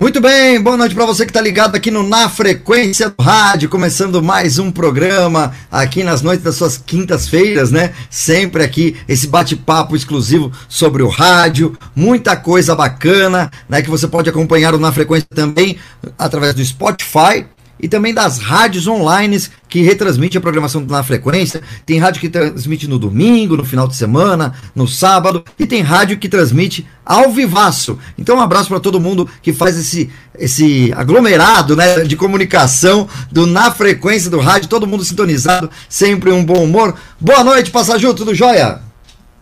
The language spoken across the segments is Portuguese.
Muito bem, boa noite para você que está ligado aqui no Na Frequência do Rádio, começando mais um programa aqui nas noites das suas quintas-feiras, né? Sempre aqui esse bate-papo exclusivo sobre o rádio, muita coisa bacana, né? Que você pode acompanhar o Na Frequência também através do Spotify e também das rádios online que retransmite a programação na frequência. Tem rádio que transmite no domingo, no final de semana, no sábado, e tem rádio que transmite ao vivaço. Então um abraço para todo mundo que faz esse, esse aglomerado né, de comunicação do Na Frequência do Rádio, todo mundo sintonizado, sempre um bom humor. Boa noite, Passaju, tudo jóia?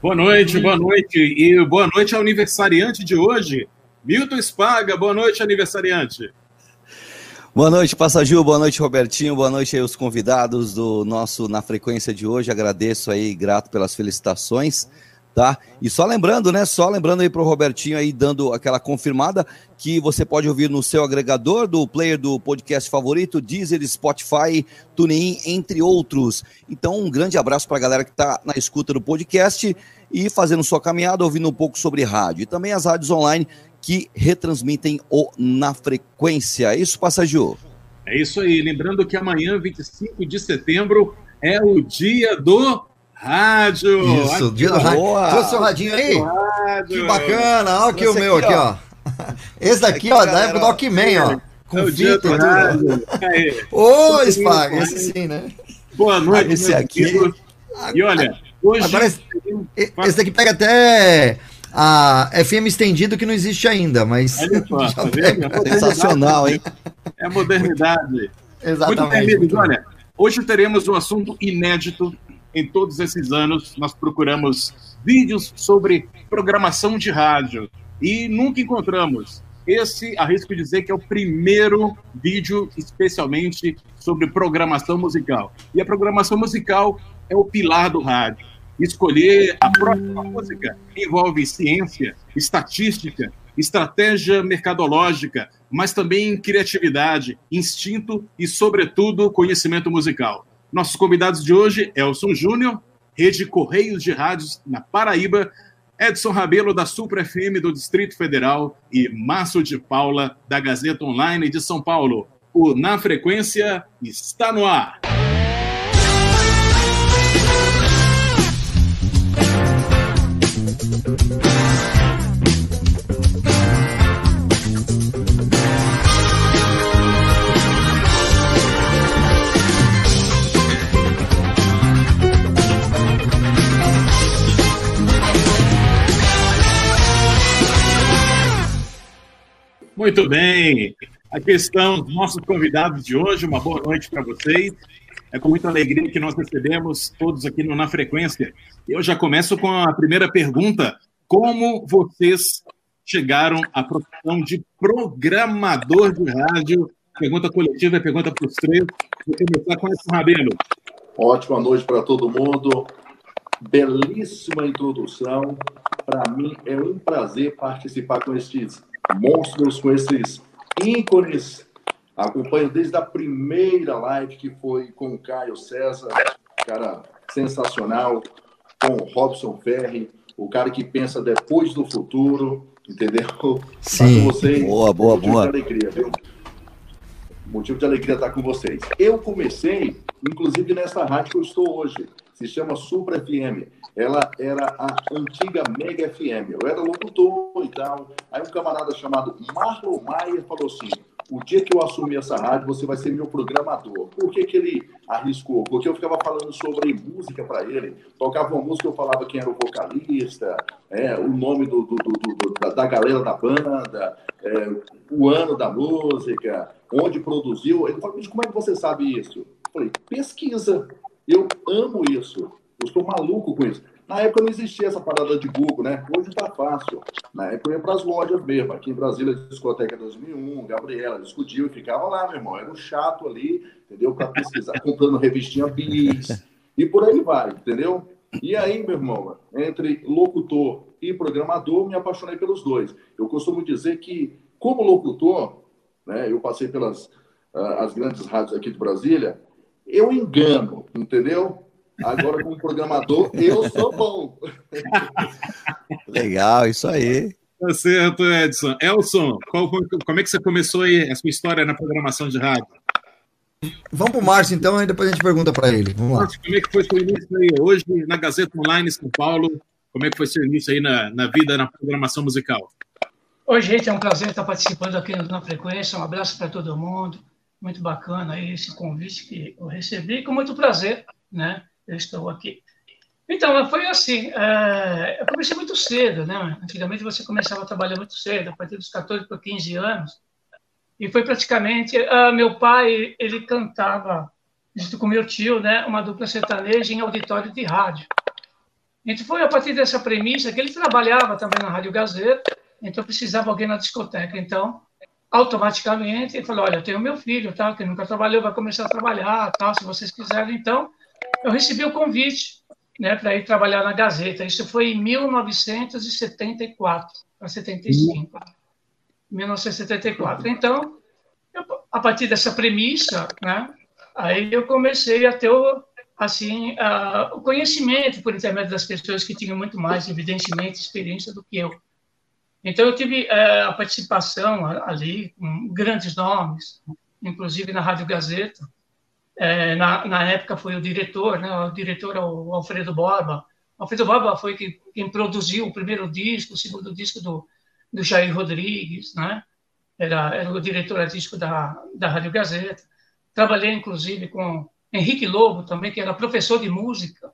Boa noite, boa noite. E boa noite ao aniversariante de hoje, Milton Spaga. Boa noite, aniversariante. Boa noite, Passaju, boa noite, Robertinho, boa noite aí os convidados do nosso Na Frequência de hoje, agradeço aí, grato pelas felicitações, tá? E só lembrando, né, só lembrando aí pro Robertinho aí, dando aquela confirmada, que você pode ouvir no seu agregador, do player do podcast favorito, Deezer, Spotify, TuneIn, entre outros. Então, um grande abraço para a galera que está na escuta do podcast e fazendo sua caminhada, ouvindo um pouco sobre rádio. E também as rádios online que retransmitem o Na Frequência. É isso, Passagio? É isso aí. Lembrando que amanhã, 25 de setembro, é o dia do rádio. Isso, dia do rádio. Boa. Trouxe o radinho aí? Rádio. Que bacana. Olha aqui o meu aqui, ó. Esse daqui, ó, da época do Alckmin, ó. Com é fita e tudo. Ô, Spag, esse sim, né? Boa noite, esse aqui. E olha, hoje. Agora, esse, esse daqui pega até a FM estendido que não existe ainda, mas. Olha só, tá Sensacional, hein? É modernidade. Exatamente. Muito bem, olha, hoje teremos um assunto inédito. Em todos esses anos, nós procuramos vídeos sobre programação de rádio e nunca encontramos. Esse, arrisco dizer que é o primeiro vídeo especialmente sobre programação musical. E a programação musical é o pilar do rádio. Escolher a próxima música envolve ciência, estatística, estratégia mercadológica, mas também criatividade, instinto e, sobretudo, conhecimento musical. Nossos convidados de hoje, Elson Júnior, Rede Correios de Rádios na Paraíba, Edson Rabelo, da Supra FM do Distrito Federal e Márcio de Paula, da Gazeta Online de São Paulo. O Na Frequência está no ar. Muito bem. Aqui estão os nossos convidados de hoje. Uma boa noite para vocês. É com muita alegria que nós recebemos todos aqui no Na Frequência. Eu já começo com a primeira pergunta. Como vocês chegaram à profissão de programador de rádio? Pergunta coletiva pergunta para os três. Vou começar com esse Rabelo. Ótima noite para todo mundo. Belíssima introdução. Para mim é um prazer participar com estes monstros, com esses ícones. Acompanho desde a primeira live que foi com o Caio César, cara sensacional, com o Robson Ferri, o cara que pensa depois do futuro, entendeu? Sim. Vocês, boa, boa, motivo boa. De alegria, viu? Motivo de alegria estar com vocês. Eu comecei, inclusive, nessa rádio que eu estou hoje. Se chama Supra FM ela era a antiga Mega FM. Eu era locutor e tal. Aí um camarada chamado Marlon Maia falou assim: o dia que eu assumir essa rádio, você vai ser meu programador. Por que, que ele arriscou? Porque eu ficava falando sobre música para ele. Tocava uma música, eu falava quem era o vocalista, é, o nome do, do, do, da, da, galera da banda, é, o ano da música, onde produziu. Ele falou, como é que você sabe isso? Eu falei, pesquisa. Eu amo isso. Eu estou maluco com isso. Na época não existia essa parada de Google, né? Hoje tá fácil. Na época eu ia para as lojas mesmo. Aqui em Brasília, discoteca 2001, Gabriela, discutiu e ficava lá, meu irmão. Era um chato ali, entendeu? Para pesquisar, comprando revistinha Bis e por aí vai, entendeu? E aí, meu irmão, entre locutor e programador, me apaixonei pelos dois. Eu costumo dizer que, como locutor, né, eu passei pelas uh, as grandes rádios aqui de Brasília, eu engano, entendeu? Agora, como programador, eu sou bom. Legal, isso aí. Tá certo, Edson. Elson, qual, como é que você começou aí a sua história na programação de rádio? Vamos para o Márcio, então, e depois a gente pergunta para ele. Vamos lá. Como é que foi seu início aí? Hoje, na Gazeta Online São Paulo, como é que foi seu início aí na, na vida, na programação musical? Oi, gente, é um prazer estar participando aqui na Frequência. Um abraço para todo mundo. Muito bacana aí esse convite que eu recebi. Com muito prazer, né? Eu estou aqui. Então, foi assim, é, eu comecei muito cedo, né? Antigamente você começava a trabalhar muito cedo, a partir dos 14 para 15 anos, e foi praticamente, uh, meu pai, ele cantava, junto com meu tio, né, uma dupla sertaneja em auditório de rádio. Então foi a partir dessa premissa que ele trabalhava também na Rádio Gazeta, então precisava alguém na discoteca. Então, automaticamente, ele falou, olha, eu tenho meu filho, tá, que nunca trabalhou, vai começar a trabalhar, tal, se vocês quiserem. Então, eu recebi o convite né, para ir trabalhar na Gazeta. Isso foi em 1974 para 75. 1974. Então, eu, a partir dessa premissa, né, aí eu comecei a ter o, assim, uh, o conhecimento por intermédio das pessoas que tinham muito mais, evidentemente, experiência do que eu. Então, eu tive uh, a participação ali com grandes nomes, inclusive na Rádio Gazeta, é, na, na, época foi o diretor, né, o diretor o Alfredo Borba. O Alfredo Borba foi quem, quem, produziu o primeiro disco, o segundo disco do, do Jair Rodrigues, né? Era, era o diretor artístico da, da Rádio Gazeta. Trabalhei, inclusive, com Henrique Lobo também, que era professor de música,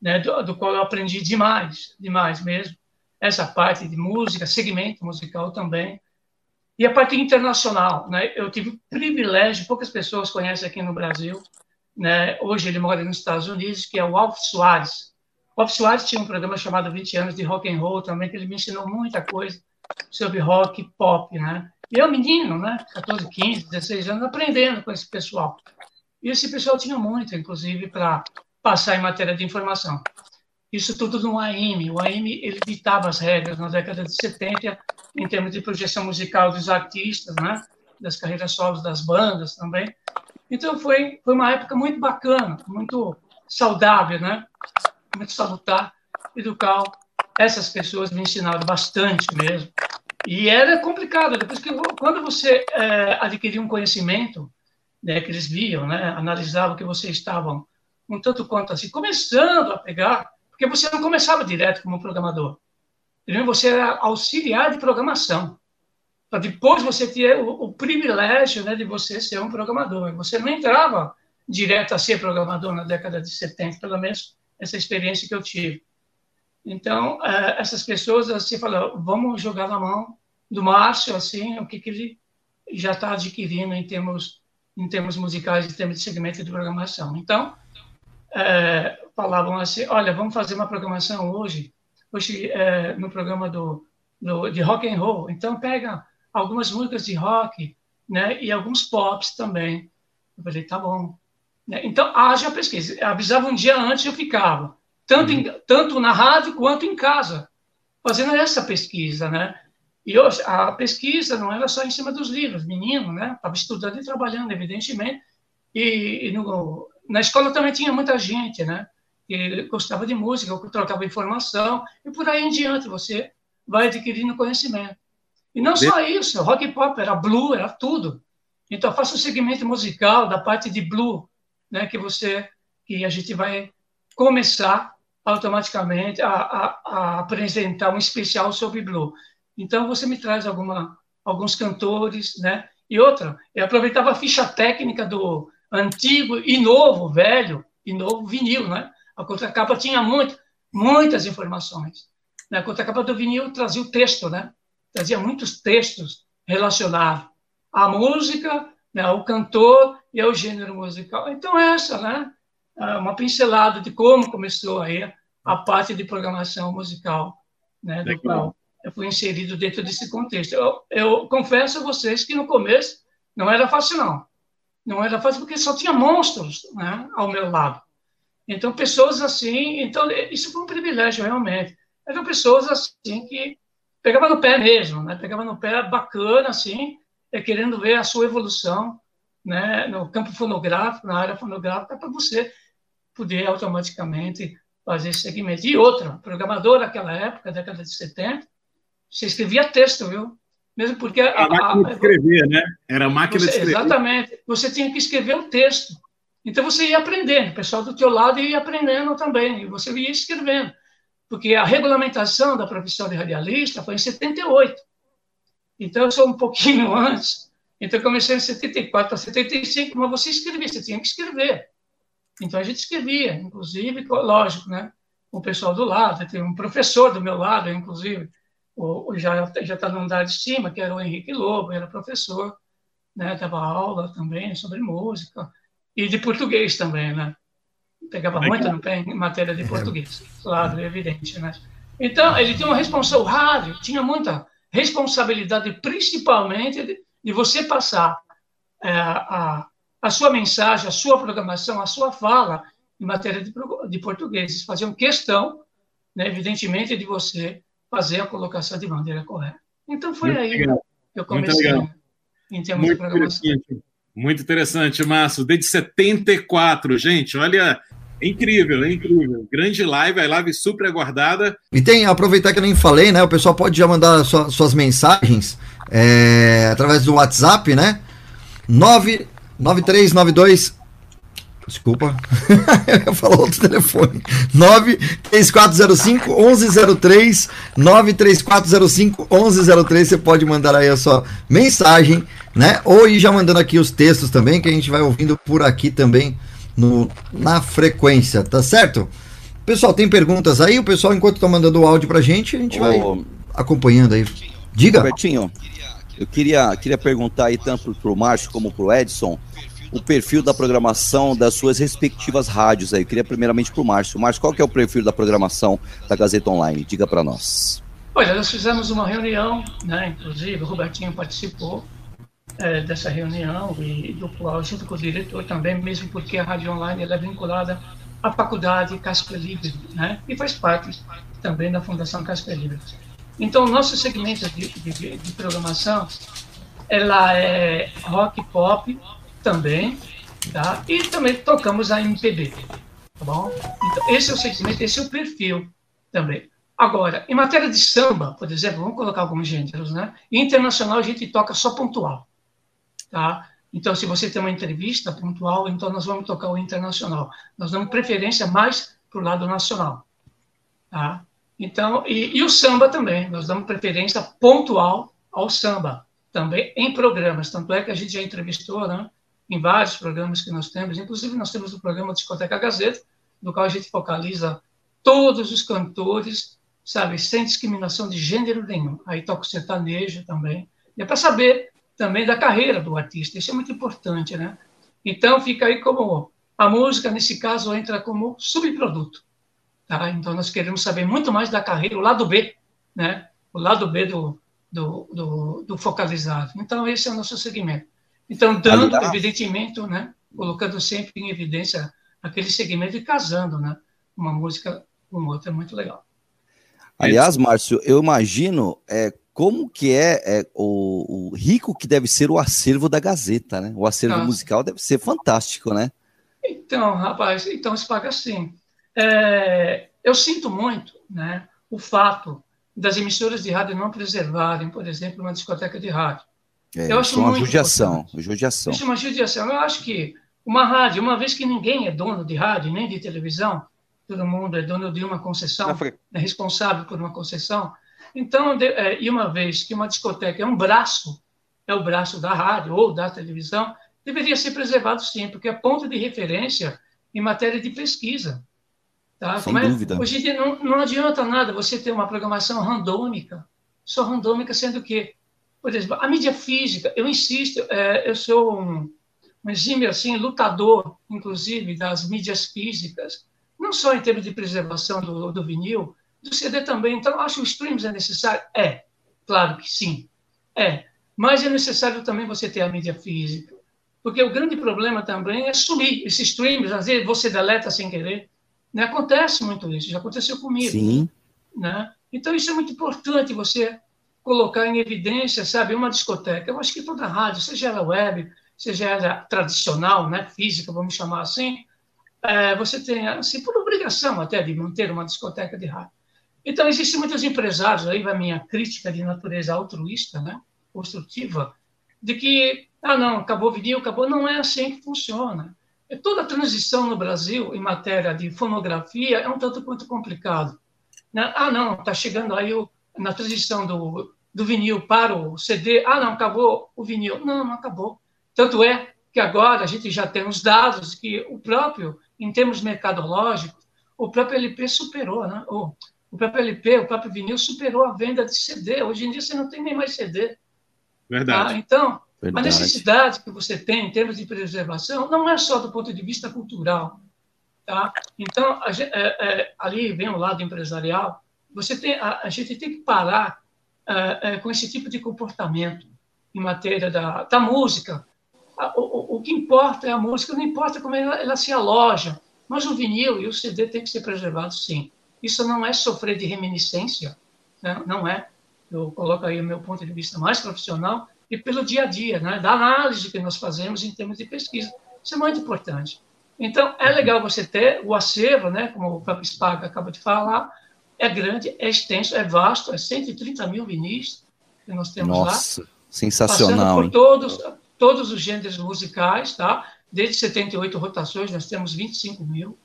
né, do, do qual eu aprendi demais, demais mesmo. Essa parte de música, segmento musical também. E a parte internacional, né? Eu tive o privilégio, poucas pessoas conhecem aqui no Brasil, né? Hoje ele mora nos Estados Unidos, que é o Alf Soares. O Alf Soares tinha um programa chamado 20 anos de rock and roll também, que ele me ensinou muita coisa sobre rock pop, né? E eu, menino, né? 14, 15, 16 anos, aprendendo com esse pessoal. E esse pessoal tinha muito, inclusive, para passar em matéria de informação. Isso tudo no AIM. O AIM ele ditava as regras na década de 70 em termos de projeção musical dos artistas, né? das carreiras solos das bandas também. Então foi foi uma época muito bacana, muito saudável, né? Muito salutar e qual essas pessoas me ensinaram bastante mesmo. E era complicado, depois que quando você é, adquiria um conhecimento, né, que eles viam, né, analisavam que vocês estavam um tanto quanto assim começando a pegar, porque você não começava direto como programador. Você era auxiliar de programação. Para depois você ter o, o, privilégio né, de você ser um programador. Você não entrava direto a ser programador na década de 70, pelo menos essa experiência que eu tive. Então, é, essas pessoas assim falaram, vamos jogar na mão do Márcio, assim, o que, que ele já está adquirindo em termos, em termos musicais, em termos de segmento de programação. Então, é, falavam assim, olha, vamos fazer uma programação hoje hoje é, no programa do, do, de rock and roll. Então pega algumas músicas de rock, né, e alguns pops também. Eu falei, tá bom. Né? Então haja pesquisa. Avisava um dia antes eu ficava, tanto em, tanto na rádio quanto em casa, fazendo essa pesquisa, né? E hoje, a pesquisa não era só em cima dos livros, menino, né? Estava estudando e trabalhando, evidentemente. E, e no, na escola também tinha muita gente, né? Que gostava de música, que trocava informação, e por aí em diante você vai adquirindo conhecimento. E não só isso, rock e pop, era blue, era tudo. Então, faça o segmento musical da parte de blue, né, que você, que a gente vai começar automaticamente a, a, a apresentar um especial sobre blue. Então, você me traz alguma, alguns cantores, né? E outra, eu aproveitava a ficha técnica do antigo e novo, velho e novo vinil, né? A contracapa tinha muito, muitas informações. Né? A contracapa do vinil trazia o texto, né? Trazia muitos textos relacionados à música, né? ao cantor e ao gênero musical. Então, essa, né? É uma pincelada de como começou aí a parte de programação musical, né? Do qual eu fui inserido dentro desse contexto. Eu, eu confesso a vocês que no começo não era fácil, não. Não era fácil porque só tinha monstros né, ao meu lado. Então, pessoas assim, então isso foi um privilégio realmente. Eram pessoas assim que pegava no pé mesmo, né? Pegava no pé bacana assim, é, querendo ver a sua evolução, né, no campo fonográfico, na área fonográfica para você poder automaticamente fazer esse segmento. E outra, programador naquela época, década de 70, Você escrevia texto, viu? Mesmo porque. A, a máquina de escrever, né? Era a máquina você, de escrever. Exatamente. Você tinha que escrever o texto. Então você ia aprendendo, o pessoal do teu lado ia aprendendo também, e você ia escrevendo. Porque a regulamentação da profissão de radialista foi em 78. Então eu sou um pouquinho antes. Então eu comecei em 74 para 75, mas você escrevia, você tinha que escrever. Então a gente escrevia, inclusive, lógico, né? O pessoal do lado, tem um professor do meu lado, inclusive, o, já já está no andar de cima, que era o Henrique Lobo, era professor, né? Dava aula também sobre música e de português também, né? Pegava muito no pé em matéria de português, claro, é evidente, né? Então, ele tinha uma responsabilidade, o rádio tinha muita responsabilidade, principalmente de, de você passar é, a, a sua mensagem, a sua programação, a sua fala em matéria de, de português. Eles faziam questão, né, evidentemente, de você fazer a colocação de maneira correta. Então, foi Muito aí legal. que eu comecei em termos Muito de programação. Muito interessante, Márcio. Desde 74, gente, olha, é incrível, é incrível. Grande live, a live super aguardada. E tem, aproveitar que eu nem falei, né? O pessoal pode já mandar sua, suas mensagens é, através do WhatsApp, né? 99392 Desculpa, eu falo outro telefone. 93405 1103 93405 1103. Você pode mandar aí a sua mensagem, né? Ou ir já mandando aqui os textos também, que a gente vai ouvindo por aqui também no, na frequência, tá certo? Pessoal, tem perguntas aí? O pessoal, enquanto tá mandando o áudio pra gente, a gente Ô, vai acompanhando aí. Diga. Robertinho, eu queria, queria perguntar aí tanto pro Márcio como pro Edson o perfil da programação das suas respectivas rádios aí. Eu queria primeiramente para o Márcio. Márcio, qual que é o perfil da programação da Gazeta Online? Diga para nós. Olha, nós fizemos uma reunião, né? inclusive o Robertinho participou é, dessa reunião e do junto com o diretor também, mesmo porque a rádio online é vinculada à faculdade Casper Livre, né? e faz parte também da Fundação Casper Livre. Então, nosso segmento de, de, de programação ela é rock pop, também, tá? E também tocamos a MPB, tá bom? Então, esse é o segmento, esse é o perfil também. Agora, em matéria de samba, por exemplo, vamos colocar alguns gêneros, né? Internacional a gente toca só pontual, tá? Então, se você tem uma entrevista pontual, então nós vamos tocar o internacional. Nós damos preferência mais para o lado nacional, tá? Então, e, e o samba também, nós damos preferência pontual ao samba, também em programas. Tanto é que a gente já entrevistou, né? em vários programas que nós temos, inclusive nós temos o programa Discoteca Gazeta, no qual a gente focaliza todos os cantores, sabe, sem discriminação de gênero nenhum. Aí toca o sertanejo também. E é para saber também da carreira do artista, isso é muito importante, né? Então fica aí como a música, nesse caso, entra como subproduto. Tá? Então nós queremos saber muito mais da carreira, o lado B, né? O lado B do, do, do, do focalizado. Então esse é o nosso segmento. Então, dando, evidentemente, né, colocando sempre em evidência aquele segmento e casando né, uma música com outra, é muito legal. Aliás, Márcio, eu imagino é, como que é, é o, o, rico que deve ser o acervo da Gazeta, né? O acervo ah. musical deve ser fantástico, né? Então, rapaz, então se paga assim. É, eu sinto muito né, o fato das emissoras de rádio não preservarem, por exemplo, uma discoteca de rádio. É, eu acho uma judiação, judiação. Isso é uma judiação. Eu acho que uma rádio, uma vez que ninguém é dono de rádio nem de televisão, todo mundo é dono de uma concessão, é responsável por uma concessão. Então, de, é, e uma vez que uma discoteca é um braço, é o braço da rádio ou da televisão, deveria ser preservado sim, porque é ponto de referência em matéria de pesquisa. Tá? Sem é? dúvida. Hoje em dia não, não adianta nada você ter uma programação randômica, só randômica sendo que por exemplo, a mídia física, eu insisto, é, eu sou um, um exímio assim, lutador, inclusive, das mídias físicas, não só em termos de preservação do, do vinil, do CD também. Então, acho que o streams é necessário? É, claro que sim, é. Mas é necessário também você ter a mídia física. Porque o grande problema também é sumir esses streams, às vezes você deleta sem querer. Né? Acontece muito isso, já aconteceu comigo. Sim. Né? Então, isso é muito importante, você colocar em evidência, sabe, uma discoteca. Eu acho que toda rádio, seja ela web, seja ela tradicional, né, física, vamos chamar assim, é, você tem, assim, por obrigação até de manter uma discoteca de rádio. Então, existem muitos empresários, aí vai minha crítica de natureza altruísta, né, construtiva, de que, ah, não, acabou o vinil, acabou. Não é assim que funciona. É toda a transição no Brasil em matéria de fonografia é um tanto quanto complicado. Né? Ah, não, está chegando aí o, na transição do, do vinil para o CD. Ah, não, acabou o vinil. Não, não acabou. Tanto é que agora a gente já tem os dados que o próprio, em termos mercadológicos, o próprio LP superou, né? O, o próprio LP, o próprio vinil superou a venda de CD. Hoje em dia você não tem nem mais CD. Verdade. Tá? Então, Verdade. a necessidade que você tem em termos de preservação não é só do ponto de vista cultural. Tá? Então, a, é, é, ali vem o lado empresarial. Você tem, a, a gente tem que parar é, é com esse tipo de comportamento em matéria da, da música. O, o, o, que importa é a música, não importa como ela, ela se aloja, mas o vinil e o CD tem que ser preservado, sim. Isso não é sofrer de reminiscência, né? não é. Eu coloco aí o meu ponto de vista mais profissional e pelo dia a dia, né? da análise que nós fazemos em termos de pesquisa. Isso é muito importante. Então, é legal você ter o acervo, né? como o próprio Spaga acaba de falar, é grande, é extenso, é vasto, é 130 mil vinis que nós temos Nossa. lá. Nossa, sensacional. Por todos, todos os gêneros musicais, tá? Desde 78 rotações, nós temos 25 mil,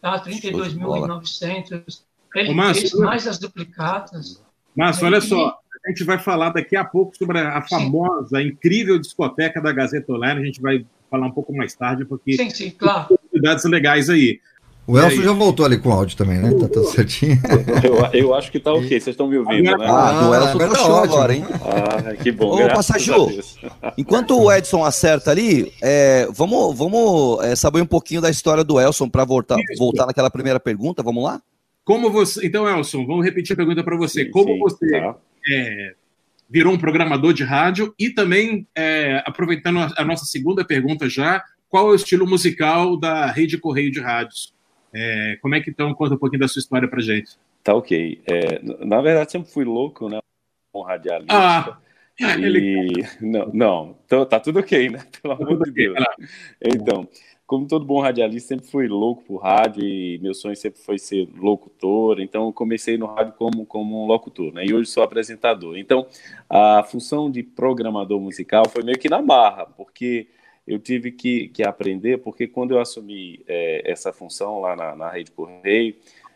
tá? 32.900 LPs, mais as duplicatas. Márcio, olha só, a gente vai falar daqui a pouco sobre a famosa, sim. incrível discoteca da Gazeta Online, a gente vai falar um pouco mais tarde, porque sim, sim, claro. tem oportunidades legais aí. O Elcio já voltou ali com o áudio também, né? Tá tudo certinho. Eu, eu acho que tá ok, vocês estão me ouvindo, né? Ah, do Elcio tá show agora, hein? Ah, que bom. Ô, Passaju, enquanto o Edson acerta ali, é, vamos, vamos é, saber um pouquinho da história do Elson para voltar, voltar naquela primeira pergunta, vamos lá? Como você. Então, Elson, vamos repetir a pergunta para você. Sim, Como sim, você tá. é, virou um programador de rádio e também, é, aproveitando a, a nossa segunda pergunta já, qual é o estilo musical da Rede Correio de Rádios? É, como é que então conta um pouquinho da sua história pra gente? Tá ok. É, na verdade, sempre fui louco, né? Um radialista. Ah, e... ele... Não, não, então, tá tudo ok, né? Pelo tá amor de Deus. Okay, então, como todo bom radialista, sempre fui louco por rádio e meu sonho sempre foi ser locutor. Então, comecei no rádio como, como um locutor, né? E hoje sou apresentador. Então, a função de programador musical foi meio que na marra, porque eu tive que, que aprender, porque quando eu assumi é, essa função lá na, na Rede Correio,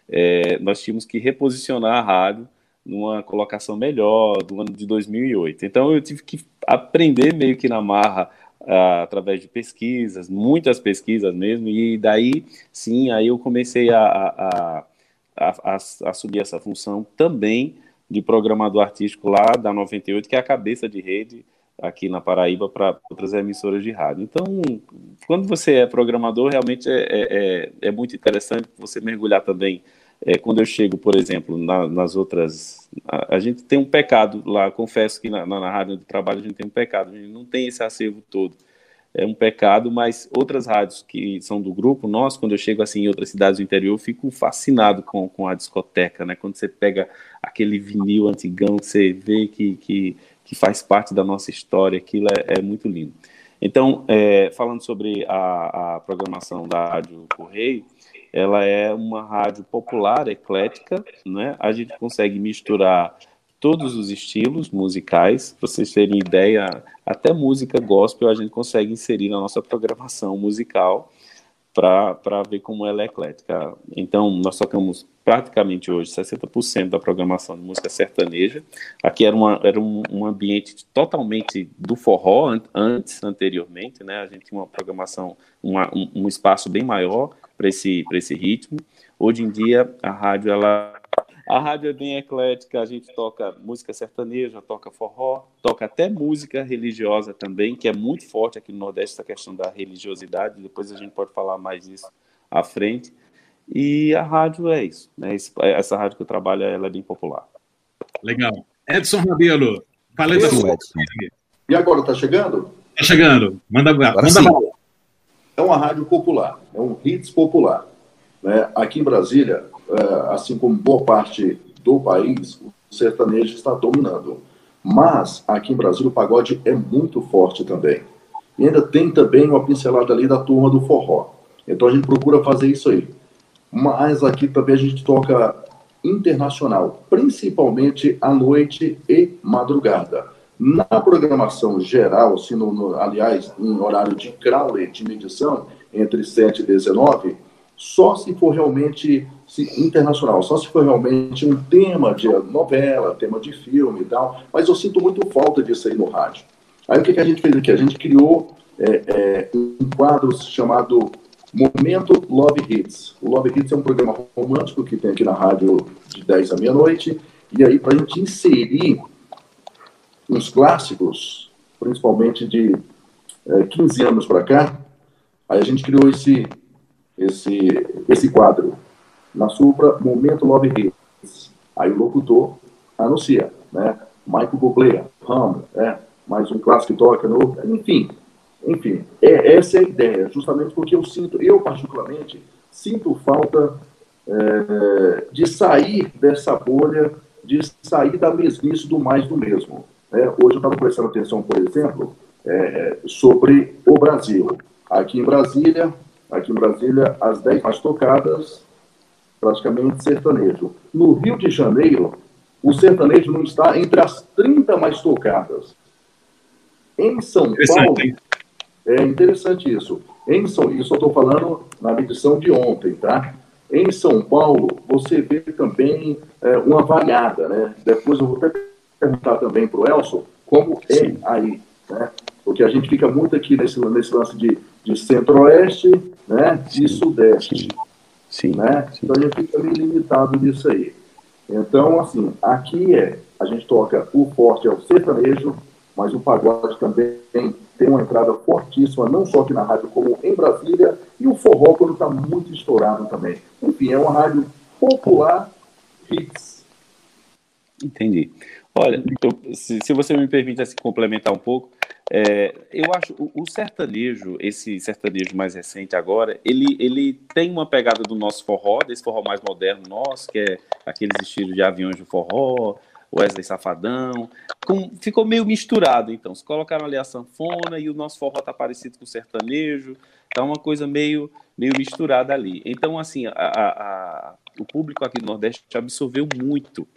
é, nós tínhamos que reposicionar a rádio numa colocação melhor do ano de 2008. Então eu tive que aprender meio que na marra através de pesquisas, muitas pesquisas mesmo, e daí sim, aí eu comecei a, a, a, a, a subir essa função também de programador artístico lá da 98, que é a cabeça de rede aqui na Paraíba para outras emissoras de rádio. Então, quando você é programador, realmente é, é, é, é muito interessante você mergulhar também. É, quando eu chego, por exemplo, na, nas outras. A, a, gente tem um pecado lá, confesso que na, na, na rádio de trabalho a gente tem um pecado, a gente não tem esse acervo todo é um pecado, mas outras rádios que são do grupo, nós, quando eu chego assim em outras cidades do interior, eu fico fascinado com, com a discoteca, né? Quando você pega aquele vinil antigão, você vê que, que que faz parte da nossa história, aquilo é, é muito lindo. Então, é, falando sobre a, a, programação da Rádio Correio, ela é uma rádio popular, eclética, né? A gente consegue misturar todos os estilos musicais, para vocês terem ideia, até música gospel a gente consegue inserir na nossa programação musical para ver como ela é eclética. Então, nós tocamos praticamente hoje 60% da programação de música sertaneja. Aqui era, uma, era um, um ambiente totalmente do forró antes, anteriormente, né? A gente tinha uma programação, uma, um, um espaço bem maior para esse, esse ritmo. Hoje em dia, a rádio ela a rádio é bem eclética, a gente toca música sertaneja, toca forró, toca até música religiosa também, que é muito forte aqui no Nordeste, essa questão da religiosidade. Depois a gente pode falar mais disso à frente. E a rádio é isso. Né? Essa rádio que eu trabalho ela é bem popular. Legal. Edson Rabelo, falei da sua. E agora, está chegando? Está chegando. Manda, agora manda bala. É uma rádio popular, é um hits popular. Né? Aqui em Brasília, assim como boa parte do país, o sertanejo está dominando. Mas aqui em Brasília o pagode é muito forte também. E ainda tem também uma pincelada ali da turma do forró. Então a gente procura fazer isso aí. Mas aqui também a gente toca internacional, principalmente à noite e madrugada. Na programação geral, assim, no, no, aliás, em horário de Crowley, de medição, entre 7 e 19, só se for realmente internacional, só se for realmente um tema de novela, tema de filme e tal, mas eu sinto muito falta disso aí no rádio. Aí o que, que a gente fez aqui? A gente criou é, é, um quadro chamado Momento Love Hits. O Love Hits é um programa romântico que tem aqui na rádio de 10 à meia-noite, e aí para a gente inserir uns clássicos, principalmente de é, 15 anos para cá, aí a gente criou esse, esse, esse quadro. Na Supra, Momento Love Hits. Aí o locutor anuncia, né? Michael Bublé, Ram, é, mais um clássico toca, no, enfim. Enfim, é, essa é a ideia, justamente porque eu sinto, eu particularmente, sinto falta é, de sair dessa bolha, de sair da mesmice do mais do mesmo. É, hoje eu estava prestando atenção, por exemplo, é, sobre o Brasil. Aqui em Brasília, aqui em Brasília, as 10 mais tocadas, praticamente sertanejo. No Rio de Janeiro, o sertanejo não está entre as 30 mais tocadas. Em São Paulo, é interessante isso. Em São, isso eu estou falando na edição de ontem, tá? Em São Paulo, você vê também é, uma variada, né? Depois eu vou até perguntar também para o Elson como é Sim. aí, né? Porque a gente fica muito aqui nesse, nesse lance de, de centro-oeste, né? De sudeste. Sim. Né? Sim. Então a gente fica meio limitado nisso aí. Então, assim, aqui é, a gente toca o forte é o sertanejo, mas o pagode também tem uma entrada fortíssima, não só aqui na rádio, como em Brasília, e o forró quando está muito estourado também. Enfim, é uma rádio popular hits. Entendi. Olha, eu, se, se, você me permite assim, complementar um pouco, é, eu acho o, o, sertanejo, esse sertanejo mais recente agora, ele, ele tem uma pegada do nosso forró, desse forró mais moderno nosso, que é aqueles estilos de aviões de forró, Wesley Safadão, com, ficou meio misturado, então, se colocaram ali a sanfona e o nosso forró tá parecido com o sertanejo, tá uma coisa meio, meio misturada ali. Então, assim, a, a, a, o público aqui do Nordeste absorveu muito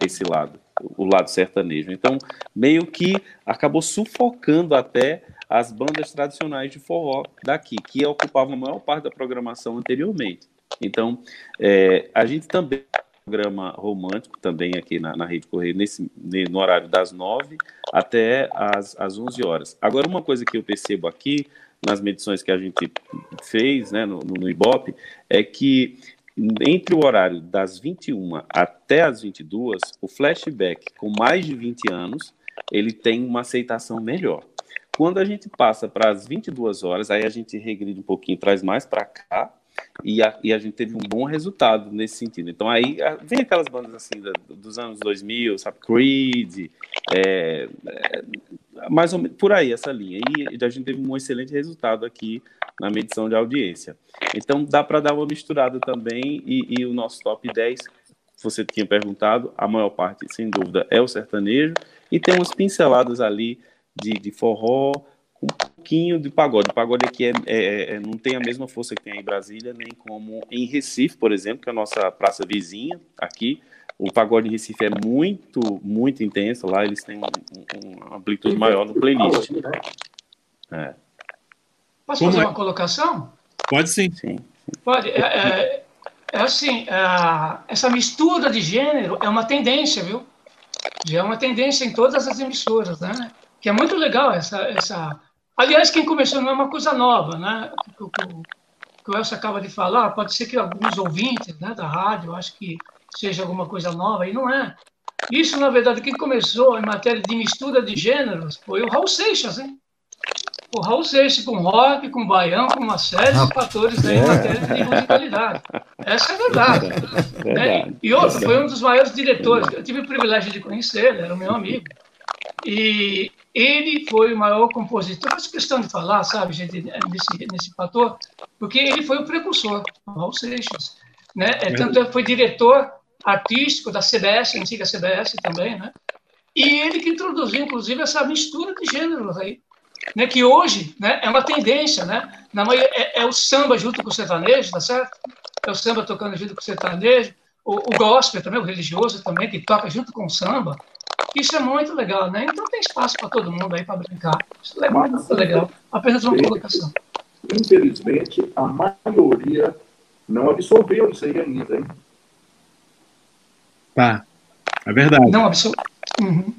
esse lado o lado sertanejo. Então, meio que acabou sufocando até as bandas tradicionais de forró daqui, que ocupavam a maior parte da programação anteriormente. Então, é, a gente também programa romântico também aqui na, na Rede Correio, nesse, no horário das 9 até as, as 11 horas. Agora, uma coisa que eu percebo aqui, nas medições que a gente fez né, no, no Ibope, é que entre o horário das 21 até as 22, o flashback com mais de 20 anos, ele tem uma aceitação melhor. Quando a gente passa para as 22 horas, aí a gente regride um pouquinho, traz mais para cá, e a, e a, gente teve um bom resultado nesse sentido. Então aí vem aquelas bandas assim da, dos anos 2000, sabe, Creed, é, é, mais ou menos por aí essa linha. E a gente teve um excelente resultado aqui na medição de audiência. Então dá para dar uma misturada também e, e, o nosso top 10, você tinha perguntado, a maior parte, sem dúvida, é o sertanejo e tem umas pinceladas ali de, de forró, um pouquinho de pagode. O pagode aqui é, é, é, não tem a mesma força que tem em Brasília, nem como em Recife, por exemplo, que é a nossa praça vizinha aqui. O pagode em Recife é muito, muito intenso. Lá eles têm um, um, uma amplitude maior no playlist. É. Posso Como fazer é? uma colocação? Pode sim. sim. Pode. É, é, é assim, é, essa mistura de gênero é uma tendência, viu? Já é uma tendência em todas as emissoras, né? Que é muito legal essa, essa... Aliás, quem começou não é uma coisa nova, né? O que o Elcio acaba de falar, pode ser que alguns ouvintes né, da rádio acho que seja alguma coisa nova, e não é. Isso, na verdade, quem começou em matéria de mistura de gêneros foi o Raul Seixas, hein? o Raul Seixas com rock, com baião, com uma série de fatores aí em matéria de musicalidade. Essa é a verdade. Né? E outro, foi um dos maiores diretores. Eu tive o privilégio de conhecer, ele era meu amigo. E ele foi o maior compositor. Faço questão de falar, sabe, gente, nesse, nesse fator, porque ele foi o precursor, o Raul Seixas. Né? É, tanto é que foi diretor artístico da CBS, antiga CBS também, né? E ele que introduziu, inclusive, essa mistura de gêneros aí né, que hoje né, é uma tendência, né? Na é, é, o samba junto com o sertanejo, tá certo? É o samba tocando junto com o sertanejo, o, o gospel também, o religioso também, que toca junto com o samba. Isso é muito legal, né? Então tem espaço para todo mundo aí para brincar. Isso é muito legal. Apenas uma colocação. Infelizmente, a maioria não absorveu isso aí ainda, hein? Tá. É verdade. Não absorveu. Uhum.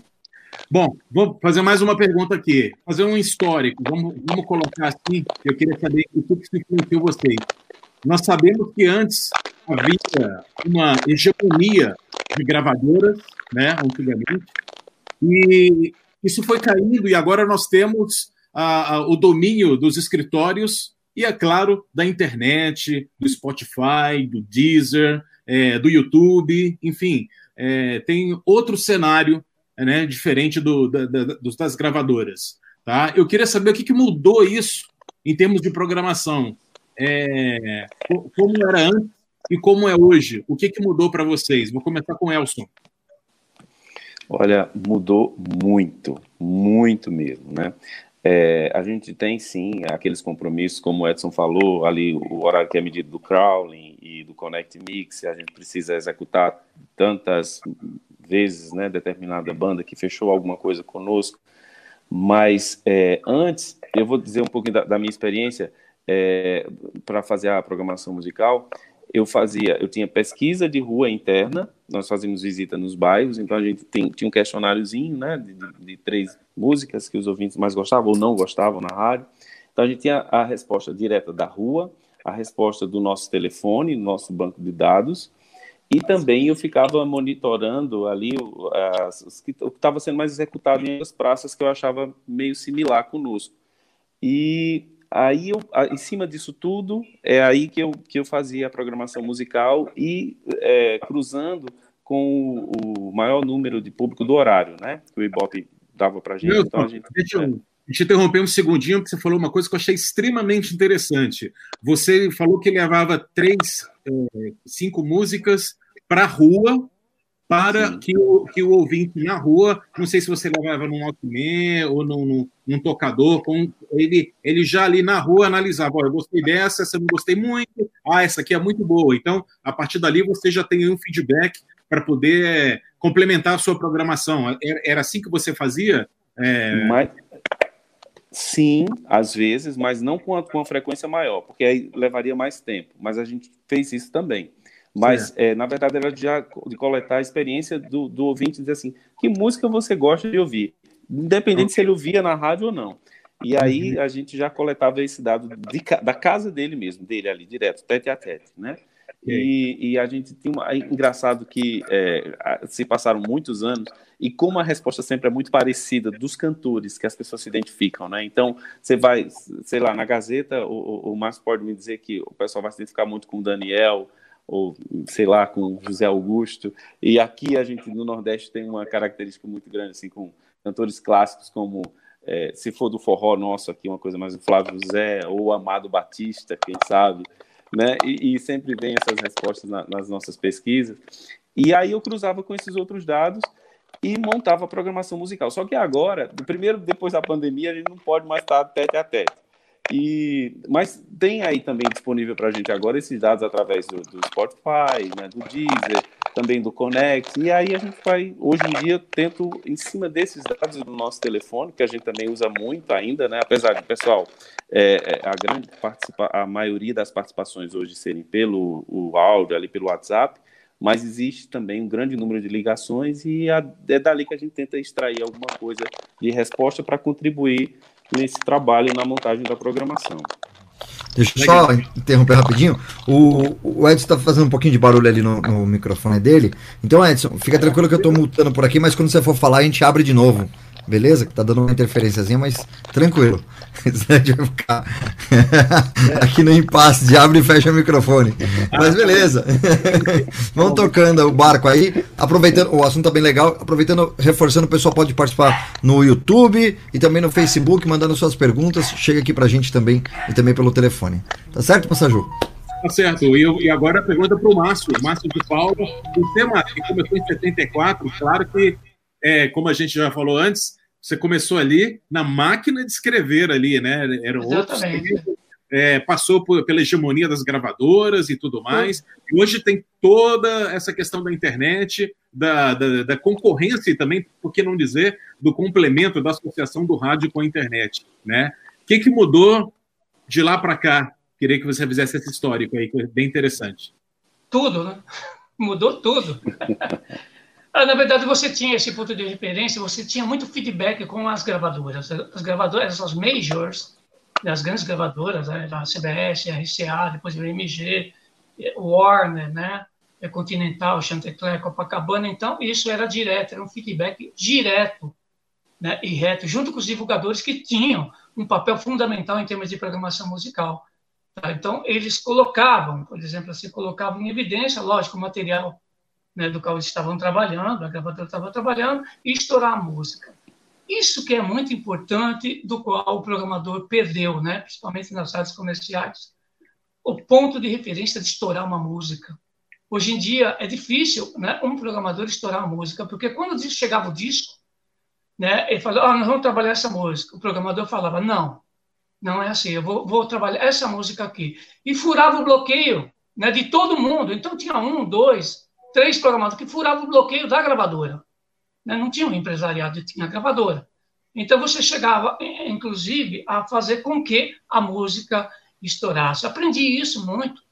Bom, vou fazer mais uma pergunta aqui. Fazer um histórico. Vamos, vamos colocar assim. Eu queria saber o que influenciou vocês. Nós sabemos que antes havia uma hegemonia de gravadoras, né, antigamente, e isso foi caindo e agora nós temos a, a, o domínio dos escritórios e, é claro, da internet, do Spotify, do Deezer, é, do YouTube, enfim, é, tem outro cenário né, diferente do, da, da, das gravadoras. Tá? Eu queria saber o que, que mudou isso em termos de programação. É, como era antes e como é hoje? O que, que mudou para vocês? Vou começar com o Elson. Olha, mudou muito, muito mesmo, né? É, a gente tem sim aqueles compromissos, como o Edson falou, ali o horário que é medido do crawling e do Connect Mix, a gente precisa executar tantas vezes, né, determinada banda que fechou alguma coisa conosco. Mas é, antes, eu vou dizer um pouquinho da, da minha experiência é, para fazer a programação musical eu fazia, eu tinha pesquisa de rua interna, nós fazíamos visita nos bairros, então a gente tem, tinha um questionáriozinho, né, de, de, três músicas que os ouvintes mais gostavam ou não gostavam na rádio. Então a gente tinha a resposta direta da rua, a resposta do nosso telefone, nosso banco de dados, e também eu ficava monitorando ali as, que, o que estava sendo mais executado em outras praças que eu achava meio similar conosco. E Aí, eu, em cima disso tudo, é aí que eu, que eu fazia a programação musical e é, cruzando com o, o, maior número de público do horário, né? Que o Ibope dava para gente. então, a gente deixa eu te interromper um segundinho, porque você falou uma coisa que eu achei extremamente interessante. Você falou que levava três, é, cinco músicas para a rua para que o, que o ouvinte na rua, não sei se você levava num Walkman ou num, num, num, tocador, com, ele, ele já ali na rua analisava, oh, eu gostei dessa, essa eu não gostei muito, ah, essa aqui é muito boa. Então, a partir dali, você já tem um feedback para poder é, complementar a sua programação. Era, era assim que você fazia? É... Mas, sim, às vezes, mas não com a, com a frequência maior, porque aí levaria mais tempo. Mas a gente fez isso também. Mas, é, na verdade, era de, de coletar a experiência do, do ouvinte dizer assim: que música você gosta de ouvir? Independente se ele ouvia na rádio ou não. E aí uhum. a gente já coletava esse dado de, da casa dele mesmo, dele ali, direto, tete a tete, né? E, e a gente tem uma. É engraçado que é, se passaram muitos anos e como a resposta sempre é muito parecida dos cantores que as pessoas se identificam, né? Então, você vai, sei lá, na Gazeta, o, o Márcio pode me dizer que o pessoal vai se identificar muito com o Daniel, ou sei lá, com José Augusto. E aqui a gente no Nordeste tem uma característica muito grande, assim, com cantores clássicos como, é, se for do forró nosso aqui, uma coisa mais do Flávio José ou Amado Batista, quem sabe, né? E, e sempre vem essas respostas na, nas nossas pesquisas. E aí eu cruzava com esses outros dados e montava a programação musical. Só que agora, primeiro, depois da pandemia, a gente não pode mais estar tete a tete. E, mas tem aí também disponível para a gente agora esses dados através do, do Spotify, né, do Deezer, também do Connect. E aí a gente vai, hoje em dia, tento, em cima desses dados do nosso telefone, que a gente também usa muito ainda, né, apesar de, pessoal, é, é, a grande participa a maioria das participações hoje serem pelo o áudio, ali pelo WhatsApp, mas existe também um grande número de ligações e a, é dali que a gente tenta extrair alguma coisa de resposta para contribuir nesse trabalho na montagem da programação. Deixa eu só interromper rapidinho. O, o Edson está fazendo um pouquinho de barulho ali no, no, microfone dele. Então, Edson, fica tranquilo que eu estou multando por aqui, mas quando você for falar, a gente abre de novo. Beleza? Que tá dando uma interferênciazinha, mas tranquilo. A vai ficar aqui no impasse de abre e fecha o microfone. Mas beleza. Vamos tocando o barco aí. Aproveitando, o assunto tá bem legal. Aproveitando, reforçando, o pessoal pode participar no YouTube e também no Facebook, mandando suas perguntas. Chega aqui pra gente também e também pelo telefone. Tá certo, Passaju? Tá certo. E, e agora a pergunta para o Márcio, Márcio de Paulo. O tema que começou em 74, claro que é, como a gente já falou antes, você começou ali na máquina de escrever ali, né? Eram outros tempos, é, passou por, pela hegemonia das gravadoras e tudo mais. E hoje tem toda essa questão da internet, da, da, da, concorrência e também, por que não dizer, do complemento da associação do rádio com a internet. Né? O que, que mudou de lá para cá? Queria que você fizesse esse histórico aí, que é bem interessante. Tudo, né? Mudou tudo. Ah, na verdade, você tinha esse ponto de referência, você tinha muito feedback com as gravadoras. As gravadoras, as majors, as grandes gravadoras, né, a CBS, a RCA, depois o MG, Warner, né, Continental, Chantecler, Copacabana. Então, isso era direto, era um feedback direto né, e reto, junto com os divulgadores que tinham um papel fundamental em termos de programação musical. Tá? Então, eles colocavam, por exemplo, assim, colocavam em evidência, lógico, o material né, do qual eles estavam trabalhando, a gravadora estava trabalhando, e estourar a música. Isso que é muito importante, do qual o programador perdeu, né, principalmente nas rádios comerciais, o ponto de referência de estourar uma música. Hoje em dia é difícil né, um programador estourar a música, porque quando chegava o disco, né, ele falou, ah, nós vamos trabalhar essa música. O programador falava, não, não é assim, eu vou, vou trabalhar essa música aqui. E furava o bloqueio né, de todo mundo. Então tinha um, dois, três programadores que furavam o bloqueio da gravadora. Né? Não tinha um empresariado, tinha gravadora. Então você chegava, inclusive, a fazer com que a música estourasse. Aprendi isso muito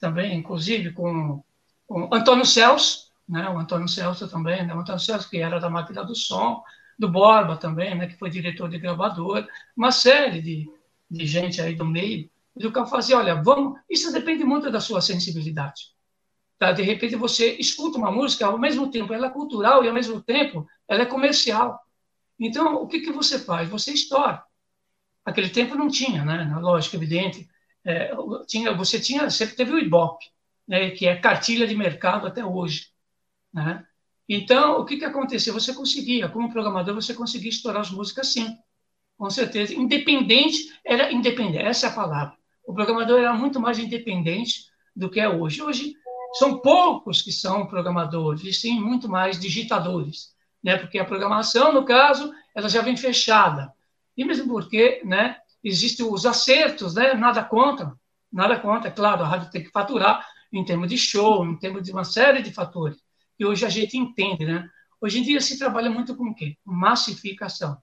também, inclusive com, com Antônio Celso, né? o Antônio Celso também, né? o Antônio Celso, que era da máquina do som, do Borba também, né? que foi diretor de gravadora, uma série de, de gente aí do meio, do que eu fazia, olha, vamos, isso depende muito da sua sensibilidade. Tá? De repente você escuta uma música, ao mesmo tempo ela é cultural e ao mesmo tempo ela é comercial. Então, o que, que você faz? Você estoura. Aquele tempo não tinha, né? Lógico, evidente. É, tinha, você tinha, sempre teve o Ibope, né? que é cartilha de mercado até hoje. Né? Então, o que, que acontecia? Você conseguia, como programador, você conseguia estourar as músicas sim, com certeza. Independente, era independente, essa é a palavra. O programador era muito mais independente do que é hoje. Hoje, são poucos que são programadores, e sim muito mais digitadores, né? Porque a programação, no caso, ela já vem fechada. E mesmo porque, né, existem os acertos, né? Nada contra, nada contra, é claro, a rádio tem que faturar em termos de show, em termos de uma série de fatores. E hoje a gente entende, né? Hoje em dia se trabalha muito com o quê? Massificação.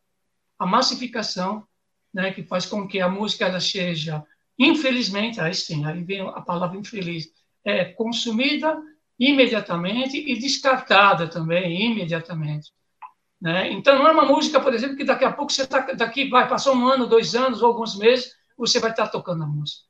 A massificação, né, que faz com que a música ela seja, infelizmente, aí sim, aí vem a palavra infeliz, é consumida imediatamente e descartada também imediatamente. Né? Então, não é uma música, por exemplo, que daqui a pouco você tá, daqui vai passar um ano, dois anos ou alguns meses, você vai estar tocando a música.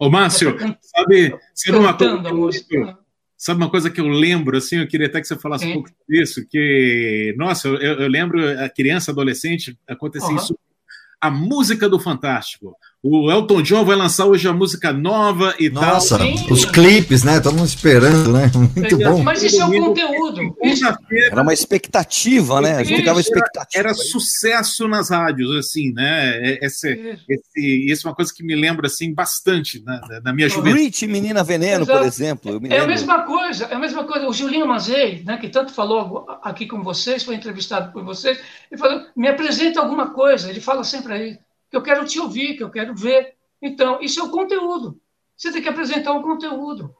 Ô, Márcio, sabe, sabe uma coisa que sabe uma coisa que eu lembro, assim, eu queria até que você falasse Sim. um pouco disso, que, nossa, eu, eu lembro, a criança, adolescente, acontecia uhum. isso, a música do Fantástico. O Elton John vai lançar hoje a música nova e Nossa, tal. Nossa, os clipes, né? Estamos esperando, né? Muito bom. Mas isso é o conteúdo. Era uma expectativa, né? A gente ficava expectativa. Era, era sucesso nas rádios, assim, né? Esse, esse, isso é uma coisa que me lembra, assim, bastante na, na minha juventude. Rich, Menina Veneno, Exato. por exemplo. é a mesma coisa, é a mesma coisa. O Julinho Mazei, né, que tanto falou aqui com vocês, foi entrevistado por vocês, ele falou, me apresenta alguma coisa. Ele fala sempre aí, que eu quero te ouvir, que eu quero ver. Então, isso é o conteúdo. Você tem que apresentar um conteúdo.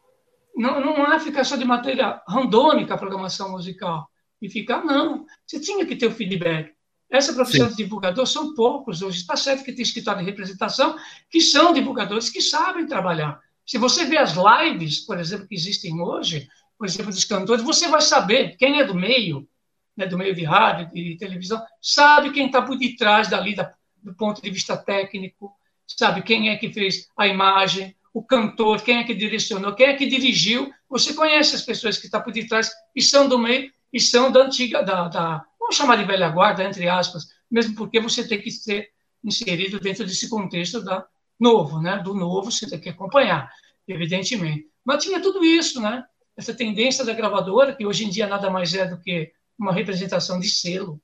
Não, não é ficar só de matéria randômica a programação musical. E ficar, não. Você tinha que ter o feedback. Essa profissão Sim. de divulgador são poucos hoje. Está certo que tem escritório de representação que são divulgadores que sabem trabalhar. Se você vê as lives, por exemplo, que existem hoje, por exemplo, dos cantores, você vai saber quem é do meio, né, do meio de rádio, de televisão, sabe quem está por detrás dali da, do ponto de vista técnico, sabe quem é que fez a imagem, o cantor, quem é que direcionou, quem é que dirigiu. Você conhece as pessoas que estão por detrás e são do meio e são da antiga, da, da vamos chamar de velha guarda, entre aspas, mesmo porque você tem que ser inserido dentro desse contexto da novo, né? Do novo você tem que acompanhar, evidentemente. Mas tinha tudo isso, né? Essa tendência da gravadora, que hoje em dia nada mais é do que uma representação de selo,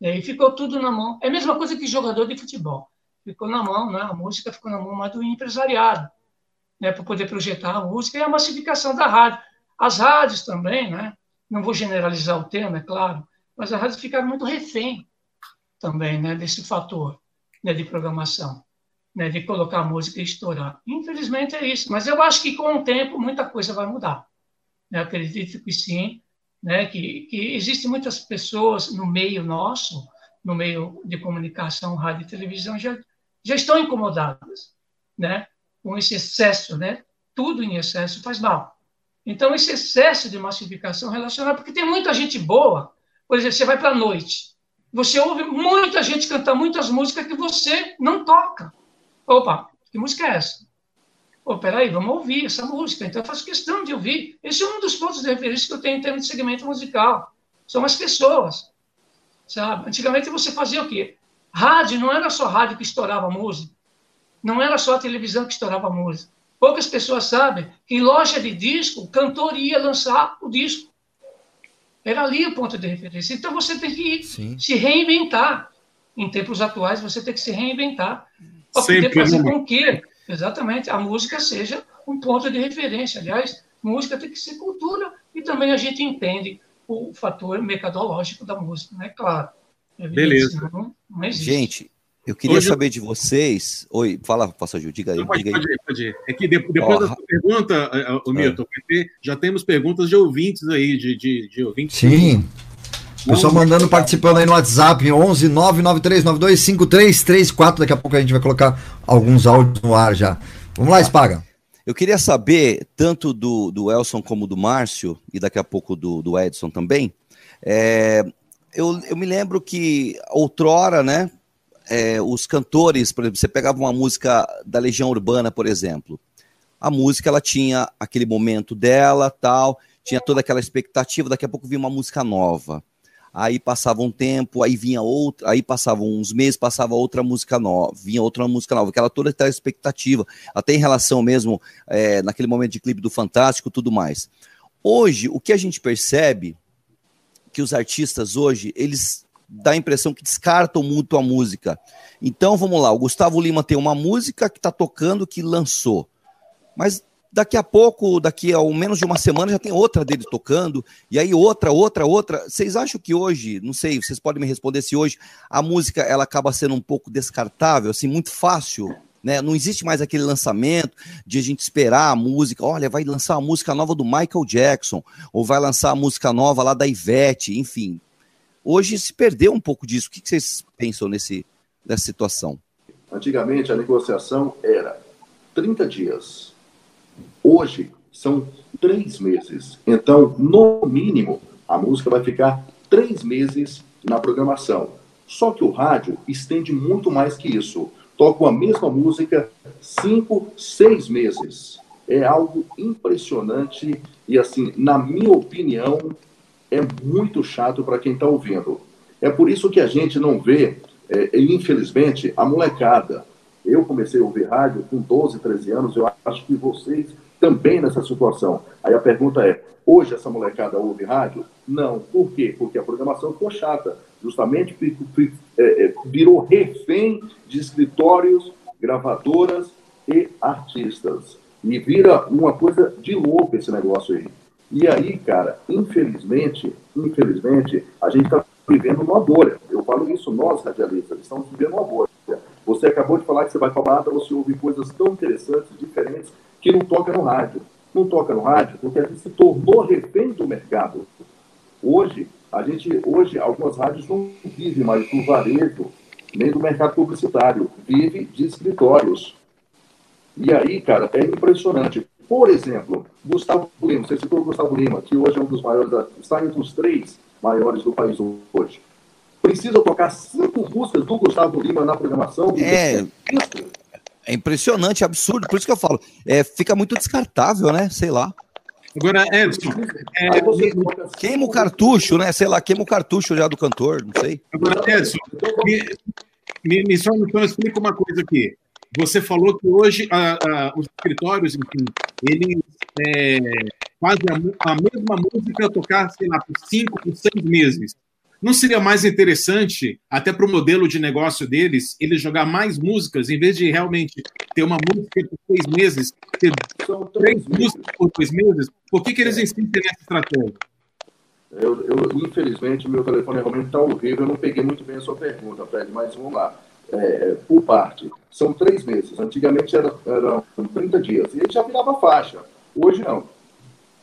e aí ficou tudo na mão. É a mesma coisa que jogador de futebol. Ficou na mão, né? a música ficou na mão mais do empresariado, né? para poder projetar a música e a massificação da rádio. As rádios também, né? não vou generalizar o tema, é claro, mas as rádios ficaram muito refém também né? desse fator né? de programação. né, de colocar música e estourar. Infelizmente é isso, mas eu acho que com o tempo muita coisa vai mudar. Eu acredito que sim, né, que, que existem muitas pessoas no meio nosso, no meio de comunicação, rádio e televisão, já, já estão incomodadas né, com esse excesso, né? Tudo em excesso faz mal. Então, esse excesso de massificação relacionada, porque tem muita gente boa, por exemplo, você vai para a noite, você ouve muita gente cantar muitas músicas que você não toca. Opa, que música é essa? Pô, peraí, vamos ouvir essa música. Então, eu faço questão de ouvir. Esse é um dos pontos de referência que eu tenho em termos de segmento musical. São as pessoas, sabe? Antigamente você fazia o quê? Rádio não era só rádio que estourava música. Não era só a televisão que estourava música. Poucas pessoas sabem que em loja de disco, o cantor ia lançar o disco. Era ali o ponto de referência. Então você tem que Sim. se reinventar. Em tempos atuais, você tem que se reinventar para poder fazer com que, exatamente, a música seja um ponto de referência. Aliás, música tem que ser cultura e também a gente entende o fator mercadológico da música, né? Claro. Beleza. Não, não gente, eu queria Hoje... saber de vocês. Oi, fala, Pastor Gil, diga aí. Não, pode, diga pode, ir, pode ir. É que depois oh, da pergunta, eh, eh, o Milton, é. já temos perguntas de ouvintes aí, de, de, de ouvintes. Sim. Pessoal mandando, participando aí no WhatsApp, 11 993925334. Daqui a pouco a gente vai colocar alguns áudios no ar já. Vamos lá, Espaga. Eu queria saber, tanto do, do Elson como do Márcio, e daqui a pouco do, do Edson também, é, eu, eu me lembro que outrora, né, é, os cantores, por exemplo, você pegava uma música da Legião Urbana, por exemplo, a música ela tinha aquele momento dela, tal, tinha toda aquela expectativa, daqui a pouco vinha uma música nova. Aí passava um tempo, aí vinha outra, aí passavam uns meses, passava outra música nova, vinha outra música nova, aquela toda aquela expectativa, até em relação mesmo é, naquele momento de clipe do Fantástico, tudo mais. Hoje, o que a gente percebe que os artistas hoje, eles dá a impressão que descartam muito a música. Então vamos lá, o Gustavo Lima tem uma música que está tocando que lançou, mas daqui a pouco, daqui a menos de uma semana, já tem outra dele tocando, e aí outra, outra, outra. Vocês acham que hoje, não sei, vocês podem me responder se hoje a música ela acaba sendo um pouco descartável, assim, muito fácil? Né? Não existe mais aquele lançamento de a gente esperar a música, olha, vai lançar a música nova do Michael Jackson, ou vai lançar a música nova lá da Ivete, enfim. Hoje se perdeu um pouco disso. O que vocês pensam nesse, nessa situação? Antigamente a negociação era 30 dias. Hoje são três meses. Então, no mínimo, a música vai ficar três meses na programação. Só que o rádio estende muito mais que isso. Toca a mesma música cinco, seis meses. É algo impressionante e, assim, na minha opinião, é muito chato para quem está ouvindo. É por isso que a gente não vê, é, infelizmente, a molecada. Eu comecei a ouvir rádio com 12, 13 anos, eu acho que vocês também nessa situação. Aí a pergunta é: hoje essa molecada ouve rádio? Não. Por quê? Porque a programação ficou chata. Justamente é, é, virou refém de escritórios, gravadoras e artistas. E vira uma coisa de louco esse negócio aí. E aí, cara, infelizmente, infelizmente, a gente está vivendo uma bolha. Eu falo isso nós, radialistas, estamos vivendo uma bolha. Você acabou de falar que você vai para balada, você ouve coisas tão interessantes, diferentes, que não toca no rádio. Não toca no rádio porque a gente se tornou refém do mercado. Hoje, a gente, hoje, algumas rádios não vivem mais do varejo, nem do mercado publicitário, vive de escritórios. E aí, cara, é impressionante. Por exemplo, Gustavo Lima, você citou o Gustavo Lima, que hoje é um dos maiores, está entre os três maiores do país hoje. Precisa tocar cinco músicas do Gustavo Lima na programação? É, é impressionante, absurdo. Por isso que eu falo, é, fica muito descartável, né? Sei lá. Agora, Edson, é, queima o cartucho, né? Sei lá, queima o cartucho já do cantor, não sei. Agora, Edson, me, me, me só então explica uma coisa aqui. Você falou que hoje a, a, os escritórios, enfim, eles é, fazem a, a, mesma música tocar, sei lá, por cinco, por seis meses. Não seria mais interessante, até para o modelo de negócio deles, eles jogar mais músicas, em vez de realmente ter uma música por seis meses, ter três músicas por dois meses? Por que, que eles insistem nessa estratégia? Eu, eu, infelizmente, meu telefone realmente está horrível. Eu não peguei muito bem a sua pergunta, Fred, mas vamos lá. É, por parte. São três meses. Antigamente era, eram 30 dias. E ele já virava faixa. Hoje não.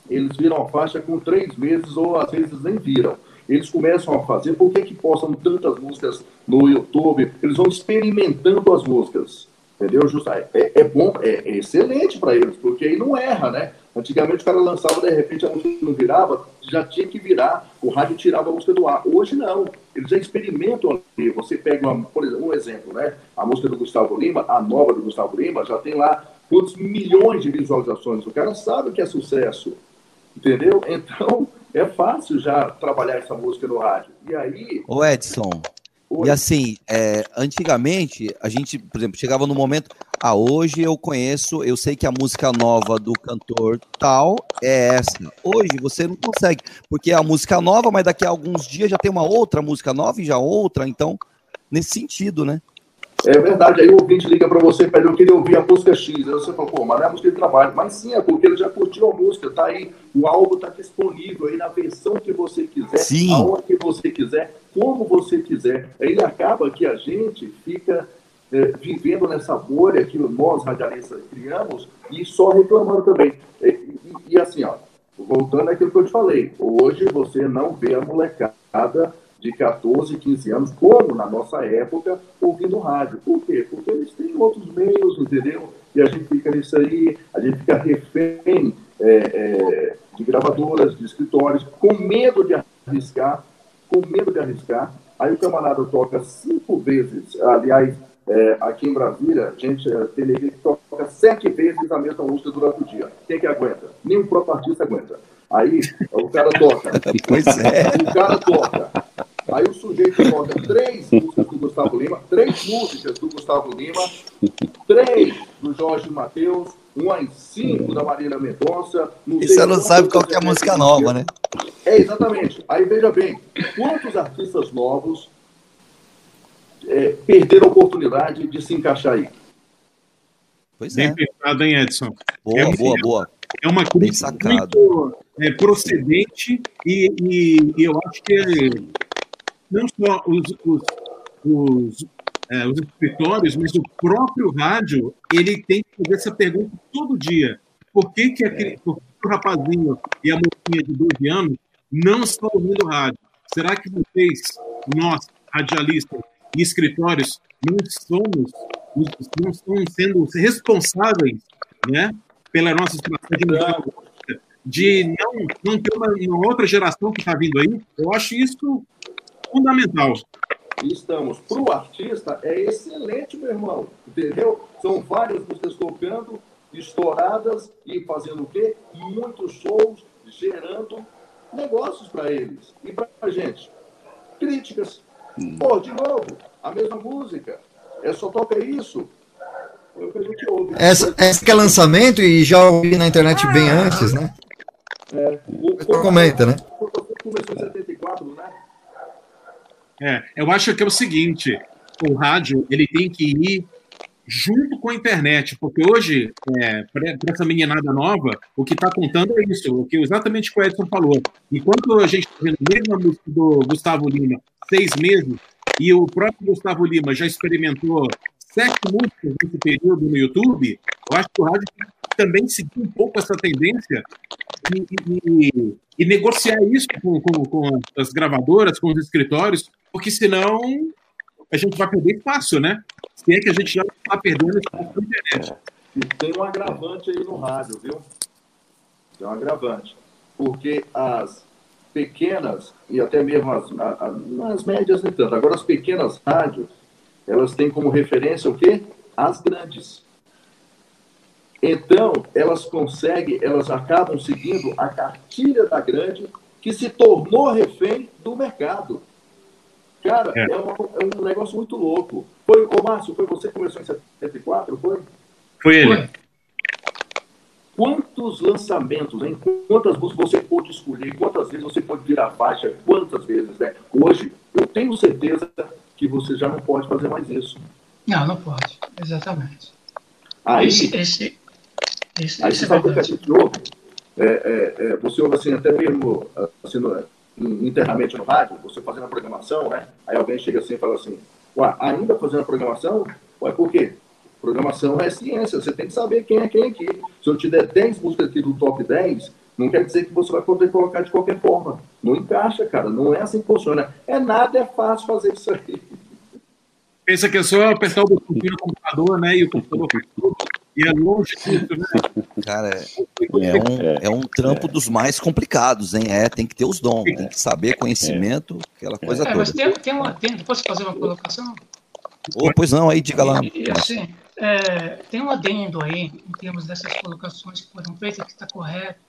Eles viram a faixa com três meses ou às vezes nem viram. Eles começam a fazer, por que, que postam tantas músicas no YouTube? Eles vão experimentando as músicas. Entendeu, Justo? É, é bom, é, é excelente para eles, porque aí não erra, né? Antigamente o cara lançava, de repente a música não virava, já tinha que virar, o rádio tirava a música do ar. Hoje não, eles já experimentam ali. Você pega, uma, por exemplo, um exemplo, né? A música do Gustavo Lima, a nova do Gustavo Lima, já tem lá quantos milhões de visualizações. O cara sabe que é sucesso, entendeu? Então é fácil já trabalhar essa música no rádio. E aí. Ô Edson, e assim, é, antigamente, a gente, por exemplo, chegava no momento, ah, hoje eu conheço, eu sei que a música nova do cantor tal é essa. Hoje você não consegue, porque é a música nova, mas daqui a alguns dias já tem uma outra música nova e já outra, então, nesse sentido, né? É verdade, aí o ouvinte liga para você e pede, eu queria ouvir a música X. Aí você fala, pô, mas não é a música de trabalho. Mas sim, é porque ele já curtiu a música, tá aí, o álbum tá disponível aí na versão que você quiser, sim. aonde que você quiser, como você quiser. Aí acaba que a gente fica é, vivendo nessa bolha que nós, radialistas, criamos e só reclamando também. E, e, e assim, ó, voltando àquilo que eu te falei, hoje você não vê a molecada de 14, 15 anos, como na nossa época, ouvindo rádio. Por quê? Porque eles têm outros meios, entendeu? E a gente fica nisso aí, a gente fica refém é, é, de gravadoras, de escritórios, com medo de arriscar, com medo de arriscar. Aí o camarada toca cinco vezes, aliás, é, aqui em Brasília, a gente tem que toca sete vezes a mesma música durante o dia. Quem que aguenta? Nenhum próprio artista aguenta. Aí o cara toca. Pois é. O cara toca. Aí o sujeito toca três músicas do Gustavo Lima, três músicas do Gustavo Lima, três do Jorge Matheus, uma em cinco da Marília Mendonça. E você não sabe qual é a música nova, né? É, exatamente. Aí veja bem, quantos artistas novos é, perderam a oportunidade de se encaixar aí? Pois Bem é. pensado, hein, Edson? Boa, é boa, boa. É uma crítica muito é, procedente e, e, e, eu acho que não só os, os, os, é, os escritórios, mas o próprio rádio, ele tem que fazer essa pergunta todo dia. Por que, que, aquele, por que o rapazinho e a mocinha de 12 anos não estão ouvindo rádio? Será que vocês, nós, radialistas e escritórios, não somos, não estão sendo responsáveis né, pela nossa estratégia de não, não ter uma, uma outra geração que está vindo aí? Eu acho isso fundamental. Estamos. Para o artista, é excelente, meu irmão. Entendeu? São várias músicas tocando, estouradas e fazendo o quê? Muitos shows, gerando negócios para eles. E para a gente? Críticas. Hum. Pô, de novo, a mesma música. É só toca isso. É o que a gente ouve. Essa, essa que é lançamento e já ouvi na internet bem antes, né? É. O, comenta, né? Começou em 74, né? É, eu acho que é o seguinte, o rádio ele tem que ir junto com a internet, porque hoje, é, para essa meninada nova, o que está contando é isso, o que exatamente o Edson falou. Enquanto a gente está vendo a mesma música do Gustavo Lima seis meses, e o próprio Gustavo Lima já experimentou sete músicas nesse período no YouTube, eu acho que o rádio que também seguir um pouco essa tendência e, e, e negociar isso com, com, com as gravadoras, com os escritórios, porque senão a gente vai perder espaço, né? Se é que a gente já está perdendo espaço na internet. E tem um agravante aí no rádio, viu? Tem um agravante. Porque as pequenas, e até mesmo as, as médias, nem tanto, agora as pequenas rádios, elas têm como referência o quê? As grandes. Então, elas conseguem, elas acabam seguindo a cartilha da grande, que se tornou refém do mercado. Cara, é, é, uma, é um negócio muito louco. Foi, ô Márcio, foi você que começou em 74, foi? Foi ele. Foi. Quantos lançamentos, em quantas músicas você pôde escolher, quantas vezes você pode virar faixa, quantas vezes, né? Hoje, eu tenho certeza que você já não pode fazer mais isso. Não, não pode, exatamente. Aí, esse, esse, esse, aí esse você sabe o que? É, é, é, você ouve assim, até mesmo assim, internamente no rádio, você fazendo a programação, né? Aí alguém chega assim e fala assim, Ué, ainda fazendo a programação? Ué, por quê? Programação é ciência, você tem que saber quem é quem aqui. Se eu te der 10 músicas aqui do top 10, não quer dizer que você vai poder colocar de qualquer forma. Não encaixa, cara. Não é assim que funciona. É nada, é fácil fazer isso aí. Pensa que é só apertar o botão no computador, né? E o computador e é longe disso, né? Cara, é, é um, é um trampo dos mais complicados, hein? É, tem que ter os dons, tem que saber conhecimento, aquela coisa é, toda. Mas tem, tem uma, tem, posso fazer uma colocação? Oh, pois não, aí diga lá. E, assim, é, tem um adendo aí, em termos dessas colocações que foram feitas, que está correto.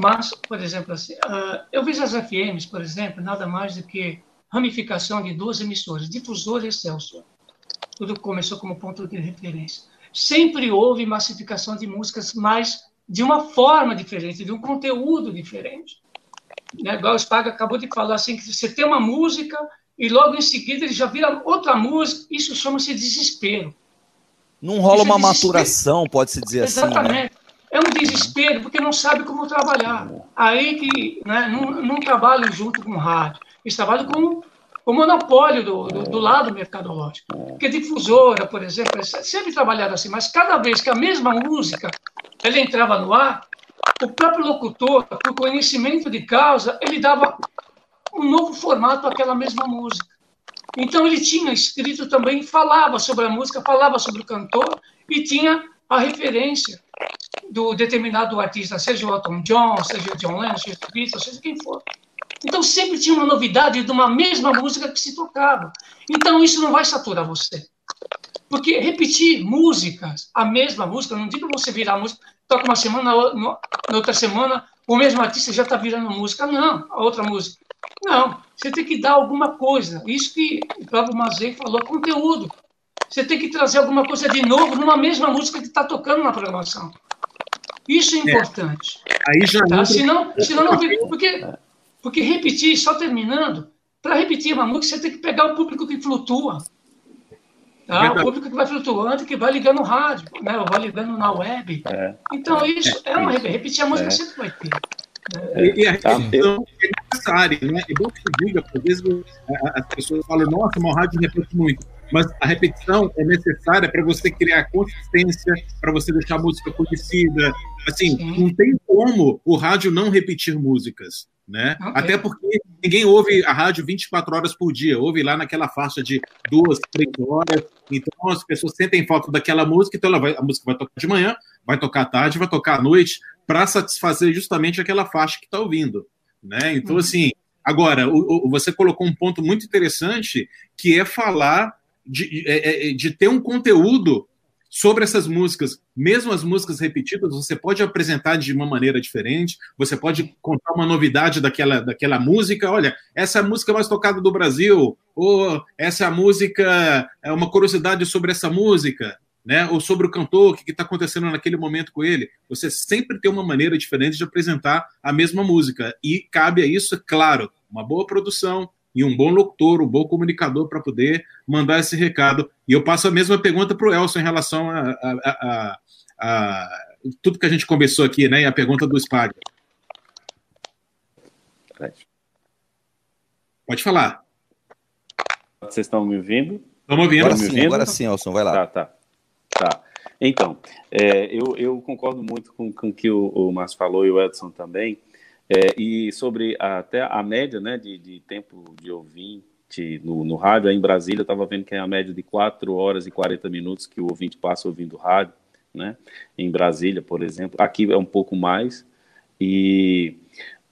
Mas, por exemplo, assim, uh, eu vejo as FMs, por exemplo, nada mais do que ramificação de duas emissoras, difusor e Excelsior. Tudo começou como ponto de referência. Sempre houve massificação de músicas, mas de uma forma diferente, de um conteúdo diferente. Né? Igual o Spaga acabou de falar, assim, que você tem uma música e logo em seguida ele já vira outra música, isso chama-se desespero. Não rola isso é uma é maturação, pode-se dizer Exatamente. assim. Exatamente. Né? É um desespero, porque não sabe como trabalhar. Aí que né, não, não trabalham junto com o rádio, eles trabalham com o monopólio do, do, do, lado mercadológico. Porque difusora, por exemplo, sempre trabalharam assim, mas cada vez que a mesma música ela entrava no ar, o próprio locutor, por conhecimento de causa, ele dava um novo formato àquela mesma música. Então ele tinha escrito também, falava sobre a música, falava sobre o cantor e tinha a referência do determinado artista, seja o Elton John, seja o John Lennon, seja o Beatles, seja quem for. Então sempre tinha uma novidade de uma mesma música que se tocava. Então isso não vai saturar você. Porque repetir músicas, a mesma música, não digo você virar música, toca uma semana, na outra semana, o mesmo artista já está virando música. Não, a outra música. Não, você tem que dar alguma coisa. Isso que o próprio Mazei falou, conteúdo. Você tem que trazer alguma coisa de novo numa mesma música que está tocando na programação. Isso é, é. importante. É. Aí já tá? senão, senão não porque porque repetir, só terminando, para repetir uma música, você tem que pegar o público que flutua. Tá? O público que vai flutuando, que vai ligando no rádio, né? vai ligando na web. É, então, é, isso é, uma repetir a música é. sempre vai ter. Né? E, a repetição é necessária, né? É bom que se diga, porque às vezes as pessoas falam, nossa, o rádio repete muito mas a repetição é necessária para você criar consistência, para você deixar a música conhecida. Assim, Sim. não tem como o rádio não repetir músicas. Né? Okay. Até porque ninguém ouve a rádio 24 horas por dia, ouve lá naquela faixa de duas, três horas. Então as pessoas sentem falta daquela música, então vai, a música vai tocar de manhã, vai tocar à tarde, vai tocar à noite, para satisfazer justamente aquela faixa que está ouvindo. Né? Então, uhum. assim, agora, o, o, você colocou um ponto muito interessante que é falar de, é, é, é, de ter um conteúdo sobre essas músicas, mesmo as músicas repetidas, você pode apresentar de uma maneira diferente, você pode contar uma novidade daquela, daquela música. Olha, essa é a música mais tocada do Brasil, ou essa música é uma curiosidade sobre essa música, né? Ou sobre o cantor, o que está acontecendo naquele momento com ele. Você sempre tem uma maneira diferente de apresentar a mesma música. E cabe a isso, é claro, uma boa produção, e um bom locutor, um bom comunicador para poder mandar esse recado. E eu passo a mesma pergunta para o Elson em relação a, a, a, a, tudo que a gente conversou aqui, né? E a pergunta do Spag. Pode falar. Vocês estão me ouvindo? Estamos ouvindo. Agora sim, agora sim, Elson, vai lá. Tá, tá. Tá. Então, é, eu, eu, concordo muito com, com o que o, o Márcio falou e o Edson também. É, e sobre a, até a média né, de, de tempo de ouvinte no, no rádio, em Brasília, eu estava vendo que é a média de 4 horas e 40 minutos que o ouvinte passa ouvindo rádio, né? Em Brasília, por exemplo. Aqui é um pouco mais. E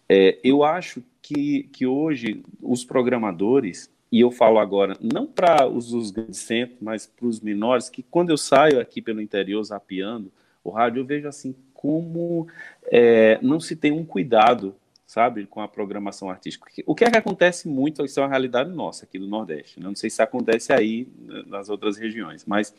é, eu acho que, que hoje os programadores, e eu falo agora não para os, os grandes centros, mas para os menores, que quando eu saio aqui pelo interior zapeando o rádio, eu vejo assim como é, não se tem um cuidado, sabe, com a programação artística. O que é que acontece muito, isso é uma realidade nossa aqui do Nordeste, né? não sei se acontece aí nas outras regiões, mas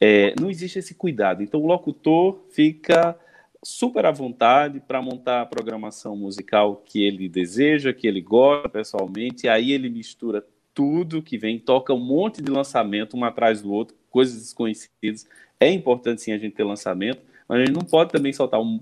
é, não existe esse cuidado. Então o locutor fica super à vontade para montar a programação musical que ele deseja, que ele gosta pessoalmente, e aí ele mistura tudo que vem, toca um monte de lançamento um atrás do outro, coisas desconhecidas. É importante sim a gente ter lançamento, mas a gente não pode também soltar um,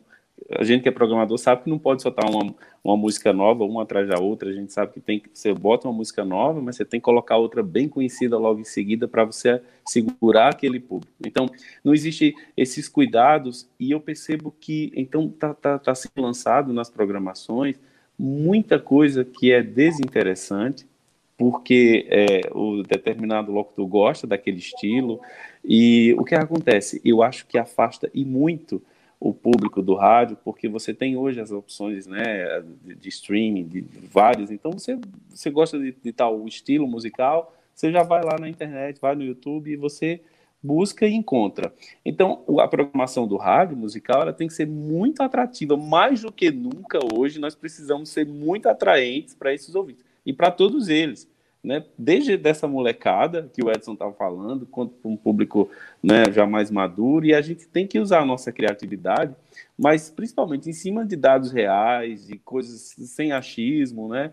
a gente que é programador sabe que não pode soltar uma, uma música nova, uma atrás da outra. A gente sabe que tem que você bota uma música nova, mas você tem que colocar outra bem conhecida logo em seguida para você segurar aquele público. Então, não existe esses cuidados e eu percebo que então tá, tá, tá sendo lançado nas programações muita coisa que é desinteressante porque é, o determinado locutor gosta daquele estilo e o que acontece? Eu acho que afasta e muito o público do rádio, porque você tem hoje as opções né, de, streaming, de, de vários, então você, você gosta de, de tal estilo musical, você já vai lá na internet, vai no YouTube e você busca e encontra. Então, a programação do rádio musical ela tem que ser muito atrativa, mais do que nunca hoje nós precisamos ser muito atraentes para esses ouvintes e para todos eles né, desde dessa molecada que o Edson estava falando, quanto para um público né, já mais maduro, e a gente tem que usar a nossa criatividade, mas principalmente em cima de dados reais, e coisas sem achismo, né,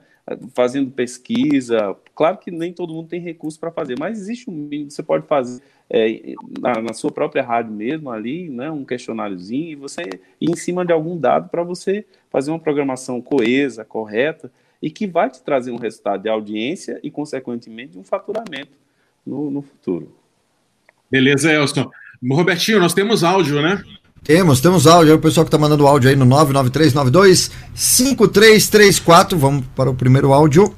fazendo pesquisa. Claro que nem todo mundo tem recurso para fazer, mas existe um mínimo, você pode fazer é, na, na, sua própria rádio mesmo ali, né, um questionáriozinho, e você ir em cima de algum dado para você fazer uma programação coesa, correta, e que vai te trazer um resultado de audiência e, consequentemente, de um faturamento no, no futuro. Beleza, Elson. Robertinho, nós temos áudio, né? Temos, temos áudio. O pessoal que está mandando áudio aí no 993925334. Vamos para o primeiro áudio.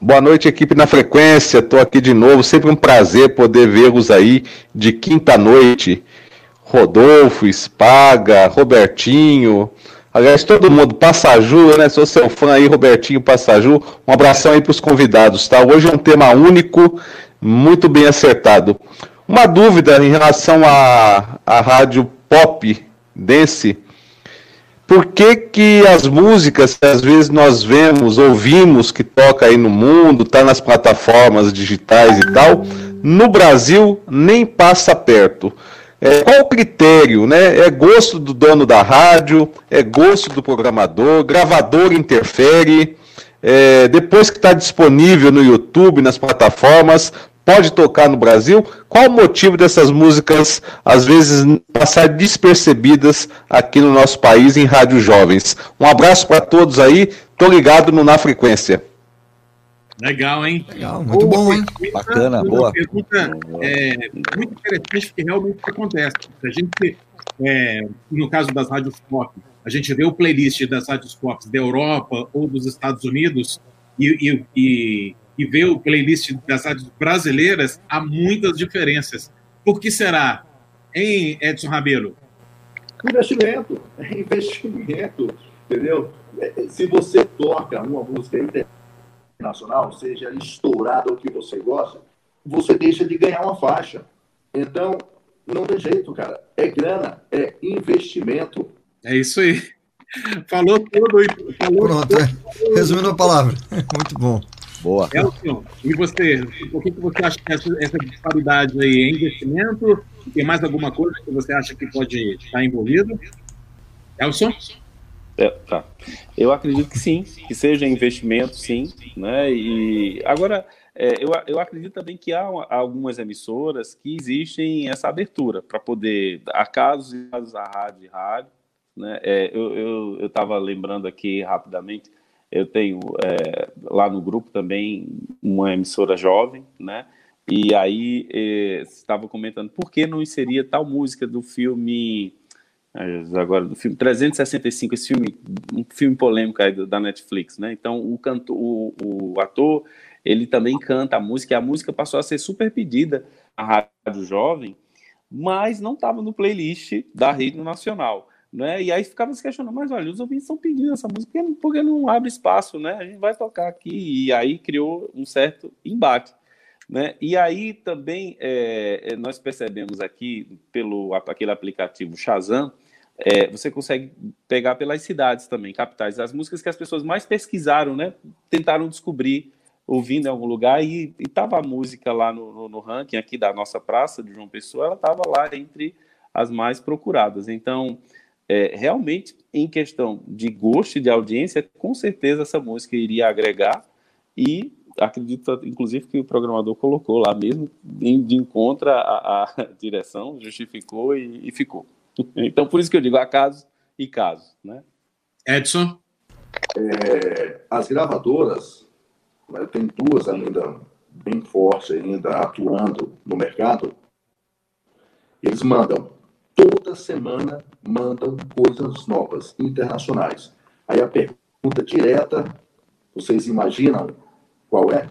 Boa noite, equipe na frequência. Estou aqui de novo. Sempre um prazer poder vê-los aí de quinta noite. Rodolfo, Spaga, Robertinho, Aliás, todo mundo, Passaju, né? Sou seu fã aí, Robertinho Passaju. Um abração aí para os convidados, tá? Hoje é um tema único, muito bem acertado. Uma dúvida em relação à, à rádio pop dance. Por que, que as músicas que às vezes nós vemos, ouvimos, que toca aí no mundo, tá nas plataformas digitais e tal, no Brasil nem passa perto? É, qual o critério, né? É gosto do dono da rádio, é gosto do programador, gravador interfere. É, depois que está disponível no YouTube, nas plataformas, pode tocar no Brasil. Qual o motivo dessas músicas, às vezes, passar despercebidas aqui no nosso país em rádios jovens? Um abraço para todos aí, tô ligado no Na Frequência. Legal, hein? Legal, muito boa, bom, hein? Pergunta, Bacana, boa. Pergunta é, muito interessante, porque realmente acontece. A gente, é, no caso das rádios pop, a gente vê o playlist das rádios pop da Europa ou dos Estados Unidos e, e, e, e vê o playlist das rádios brasileiras, há muitas diferenças. Por que será, hein, Edson Rabelo? Investimento, é investimento, entendeu? Se você toca uma música nacional, seja estourada o que você gosta, você deixa de ganhar uma faixa. Então, não tem jeito, cara. É grana, é investimento. É isso aí. Falou tudo. Falou Pronto, tudo. É. resumindo a palavra. Muito bom. Boa. Elton, e você? Por que, que você acha que essa, essa disparidade aí é investimento? Tem mais alguma coisa que você acha que pode estar envolvido? Elson? É, tá. Eu acredito que sim, que seja investimento, sim, né? E agora é, eu, eu acredito também que há algumas emissoras que existem essa abertura para poder, a casos e casos a rádio e rádio, né? É, eu estava lembrando aqui rapidamente, eu tenho é, lá no grupo também uma emissora jovem, né? E aí é, estava comentando por que não inseria tal música do filme agora do filme 365, esse filme, um filme polêmico aí da Netflix, né? Então o cantor, o, o ator, ele também canta a música, e a música passou a ser super pedida na rádio jovem, mas não estava no playlist da rede nacional, né? E aí ficava se questionando, mas olha, os ouvintes estão pedindo essa música, porque, porque não abre espaço, né? A gente vai tocar aqui e aí criou um certo embate. Né? E aí também é, nós percebemos aqui pelo aquele aplicativo Shazam é, você consegue pegar pelas cidades também, capitais, as músicas que as pessoas mais pesquisaram, né? Tentaram descobrir, ouvindo em algum lugar, e estava a música lá no, no, no, ranking aqui da nossa praça de João Pessoa, ela estava lá entre as mais procuradas. Então, é, realmente, em questão de gosto e de audiência, com certeza essa música iria agregar e acredito, inclusive, que o programador colocou lá mesmo, de encontro à, à direção, justificou e, e ficou. Então, por isso que eu digo acaso e caso, né? Edson? É, as gravadoras, né, tem duas ainda bem fortes ainda atuando no mercado, eles mandam, toda semana mandam coisas novas, internacionais. Aí a pergunta direta, vocês imaginam qual é?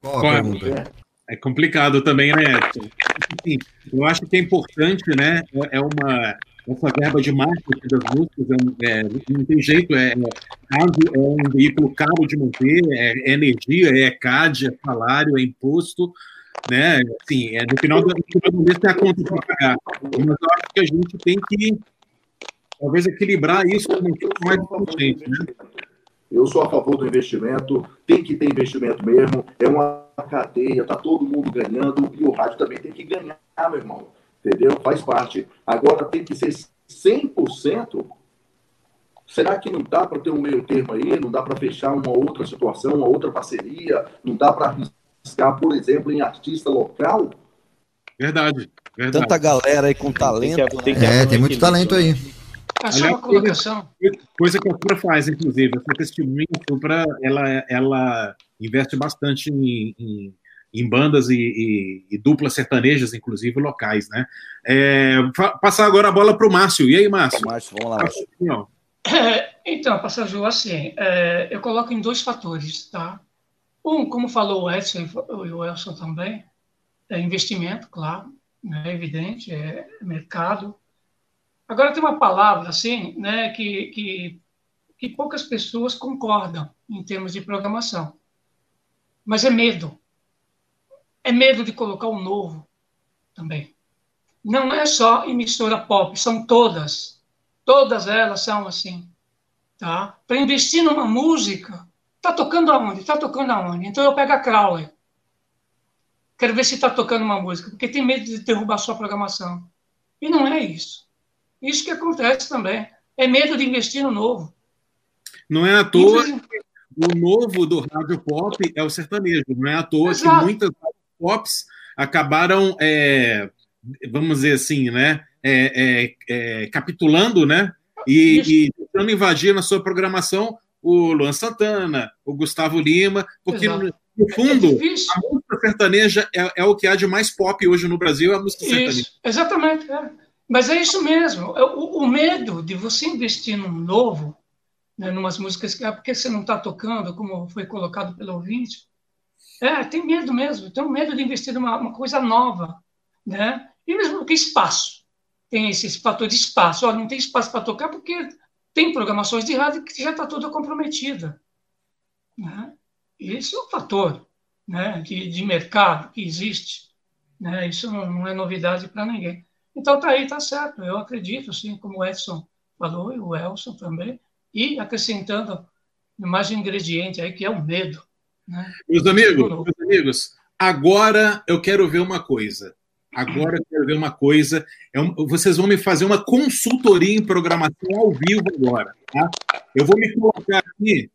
Qual a pergunta? É complicado também, né? Assim, eu acho que é importante, né? É, é uma essa verba de marketing das músicas é, é, não tem jeito, é, é, é um veículo caro de manter, é, é, energia, é CAD, é salário, é imposto, né? Assim, é, no, final do, no mês tem a conta para pagar. Mas eu acho que a gente tem que talvez equilibrar isso com mais né? Eu sou a favor do investimento, tem que ter investimento mesmo, é uma cadeia, tá todo mundo ganhando e o rádio também tem que ganhar, meu irmão entendeu? Faz parte. Agora tem que ser 100%. Será que não dá para ter um meio termo aí? Não dá para fechar uma outra situação, uma outra parceria? Não dá para arriscar, por exemplo, em artista local? Verdade, verdade. Tanta galera aí com talento. Tem que, tem é, tem muito talento aí. Só uma colocação. Coisa que a Supra faz, inclusive. Essa testemunha, a Supra, ela, ela investe bastante em, em em bandas e, e, e, duplas sertanejas, inclusive locais, né? É, passar agora a bola para o Márcio. E aí, Márcio? Márcio, vamos lá. Márcio. É, então, Passagio, assim, é, eu coloco em dois fatores, tá? Um, como falou o Edson e o Elson também, é investimento, claro, né, é evidente, é mercado. Agora tem uma palavra, assim, né, que, que, que poucas pessoas concordam em termos de programação, mas é medo é medo de colocar o novo também. Não é só emissora pop, são todas. Todas elas são assim. Tá? Para investir numa música, tá tocando aonde? Tá tocando aonde? Então eu pego a Crowley. Quero ver se está tocando uma música, porque tem medo de derrubar sua programação. E não é isso. Isso que acontece também. É medo de investir no novo. Não é à toa o novo do rádio pop é o sertanejo. Não é à toa Exato. que muitas pops acabaram, é, vamos dizer assim, né, é, é, é capitulando, né, e, e tentando invadir na sua programação o Luan Santana, o Gustavo Lima, porque no, no, fundo é a música sertaneja é, é, o que há de mais pop hoje no Brasil, é a música isso, sertaneja. Exatamente, mas é isso mesmo. O, o, medo de você investir num novo, né, numas músicas que é porque você não está tocando, como foi colocado pelo ouvinte, é, tem medo mesmo, tem medo de investir numa uma coisa nova, né? E mesmo porque espaço, tem esse, fator de espaço. Olha, não tem espaço para tocar porque tem programações de rádio que já está toda comprometida. Né? Esse é o fator né, de, de mercado que existe. Né? Isso não, não é novidade para ninguém. Então tá aí, tá certo. Eu acredito, assim, como o Edson falou e o Elson também, e acrescentando mais um ingrediente aí que é o medo. Né? Meus amigos, meus amigos, agora eu quero ver uma coisa. Agora eu quero ver uma coisa. É um, vocês vão me fazer uma consultoria em programação ao vivo agora. Tá? Eu vou me colocar aqui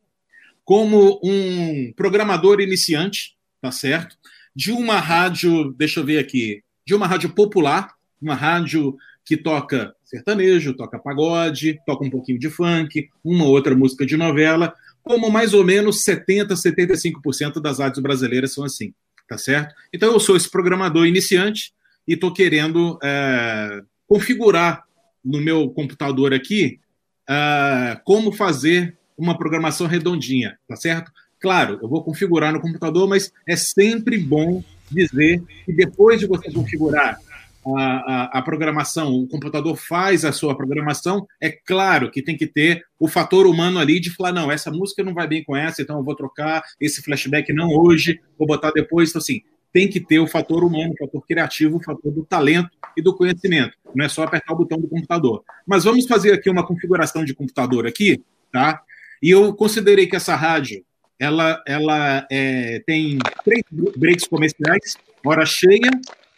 como um programador iniciante, tá certo? De uma rádio, deixa eu ver aqui, de uma rádio popular, uma rádio que toca sertanejo, toca pagode, toca um pouquinho de funk, uma outra música de novela, como mais ou menos 70%, 75% das rádios brasileiras são assim, tá certo? Então eu sou esse programador iniciante e estou querendo é, configurar no meu computador aqui é, como fazer uma programação redondinha, tá certo? Claro, eu vou configurar no computador, mas é sempre bom dizer que depois de você configurar a, a, programação, o computador faz a sua programação, é claro que tem que ter o fator humano ali de falar, não, essa música não vai bem com essa, então eu vou trocar esse flashback não hoje, vou botar depois. Então, assim, tem que ter o fator humano, o fator criativo, o fator do talento e do conhecimento. Não é só apertar o botão do computador. Mas vamos fazer aqui uma configuração de computador aqui, tá? E eu considerei que essa rádio, ela, ela é, tem três breaks comerciais, hora cheia,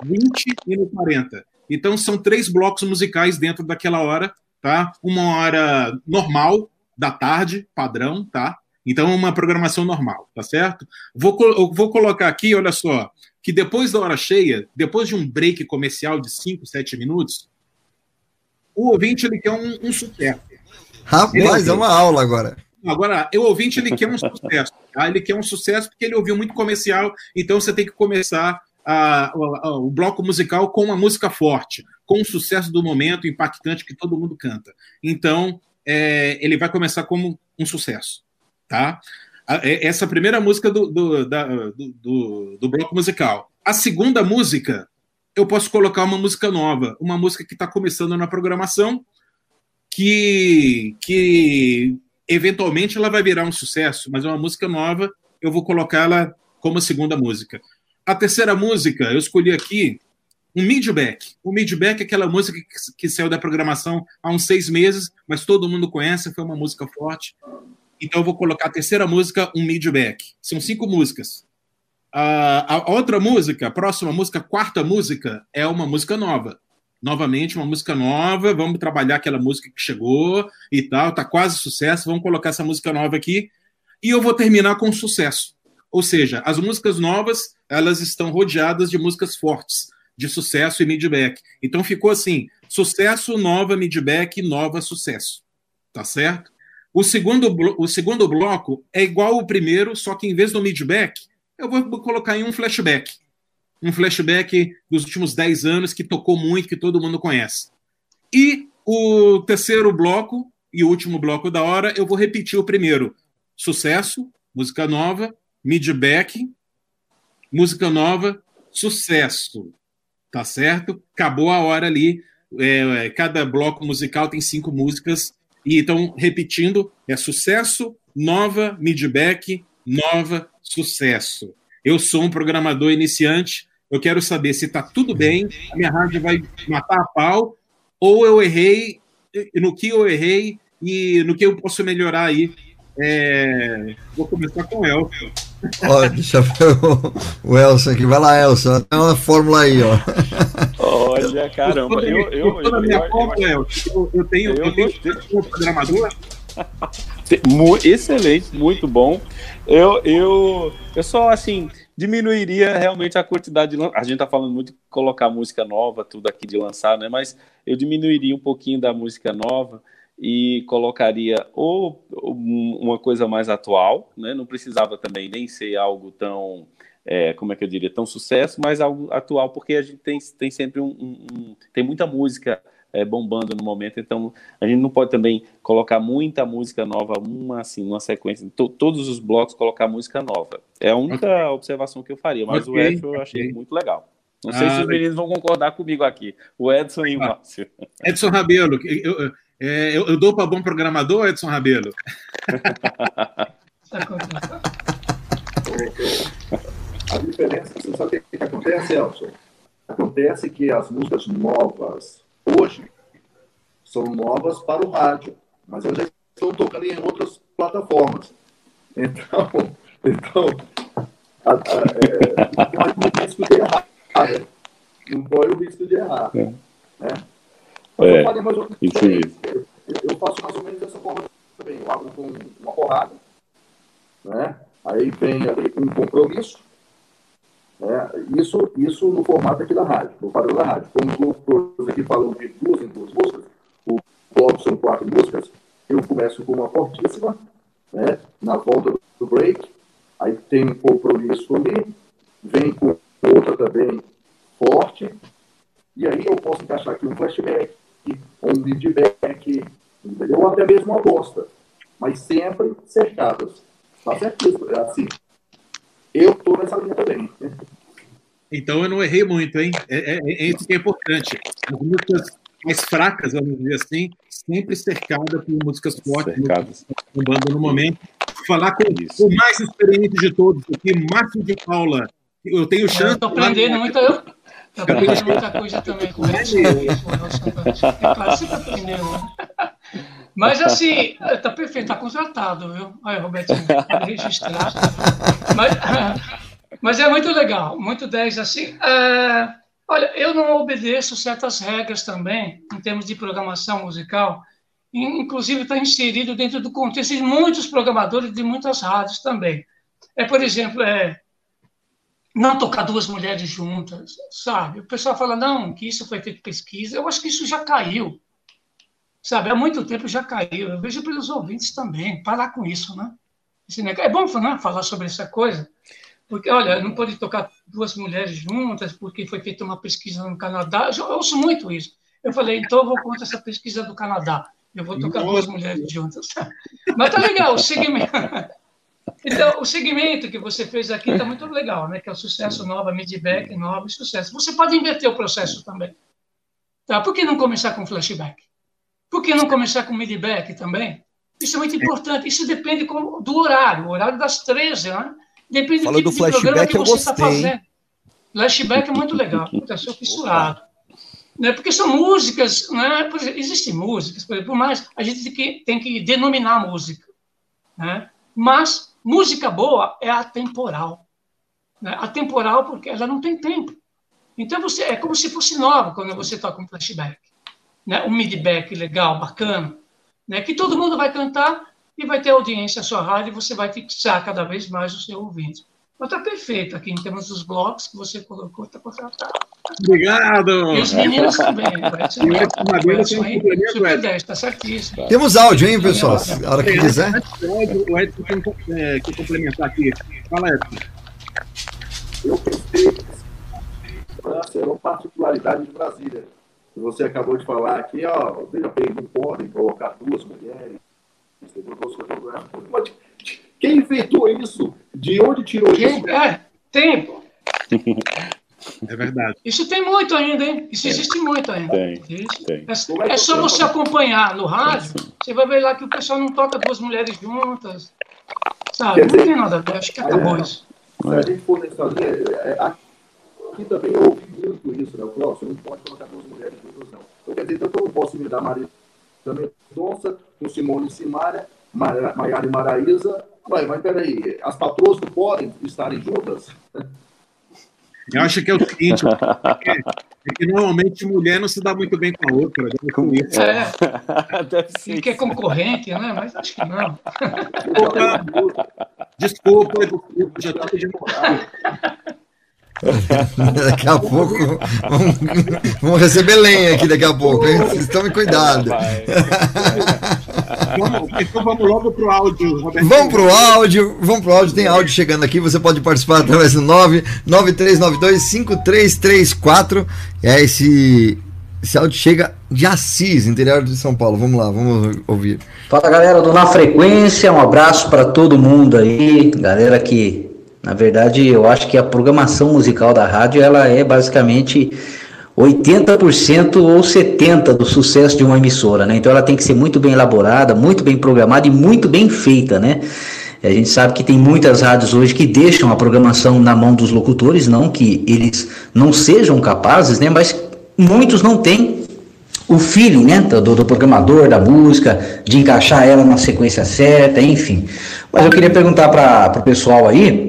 20 e no 40. Então são três blocos musicais dentro daquela hora, tá? Uma hora normal da tarde, padrão, tá? Então uma programação normal, tá certo? Vou, vou colocar aqui, olha só, que depois da hora cheia, depois de um break comercial de 5, 7 minutos, o ouvinte ele quer um, um sucesso. Rapaz, é uma aula agora. Agora, o ouvinte ele quer um sucesso. Tá? Ele quer um sucesso porque ele ouviu muito comercial, então você tem que começar a, a, o bloco musical com uma música forte, com um sucesso do momento, impactante, que todo mundo canta. Então, é, ele vai começar como um sucesso. Tá? É, essa primeira música do, do, da, do, do bloco musical. A segunda música, eu posso colocar uma música nova, uma música que está começando na programação, que, que eventualmente ela vai virar um sucesso, mas é uma música nova, eu vou colocá-la como segunda música. A terceira música, eu escolhi aqui um midback. O midback é aquela música que, saiu da programação há uns seis meses, mas todo mundo conhece, foi uma música forte. Então eu vou colocar a terceira música, um midback. São cinco músicas. A, a outra música, a próxima música, a quarta música, é uma música nova novamente uma música nova, vamos trabalhar aquela música que chegou e tal, tá quase sucesso, vamos colocar essa música nova aqui e eu vou terminar com sucesso. Ou seja, as músicas novas, elas estão rodeadas de músicas fortes, de sucesso e midback. Então ficou assim, sucesso, nova, midback, nova, sucesso. Tá certo? O segundo, o segundo bloco é igual ao primeiro, só que em vez do midback, eu vou colocar em um flashback um flashback dos últimos 10 anos que tocou muito, que todo mundo conhece. E o terceiro bloco e o último bloco da hora, eu vou repetir o primeiro. Sucesso, música nova, midback, música nova, sucesso. Tá certo? Acabou a hora ali. É, é cada bloco musical tem cinco músicas. E então, repetindo, é sucesso, nova, midback, nova, sucesso. Eu sou um programador iniciante, eu quero saber se está tudo bem, a minha rádio vai matar a pau, ou eu errei, no que eu errei e no que eu posso melhorar aí. É... Vou começar com o Elson. Ó, deixa eu ver o, Elson aqui. Vai lá, Elson. Tem uma fórmula aí, ó. Olha, caramba. Eu, eu, eu, eu, minha eu, fórmula, eu, eu, eu tenho, eu, eu tenho um programador. Excelente, muito bom. Eu, eu, eu só assim diminuiria realmente a quantidade de. A gente está falando muito de colocar música nova, tudo aqui de lançar, né? Mas eu diminuiria um pouquinho da música nova e colocaria ou uma coisa mais atual, né? Não precisava também nem ser algo tão, é, como é que eu diria, tão sucesso, mas algo atual, porque a gente tem, tem sempre um, um, tem muita música é, bombando no momento, então a gente não pode também colocar muita música nova, uma assim, uma sequência, to, todos os blocos colocar música nova. É a única okay. observação que eu faria, mas okay. o Edson eu achei muito legal. Não sei ah, se os meninos vão concordar comigo aqui, o Edson e o ah, Márcio. Edson Rabelo, eu, eu, é, eu, eu dou para bom programador, Edson Rabelo? a diferença, você sabe o que acontece, Elson? Acontece que as músicas novas, hoje são novas para o rádio, mas elas já estão tocando em outras plataformas. Então, então a, a, é, não corre o risco de errar. Né? Não corre o risco de errar. É. Né? É, eu, mais isso eu, eu faço mais ou menos dessa forma também. Eu abro com uma porrada, né? aí vem ali um compromisso, né? Isso, isso no formato aqui da rádio, no padrão da rádio. Como os aqui falam de duas em duas músicas, o bloco são quatro músicas, eu começo com uma fortíssima, né? na volta do break, aí tem um compromisso ali, vem com outra também forte, e aí eu posso encaixar aqui um flashback, um feedback, entendeu? ou até mesmo uma bosta, mas sempre cercadas. Tá certo? É assim. Eu estou nessa linha também. Então eu não errei muito, hein? É, é, é isso que é importante. As músicas mais fracas, vamos dizer assim, sempre cercada por músicas fortes, músicas bombando no momento. Falar com isso. o mais experiente de todos aqui, Márcio de Paula. Eu tenho chance. Estou aprendendo muito. Eu aprendendo muita coisa também com ele. É claro, você está aprendendo. Né? Mas assim, está perfeito, está contratado, viu? Aí, Robertinho, pode registrar. Mas, mas é muito legal, muito 10 assim. É, olha, eu não obedeço certas regras também, em termos de programação musical, inclusive está inserido dentro do contexto de muitos programadores de muitas rádios também. É, por exemplo, é, não tocar duas mulheres juntas, sabe? O pessoal fala, não, que isso foi feito pesquisa. Eu acho que isso já caiu. sabe, há muito tempo já caiu. Eu vejo pelos ouvintes também, parar com isso, né? É bom né, falar sobre essa coisa, porque, olha, não pode tocar duas mulheres juntas, porque foi feita uma pesquisa no Canadá. Eu ouço muito isso. Eu falei, então eu vou contra essa pesquisa do Canadá. Eu vou tocar Nossa. duas mulheres juntas. Mas tá legal, segmento. Então, o segmento que você fez aqui está muito legal, né? Que é o sucesso nova, midback, nova e sucesso. Você pode inverter o processo também. Tá? Por que não começar com flashback? Por que não começar com midback também? Isso é muito importante. Isso depende do horário, o horário das 13, né? Depende Falou do, tipo do flashback, que você está fazendo. Flashback é muito legal. Puta, sou fissurado. Né? Porque são músicas, né? existem músicas, por, exemplo, a gente tem que, tem que denominar música. Né? Mas música boa é atemporal. Né? Atemporal porque ela não tem tempo. Então você é como se fosse nova quando você toca um flashback. Né? Um midback legal, bacana né, que todo mundo vai cantar e vai ter audiência à sua rádio e você vai fixar cada vez mais o seu ouvinte. Mas está perfeito aqui em termos dos blocos que você colocou, está contratado. Obrigado! E os meninos também. Está certíssimo. Temos áudio, hein, pessoal? A hora que quiser. O Edson tem é, que complementar aqui. Fala, Edson. Eu pensei que era uma particularidade de Brasília você acabou de falar aqui, ó, veja bem, não podem colocar duas mulheres, quem inventou isso? De onde tirou Quem? isso? É, tempo. É verdade. Isso tem muito ainda, hein? Isso existe muito ainda. Tem, tem. É, é, só você acompanhar no rádio, você vai ver lá que o pessoal não toca duas mulheres juntas. Sabe? Dizer, não tem nada a ver, acho que acabou é, isso. Se a gente for linha, é, é aqui também eu ouvi muito isso, né? O Cláudio, não pode colocar duas mulheres juntas, não. Então, quer dizer, então eu não posso me dar Maria Mendonça com Simone Simaria, Maiara e Maraísa. Mas, mas peraí, as patroas não podem estarem juntas? Eu acho que é o seguinte, é, é que normalmente mulher não se dá muito bem com a outra. Né? Com isso. É. Deve ser. que é concorrente, né? Mas acho que não. Desculpa, desculpa, já estou pedindo daqui a pouco vamos, vamos, receber lenha aqui daqui a pouco, hein? Vocês tomem cuidado. então vamos logo pro áudio, Roberto. Vamos pro áudio, vamos pro áudio, tem áudio chegando aqui, você pode participar através do 993925334. É esse esse áudio chega de Assis, interior de São Paulo. Vamos lá, vamos ouvir. Fala galera do Na Frequência, um abraço para todo mundo aí, galera que na verdade, eu acho que a programação musical da rádio ela é basicamente 80% ou 70% do sucesso de uma emissora, né? Então ela tem que ser muito bem elaborada, muito bem programada e muito bem feita, né? A gente sabe que tem muitas rádios hoje que deixam a programação na mão dos locutores, não que eles não sejam capazes, né? Mas muitos não têm o feeling, né? Do, do programador, da música, de encaixar ela na sequência certa, enfim. Mas eu queria perguntar para o pessoal aí,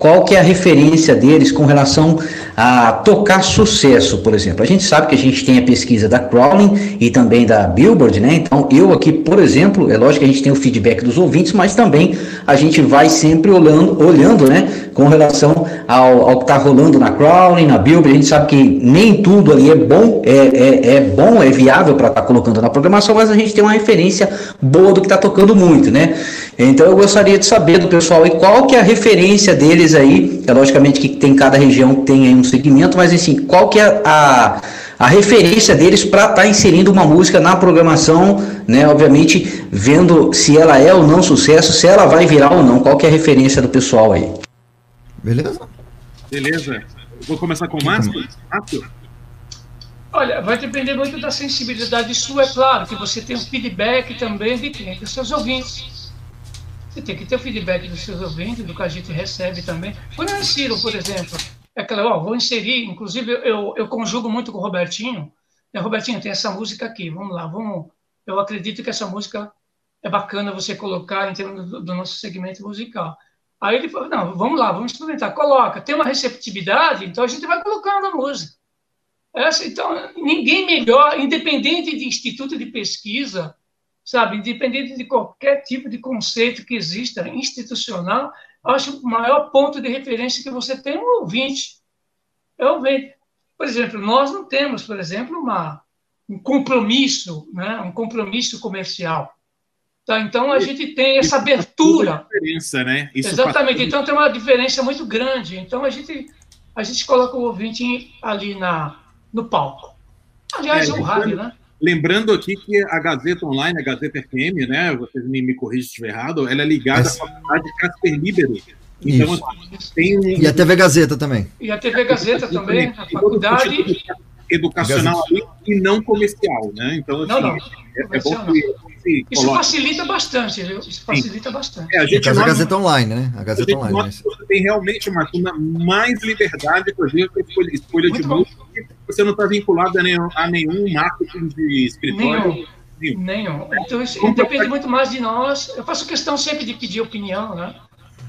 qual que é a referência deles com relação a tocar sucesso, por exemplo. A gente sabe que a gente tem a pesquisa da Crowley e também da Billboard, né? Então, eu aqui, por exemplo, é lógico que a gente tem o feedback dos ouvintes, mas também a gente vai sempre olhando, olhando né, com relação ao, ao que está rolando na Crowley, na Billboard. A gente sabe que nem tudo ali é bom, é, é, é bom, é viável para estar tá colocando na programação, mas a gente tem uma referência boa do que está tocando muito, né? Então, eu gostaria de saber do pessoal aí qual que é a referência deles aí. É logicamente que tem cada região tem aí um segmento, mas assim, qual que é a, a referência deles para estar tá inserindo uma música na programação, né? Obviamente, vendo se ela é ou não sucesso, se ela vai virar ou não, qual que é a referência do pessoal aí. Beleza? Beleza. Vou começar com o Márcio. Olha, vai depender muito da sensibilidade sua, é claro, que você tem um feedback também de quem? Dos seus ouvintes. Você tem que ter o feedback dos seus ouvintes, do que a gente recebe também. Quando eu insiro, por exemplo, é aquela, ó, vou inserir, inclusive eu, eu conjugo muito com o Robertinho. Né, Robertinho, tem essa música aqui, vamos lá, vamos. Eu acredito que essa música é bacana você colocar em termos do, do nosso segmento musical. Aí ele falou, não, vamos lá, vamos experimentar, coloca. Tem uma receptividade, então a gente vai colocando a música. Essa, então, ninguém melhor, independente de instituto de pesquisa, sabe, independente de qualquer tipo de conceito que exista institucional, acho que o maior ponto de referência que você tem é o ouvinte. É o ouvinte. Por exemplo, nós não temos, por exemplo, uma, um compromisso, né? um compromisso comercial. Tá? Então, a gente tem essa abertura. Diferença, né? Isso Exatamente. Então, tem uma diferença muito grande. Então, a gente, a gente coloca o ouvinte ali na, no palco. Aliás, é, é o rádio, né? Lembrando aqui que a Gazeta Online, a Gazeta FM, né? Vocês me, me corrigem se estiver errado, ela é ligada à faculdade Casper Libero. Então, assim, tem um... E a TV Gazeta também. E a TV Gazeta também, a faculdade. Educacional ali, e não comercial, né? Então, assim, não, não. É, é bom que isso facilita bastante, viu? Isso facilita Sim. bastante. É, a gente é a Gazeta Online, né? A Gazeta a Online. Nota, mas... Tem realmente uma, uma mais liberdade, por exemplo, escolha, escolha de música. Você não está vinculado a nenhum, a nenhum marketing de escritório. Nenhum. Nenhum. nenhum. Então, isso depende muito mais de nós. Eu faço questão sempre de pedir opinião, né?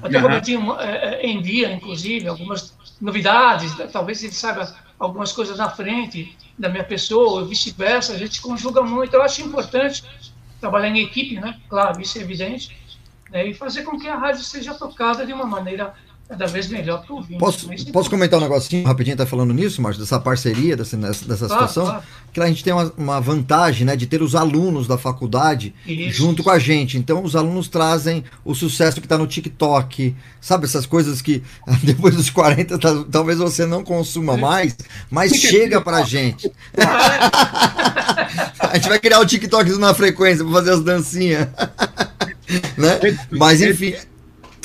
Até uhum. o Robertinho é, é, envia, inclusive, algumas novidades, talvez ele saiba algumas coisas na frente da minha pessoa, ou vice-versa, a gente conjuga muito. Eu acho importante trabalhar em equipe, né? Claro, isso é evidente, né? e fazer com que a rádio seja tocada de uma maneira cada vez melhor para o ouvinte. Posso, posso comentar um negocinho rapidinho, tá falando nisso, Márcio, dessa parceria, dessa, dessa claro, situação? Claro. Que a gente tem uma, uma, vantagem, né, de ter os alunos da faculdade Isso. junto com a gente. Então, os alunos trazem o sucesso que está no TikTok, sabe? Essas coisas que depois dos 40 tá, talvez você não consuma mais, mas chega para a gente. a gente vai criar o TikTok na frequência para fazer as dancinhas. né? Mas, enfim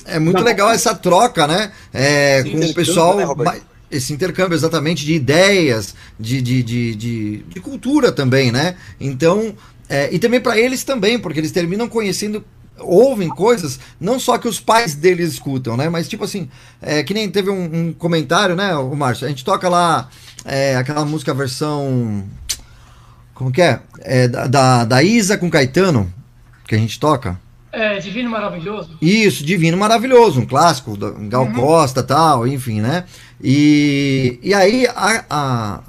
é muito legal essa troca, né? É, com o pessoal. Né, esse intercâmbio exatamente de ideias, de, de, de, de, de cultura também, né? Então, é, e também para eles também, porque eles terminam conhecendo ouvem coisas, não só que os pais deles escutam, né? Mas tipo assim, é, que nem teve um, um comentário, né, o Márcio? A gente toca lá é, aquela música versão. Como que é? é da, da Isa com Caetano, que a gente toca. É, Divino Maravilhoso. Isso, Divino Maravilhoso, um clássico, da Gal uhum. Costa tal, enfim, né? E, e aí a, a,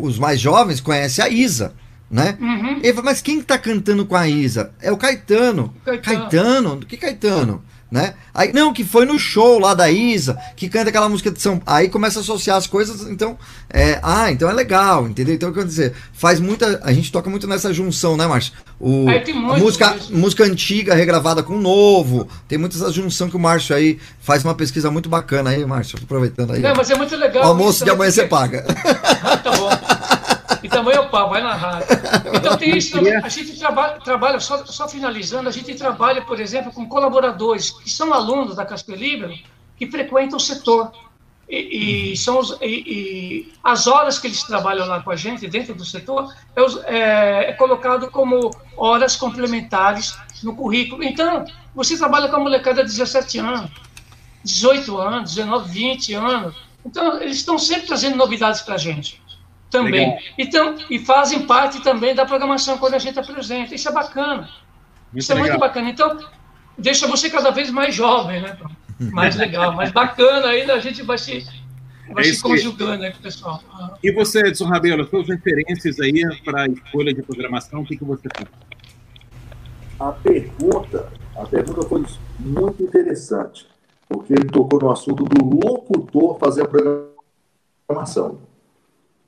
os mais jovens conhecem a Isa, né? Uhum. Ele fala, mas quem tá cantando com a Isa? É o Caetano. Caetano? Caetano? Que Caetano? Né? Aí, não, que foi no show lá da Isa, que canta aquela música de São Aí começa a associar as coisas, então, é, ah, então é legal, entendeu? Então, quer dizer, faz muita. A gente toca muito nessa junção, né, Márcio? O, a música, música antiga regravada com novo, tem muita essa junção que o Márcio aí faz uma pesquisa muito bacana aí, Márcio, aproveitando aí. Não, mas é muito legal. O almoço de amanhã você paga. Ah, tá bom. E também é o pau, vai na rádio. Então tem isso também. A gente trabalha, trabalha só, só finalizando, a gente trabalha, por exemplo, com colaboradores que são alunos da Casper Libero que frequentam o setor. E, e são os, e, e, as horas que eles trabalham lá com a gente, dentro do setor, é, é, é colocado como horas complementares no currículo. Então, você trabalha com a molecada de 17 anos, 18 anos, 19, 20 anos. Então, eles estão sempre trazendo novidades para a gente também. Então, e fazem parte também da programação quando a gente apresenta. Isso é bacana. Muito Isso é legal. muito bacana. Então, deixa você cada vez mais jovem, né? Mais legal, mais bacana ainda a gente vai se, vai é se conjugando aí com o pessoal. E você, Edson Rabelo, suas referências aí para a escolha de programação, o que, que você tem? A pergunta, a pergunta foi muito interessante, porque ele tocou no assunto do locutor fazer a programação.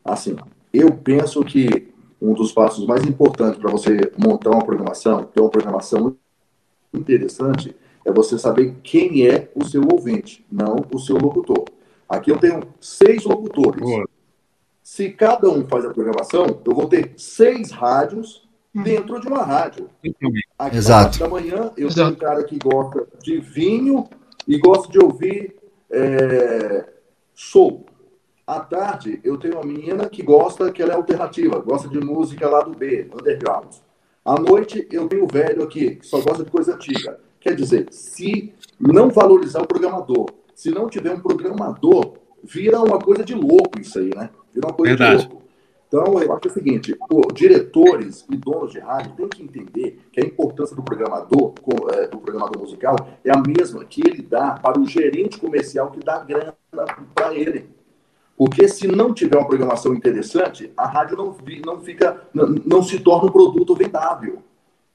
Assim, eu penso que um dos passos mais importantes para você montar uma programação, ter uma programação interessante, é você saber quem é o seu ouvinte, não o seu locutor. Aqui eu tenho seis locutores. Boa. Se cada um faz a programação, eu vou ter seis rádios dentro de uma rádio. Aqui Exato. da manhã, eu Exato. tenho um cara que gosta de vinho e gosta de ouvir é, soul. À tarde, eu tenho uma menina que gosta, que ela é alternativa, gosta de música lá do B, underground. À noite, eu tenho o velho aqui, que só gosta de coisa antiga. Quer dizer, se não valorizar o programador, se não tiver um programador, vira uma coisa de louco isso aí, né? Vira uma coisa Verdade. de louco. Então, eu acho o seguinte: pô, diretores e donos de rádio têm que entender que a importância do programador, é, do programador musical, é a mesma que ele dá para o gerente comercial que dá grana para ele. Porque se não tiver uma programação interessante, a rádio não, não fica, não, não se torna um produto vendável.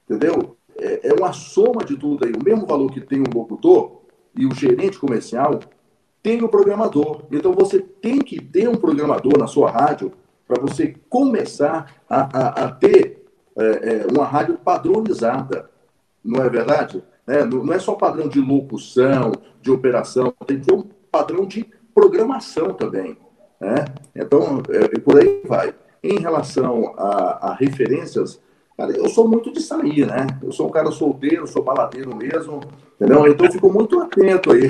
Entendeu? É, é, uma soma de tudo aí. O mesmo valor que tem o locutor e o gerente comercial tem o programador. Então você tem que ter um programador na sua rádio para você começar a, a, a ter é, é, uma rádio padronizada, não é verdade? É, não é só padrão de locução, de operação, tem que ter um padrão de programação também. Né? Então, é, por aí vai. Em relação a, a, referências, cara, eu sou muito de sair, né? Eu sou um cara solteiro, sou baladeiro mesmo, entendeu? Então, eu fico muito atento aí.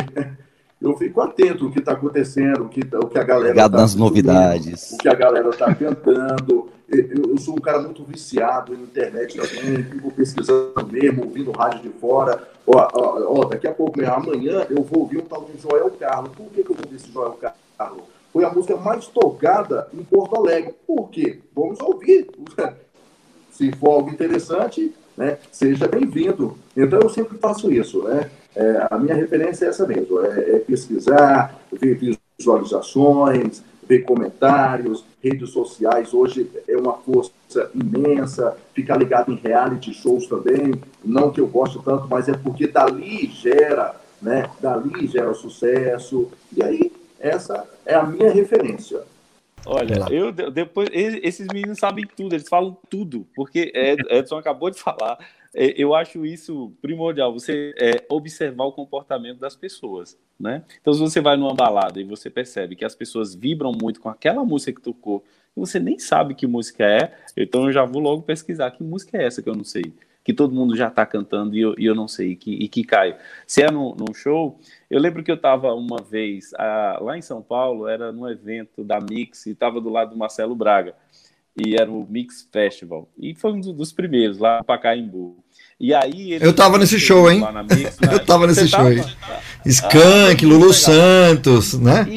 Eu fico atento o que está acontecendo, o que, o que a galera. Ligado tá nas novidades. O que a galera está cantando. Eu, eu, sou um cara muito viciado em internet também, fico pesquisando mesmo, ouvindo rádio de fora. Ó, ó, ó, daqui a pouco, amanhã, eu vou ouvir um tal de Joel Carlos. Por que, que eu vou ouvir esse Joel Carlos? Foi a música mais tocada em Porto Alegre. Por quê? Vamos ouvir. Se for algo interessante, né, seja bem-vindo. Então, eu sempre faço isso. Né? É, a minha referência é essa mesmo: é, é pesquisar, ver visualizações, ver comentários, redes sociais hoje é uma força imensa, ficar ligado em reality shows também, não que eu gosto tanto, mas é porque dali gera, né, dali gera sucesso, e aí essa é a minha referência. Olha, eu depois esses meninos sabem tudo, eles falam tudo, porque Edson acabou de falar. Eu acho isso primordial, você é, observar o comportamento das pessoas, né? Então, se você vai numa balada e você percebe que as pessoas vibram muito com aquela música que tocou, e você nem sabe que música é, então eu já vou logo pesquisar que música é essa que eu não sei, que todo mundo já está cantando e eu, e eu não sei, e que, e que cai. Se é num, num show, eu lembro que eu estava uma vez a, lá em São Paulo, era num evento da Mix e estava do lado do Marcelo Braga, e era o Mix Festival, e foi um dos primeiros lá no Pacaembu. E aí eu tava nesse show, hein? Mix, né? eu tava nesse show aí. Skank, ah, Lulu Santos, né?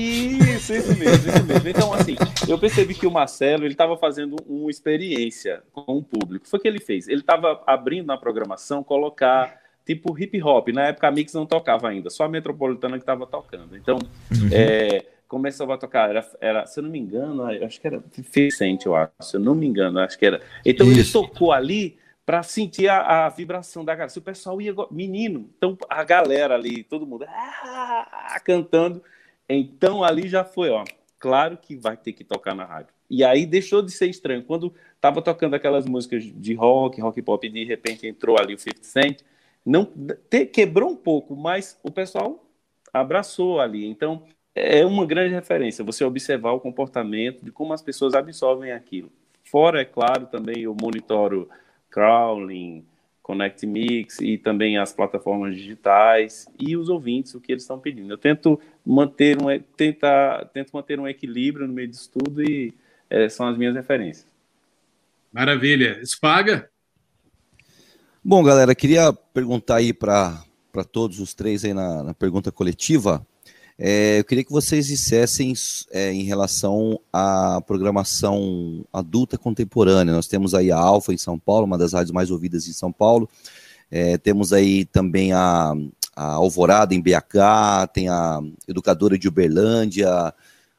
Isso, isso mesmo, isso mesmo. Então, assim, eu percebi que o Marcelo, ele tava fazendo uma experiência com o público. Foi o que ele fez. Ele tava abrindo na programação, colocar tipo hip hop. Na época a Mix não tocava ainda, só a Metropolitana que tava tocando. Então, uhum. é, começou a tocar, era, era, se eu não me engano, acho que era Vicente, eu acho, se eu não me engano, acho que era. Então Isso. ele tocou ali para sentir a, a, vibração da galera. Se o pessoal ia. Menino, então a galera ali, todo mundo ah, cantando. Então ali já foi, ó. Claro que vai ter que tocar na rádio. E aí deixou de ser estranho. Quando tava tocando aquelas músicas de rock, rock pop, e de repente entrou ali o 50 Cent, não te, quebrou um pouco, mas o pessoal abraçou ali. Então é uma grande referência você observar o comportamento de como as pessoas absorvem aquilo. Fora, é claro, também eu monitoro crawling, Connect Mix e também as plataformas digitais e os ouvintes, o que eles estão pedindo. Eu tento manter um, tentar, tento manter um equilíbrio no meio disso tudo e é, são as minhas referências. Maravilha. Espaga? Bom, galera, queria perguntar aí para todos os três aí na, na pergunta coletiva. É, eu queria que vocês dissessem é, em relação à programação adulta contemporânea. Nós temos aí a Alfa em São Paulo, uma das rádios mais ouvidas em São Paulo. É, temos aí também a, a, Alvorada em BH, tem a Educadora de Uberlândia,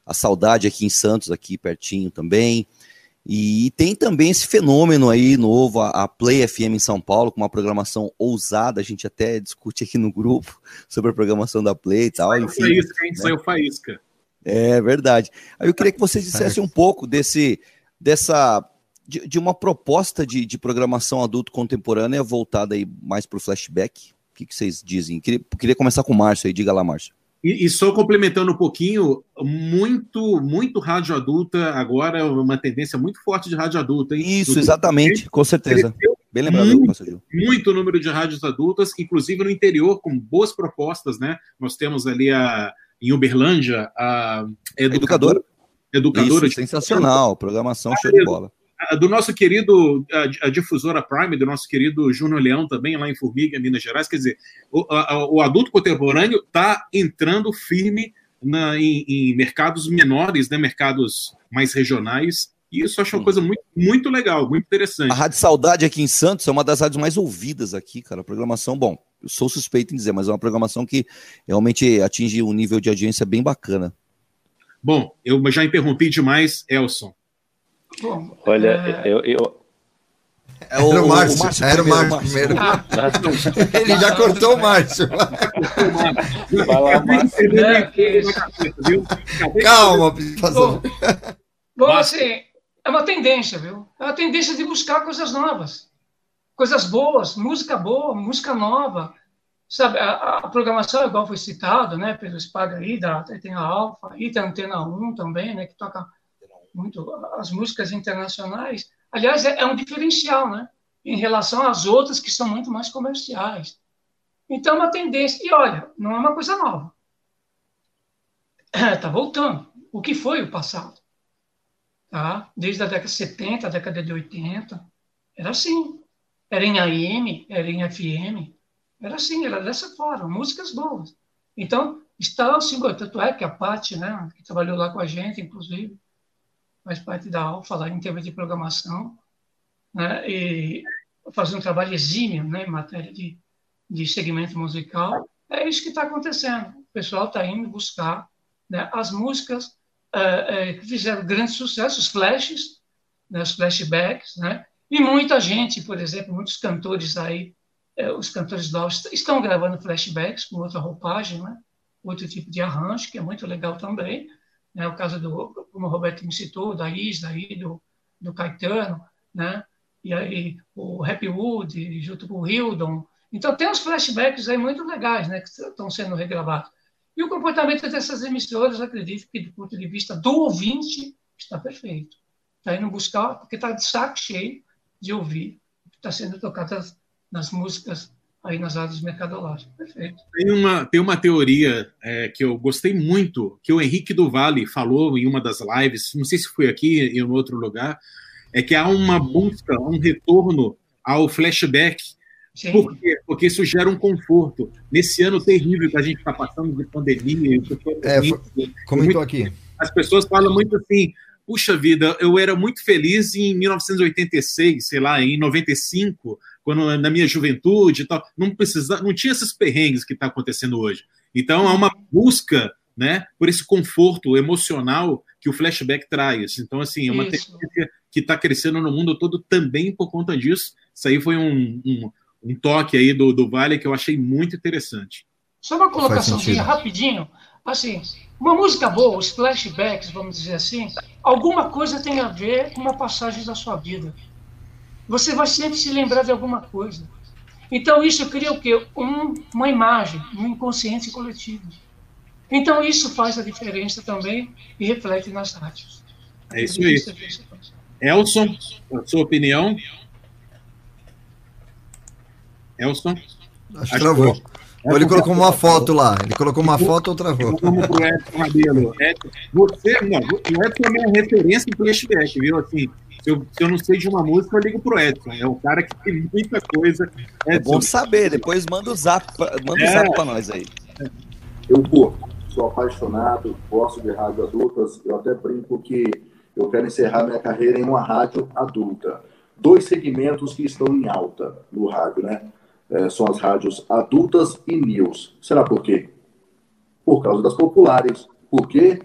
a Saudade aqui em Santos, aqui pertinho também. E tem também esse fenômeno aí novo, a, Play FM em São Paulo, com uma programação ousada, a gente até discute aqui no grupo sobre a programação da Play e tal. Saiu enfim, faísca, hein? Né? Saiu faísca. É verdade. Aí eu queria que vocês dissessem um pouco desse, dessa, de, de uma proposta de, de, programação adulto contemporânea voltada aí mais para o flashback. O que, que vocês dizem? Queria, queria começar com o Márcio aí, diga lá, Márcio. E, e, só complementando um pouquinho, muito, muito rádio adulta agora, uma tendência muito forte de rádio adulta. Hein? Isso, exatamente, com certeza. Bem lembrado, muito, muito número de rádios adultas, inclusive no interior, com boas propostas, né? Nós temos ali a, em Uberlândia a educadora. Educadora. Isso, sensacional, programação show de bola do nosso querido, a, a, difusora Prime, do nosso querido Júnior Leão, também lá em Formiga, Minas Gerais. Quer dizer, o, a, o adulto contemporâneo está entrando firme na, em, em, mercados menores, né, mercados mais regionais. E isso eu acho uma coisa muito, muito legal, muito interessante. A Rádio Saudade aqui em Santos é uma das rádios mais ouvidas aqui, cara. A programação, bom, eu sou suspeito em dizer, mas é uma programação que realmente atinge um nível de audiência bem bacana. Bom, eu já interrompi demais, Elson. Bom, Olha, é... eu, eu... É o, era o Márcio, o Márcio era o Márcio primeiro. Ah. Ele já cortou o Márcio. Vai lá, Márcio. Calma, bom, bom, assim, é uma tendência, viu? É uma tendência de buscar coisas novas, coisas boas, música boa, música nova. Sabe, a, a programação, igual foi citado, né, pelo Spaga aí, da, tem a Alfa, e tem a Antena 1 também, né, que toca muito as músicas internacionais. Aliás, é, é um diferencial, né, em relação às outras que são muito mais comerciais. Então, é uma tendência. E olha, não é uma coisa nova. Está voltando. O que foi o passado? Tá? Desde a década de 70, a década de 80, era assim. Era em AM, era em FM. Era assim, era dessa forma, músicas boas. Então, está assim, tanto é que a Paty, né, que trabalhou lá com a gente, inclusive, faz parte da Alfa lá em termos de programação, né, e faz um trabalho exímio né, em matéria de, de segmento musical. É isso que está acontecendo. O pessoal está indo buscar né, as músicas é, é, que fizeram grandes sucessos, flashes, né, os flashbacks, né? E muita gente, por exemplo, muitos cantores aí, é, os cantores novos estão gravando flashbacks com outra roupagem, né? Outro tipo de arranjo, que é muito legal também. Né? O caso do, como o Roberto me citou, da Isla aí, do, do Caetano, né? E aí o Happy Wood, junto com o Hildon. Então tem uns flashbacks aí muito legais, né? Que estão sendo regravados. E o comportamento dessas emissoras, acredito que, do ponto de vista do ouvinte, está perfeito. Está indo buscar, porque está de saco cheio de ouvir o que está sendo tocado nas músicas aí nas áreas mercadológicas. Perfeito. Tem uma, tem uma teoria é, que eu gostei muito, que o Henrique do Vale falou em uma das lives, não sei se foi aqui em outro lugar, é que há uma busca, um retorno ao flashback Sim. Por quê? Porque isso gera um conforto. Nesse ano terrível que a gente está passando de pandemia, é, comentou aqui. As pessoas falam muito assim: puxa vida, eu era muito feliz em 1986, sei lá, em 95, quando na minha juventude e tal, não precisa, não tinha esses perrengues que está acontecendo hoje. Então há uma busca, né, por esse conforto emocional que o flashback traz. Então assim, é uma Isso. tendência que está crescendo no mundo todo também por conta disso. Isso aí foi um, um um toque aí do, do Vale que eu achei muito interessante. Só uma colocaçãozinha rapidinho. Assim, uma música boa, os flashbacks, vamos dizer assim, alguma coisa tem a ver com uma passagem da sua vida. Você vai sempre se lembrar de alguma coisa. Então isso cria o quê? Um, uma imagem, um inconsciente coletivo. Então isso faz a diferença também e reflete nas rádios. É isso aí. Elson, a sua opinião? Elson? Acho que travou. Ou ele colocou uma foto lá. Ele colocou uma foto ou travou? Vamos pro Edson Rabelo. Você, não, o Edson é minha referência em flashback, viu? Assim, se eu, se eu não sei de uma música, eu ligo pro Edson. É um cara que tem muita coisa. Edson. É bom saber, depois manda o zap, manda é. o zap pra nós aí. Eu curto, sou apaixonado, gosto de rádio adultas. Eu até brinco que eu quero encerrar minha carreira em uma rádio adulta. Dois segmentos que estão em alta no rádio, né? É, são as rádios adultas e news. Será por quê? Por causa das populares. Por quê?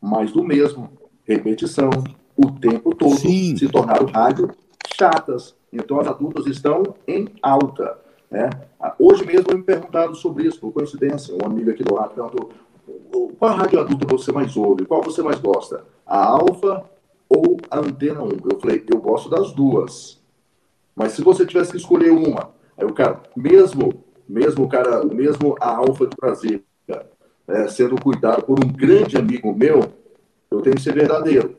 Mais do mesmo. Repetição. O tempo todo Sim. se tornaram rádio chatas. Então as adultas estão em alta. Né? Hoje mesmo me perguntaram sobre isso, por coincidência. Um amigo aqui do rádio perguntou qual rádio adulta você mais ouve? Qual você mais gosta? A Alfa ou a Antena 1? Eu falei, eu gosto das duas. Mas se você tivesse que escolher uma, Aí o cara, mesmo, mesmo cara, mesmo a Alfa do Brasil, é, sendo cuidado por um grande amigo meu, eu tenho que ser verdadeiro.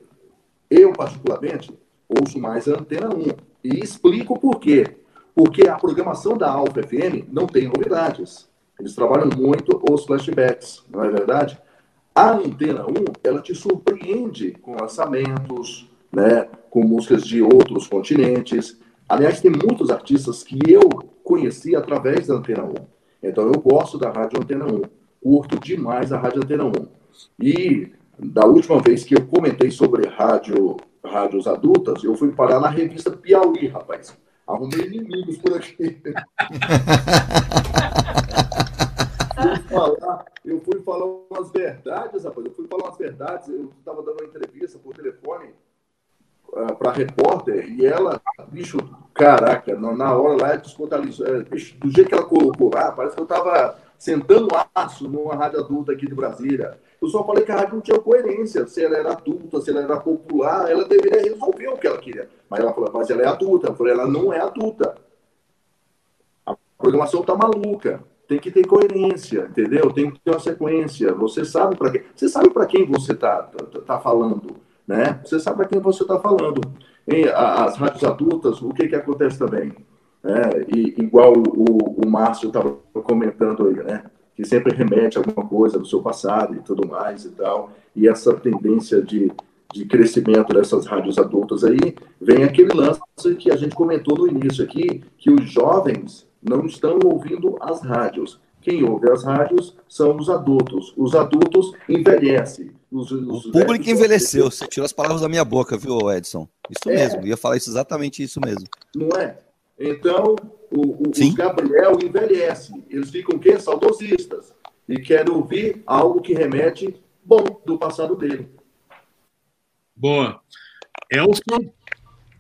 Eu, particularmente, ouço mais a Antena 1. E explico por quê. Porque a programação da Alfa FM não tem novidades. Eles trabalham muito os flashbacks, não é verdade? A Antena 1, ela te surpreende com lançamentos, né, com músicas de outros continentes. Aliás, tem muitos artistas que eu conheci através da Antena 1. Então eu gosto da Rádio Antena 1. Curto demais a Rádio Antena 1. E da última vez que eu comentei sobre rádio, rádios adultas, eu fui parar na revista Piauí, rapaz. Arrumei inimigos por aqui. falar, eu fui falar umas verdades, rapaz. Eu fui falar umas verdades. Eu estava dando uma entrevista por telefone ah, para repórter e ela, bicho, Caraca, na hora lá, descontabilizou. É, do jeito que ela colocou lá, parece que eu estava sentando aço numa rádio adulta aqui de Brasília. Eu só falei que a rádio não tinha coerência. Se ela era adulta, se ela era popular, ela deveria resolver o que ela queria. Mas ela falou, mas ela é adulta. Eu falei, ela não é adulta. A programação tá maluca. Tem que ter coerência, entendeu? Tem que ter uma sequência. Você sabe para quem, você sabe para quem você tá, tá, tá falando, né? Você sabe para quem você está falando. E as rádios adultas, o que que acontece também? É, e, igual o, o Márcio estava comentando aí, né? Que sempre remete a alguma coisa do seu passado e tudo mais e tal. E essa tendência de, de crescimento dessas rádios adultas aí, vem aquele lance que a gente comentou no início aqui, que os jovens não estão ouvindo as rádios. Quem ouve as rádios são os adultos. Os adultos envelhecem. Os, os o público envelheceu. Você tirou as palavras da minha boca, viu, Edson? Isso é. mesmo. Eu ia falar isso, exatamente isso mesmo. Não é? Então, o, o, Gabriel envelhece. Eles ficam o quê? Saudosistas. E querem ouvir algo que remete bom do passado dele. Boa. Elson,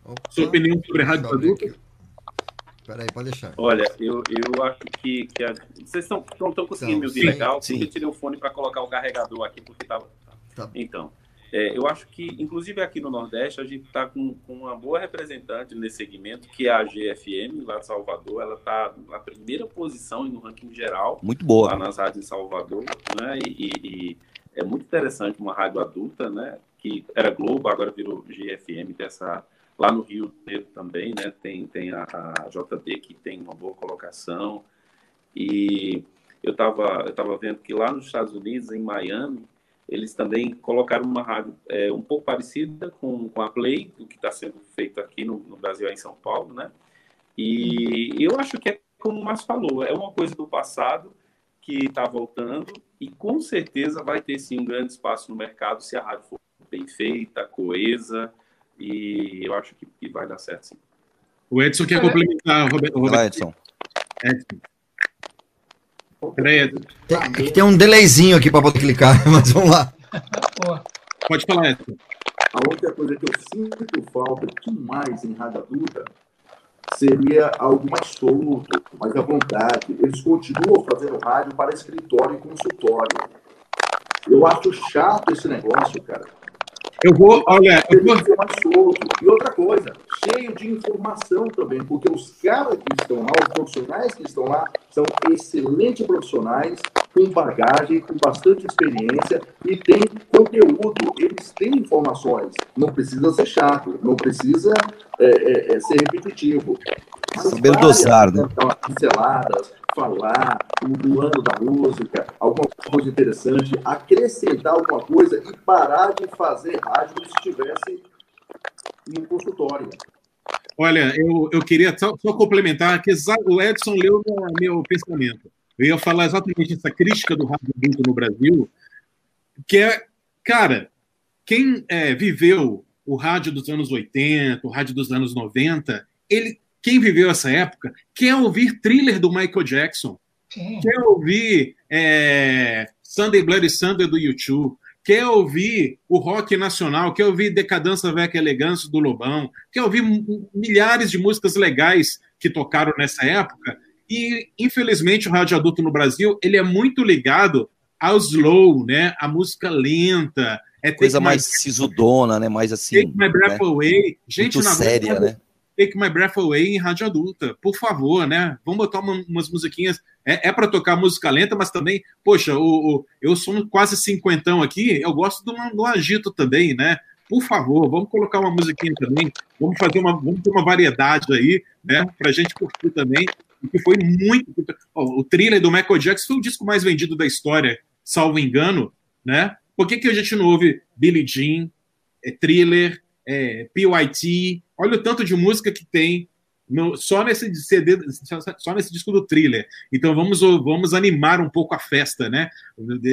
Opa, sua opinião sobre a Rádio Adulta? Peraí, pode deixar. Olha, eu, eu acho que, que a... vocês estão conseguindo me ouvir legal? Sim. Porque eu tirei o fone para colocar o carregador aqui, porque estava. Tá. Então, é, eu acho que, inclusive aqui no Nordeste, a gente está com, com, uma boa representante nesse segmento, que é a GFM, lá de Salvador. Ela está na primeira posição no ranking geral. Muito boa. Lá nas rádios de Salvador. Né? E, e, é muito interessante uma rádio adulta, né? que era Globo, agora virou GFM, dessa, lá no Rio também, né? tem, tem a, a JD, que tem uma boa colocação. E eu estava eu tava vendo que lá nos Estados Unidos, em Miami, eles também colocaram uma rádio é, um pouco parecida com, com a Play, o que está sendo feito aqui no, no Brasil, em São Paulo, né? E eu acho que é como o Márcio falou, é uma coisa do passado que está voltando e com certeza vai ter sim um grande espaço no mercado se a rádio for bem feita, coesa e eu acho que, que vai dar certo sim. O Edson quer complementar, Roberto. Roberto. Edson. Edson. Peraí. Tem, tem um delayzinho aqui para poder clicar, mas vamos lá. Pode falar, Edson. A outra coisa que eu sinto falta demais em rádio adulta seria algo mais solto, mais à vontade. Eles continuam fazendo rádio para escritório e consultório. Eu acho chato esse negócio, cara. Eu vou, olha, eu vou... mais solto. E outra coisa, cheio de informação também, porque os caras que estão lá, os profissionais que estão lá, são excelentes profissionais, com bagagem, com bastante experiência e tem conteúdo, eles têm informações. Não precisa ser chato, não precisa é, é, é ser repetitivo. Saber dosar, né? Pinceladas, falar do ano da música, alguma coisa interessante, acrescentar alguma coisa e parar de fazer rádio como se estivesse no consultório. Olha, eu, eu queria só, só complementar que o Edson leu meu, meu pensamento. Eu ia falar exatamente essa crítica do rádio adulto no Brasil, que é, cara, quem é, viveu o rádio dos anos 80, o rádio dos anos 90, ele quem viveu essa época quer ouvir thriller do Michael Jackson, Sim. quer ouvir é, Sunday Bloody Sunday do YouTube, quer ouvir o rock nacional, quer ouvir Decadência Veca Elegância do Lobão, quer ouvir milhares de músicas legais que tocaram nessa época. E, infelizmente, o rádio adulto no Brasil ele é muito ligado ao slow, né? A música lenta. É Coisa mais sisudona, né? Mais assim. Take My Breath né? Away. Gente, muito na séria, né? Take My Breath Away em rádio adulta. Por favor, né? Vamos botar uma, umas musiquinhas. É, é para tocar música lenta, mas também, poxa, o, o, eu sou quase cinquentão aqui, eu gosto do, do agito também, né? Por favor, vamos colocar uma musiquinha também, vamos fazer uma, vamos ter uma variedade aí, né? Pra gente curtir também. Que foi muito. o thriller do Michael Jackson foi o disco mais vendido da história, salvo engano, né? Por que, que a gente não ouve Billie Jean, é, thriller, é, PYT, olha o tanto de música que tem no, só nesse CD, só nesse disco do thriller. Então vamos, vamos animar um pouco a festa, né?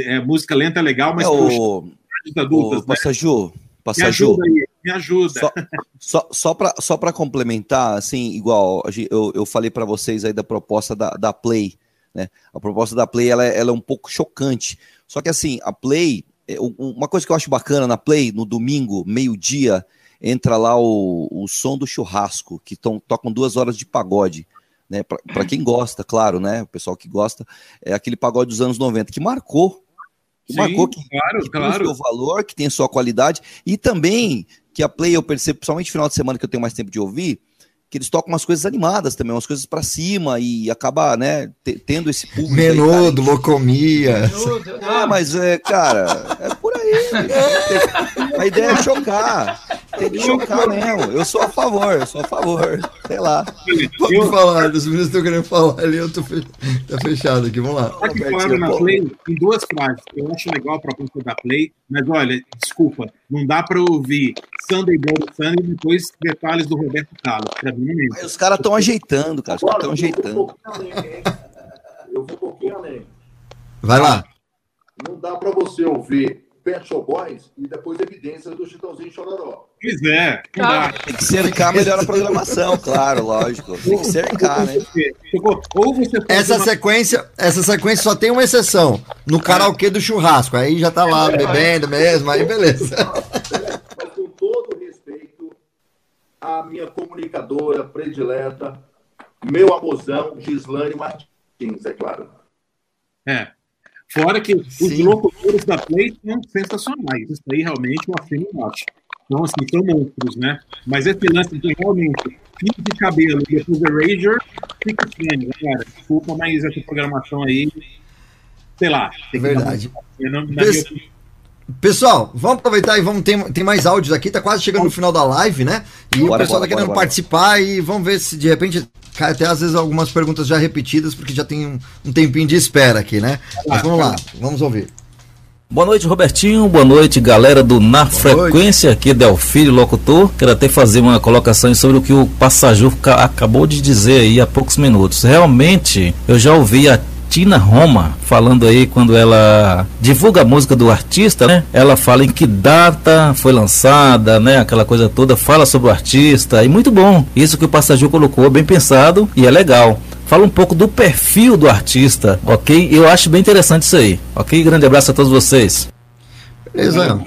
É, música lenta é legal, mas é, o, adultas, o, né? Passaju, Passaju. Me ajuda aí, me ajuda. Só, só, só para só complementar, assim, igual eu, eu falei para vocês aí da proposta da, da Play, né? A proposta da Play ela, é, ela é um pouco chocante. Só que assim, a Play, é, uma coisa que eu acho bacana na Play, no domingo, meio-dia, entra lá o, o som do churrasco, que tão, tocam duas horas de pagode. né? Para quem gosta, claro, né? O pessoal que gosta, é aquele pagode dos anos 90 que marcou. Que Sim, marcou que, claro, que claro. tem o seu valor, que tem a sua qualidade, e também que a Play eu percebo, principalmente no final de semana que eu tenho mais tempo de ouvir, que eles tocam umas coisas animadas também, umas coisas para cima e acaba, né, tendo esse público. Menudo, aí, locomia. É, mas é, cara, é aí. A ideia é chocar. Tem que chocar mesmo. Eu sou a favor, eu sou a favor. Sei lá. Pode eu... falar, os meninos estão querendo falar ali, eu tô fe... tá fechado aqui, vamos lá. Tá na Play em duas frases. Eu acho legal a proposta da Play, mas olha, desculpa, não dá para ouvir Sunday Blood Sunday e depois detalhes do Roberto Carlos. Pra mim, mesmo. Os caras estão ajeitando, cara. Os caras estão ajeitando. Eu vou um pouquinho além. Vai lá. Não dá para você ouvir Pet Show Boys e depois evidências do Chitãozinho Chororó. Pois é. Ah, tem que cercar melhor a programação, claro, lógico. Tem que cercar, né? Essa sequência, essa sequência só tem uma exceção. No karaokê do churrasco. Aí já tá lá bebendo mesmo, aí beleza. Mas com todo respeito à minha comunicadora predileta, meu amorzão, Gislane Martins, é claro. É. Fora que Sim. os locutores da Play são sensacionais. Isso aí realmente é uma cena ótima. Então, assim, são monstros, né? Mas esse lance de realmente fio de cabelo e depois The Rager fica estranho, galera. Desculpa, mas essa programação aí, sei lá. Tem Verdade. Pessoal, vamos aproveitar e vamos ter tem mais áudios aqui, tá quase chegando no final da live, né? E bora, o pessoal bora, tá querendo bora, participar e vamos ver se de repente cai até às vezes algumas perguntas já repetidas, porque já tem um, um tempinho de espera aqui, né? Mas vamos lá, vamos ouvir. Boa noite, Robertinho. Boa noite, galera do Na Boa Frequência, noite. aqui Delfílio, locutor. Quero até fazer uma colocação sobre o que o passageiro acabou de dizer aí há poucos minutos. Realmente, eu já ouvi a Tina Roma falando aí quando ela divulga a música do artista, né? Ela fala em que data foi lançada, né? Aquela coisa toda, fala sobre o artista e muito bom. Isso que o passageiro colocou, bem pensado e é legal. Fala um pouco do perfil do artista, ok? Eu acho bem interessante isso aí, ok? Grande abraço a todos vocês. Beleza.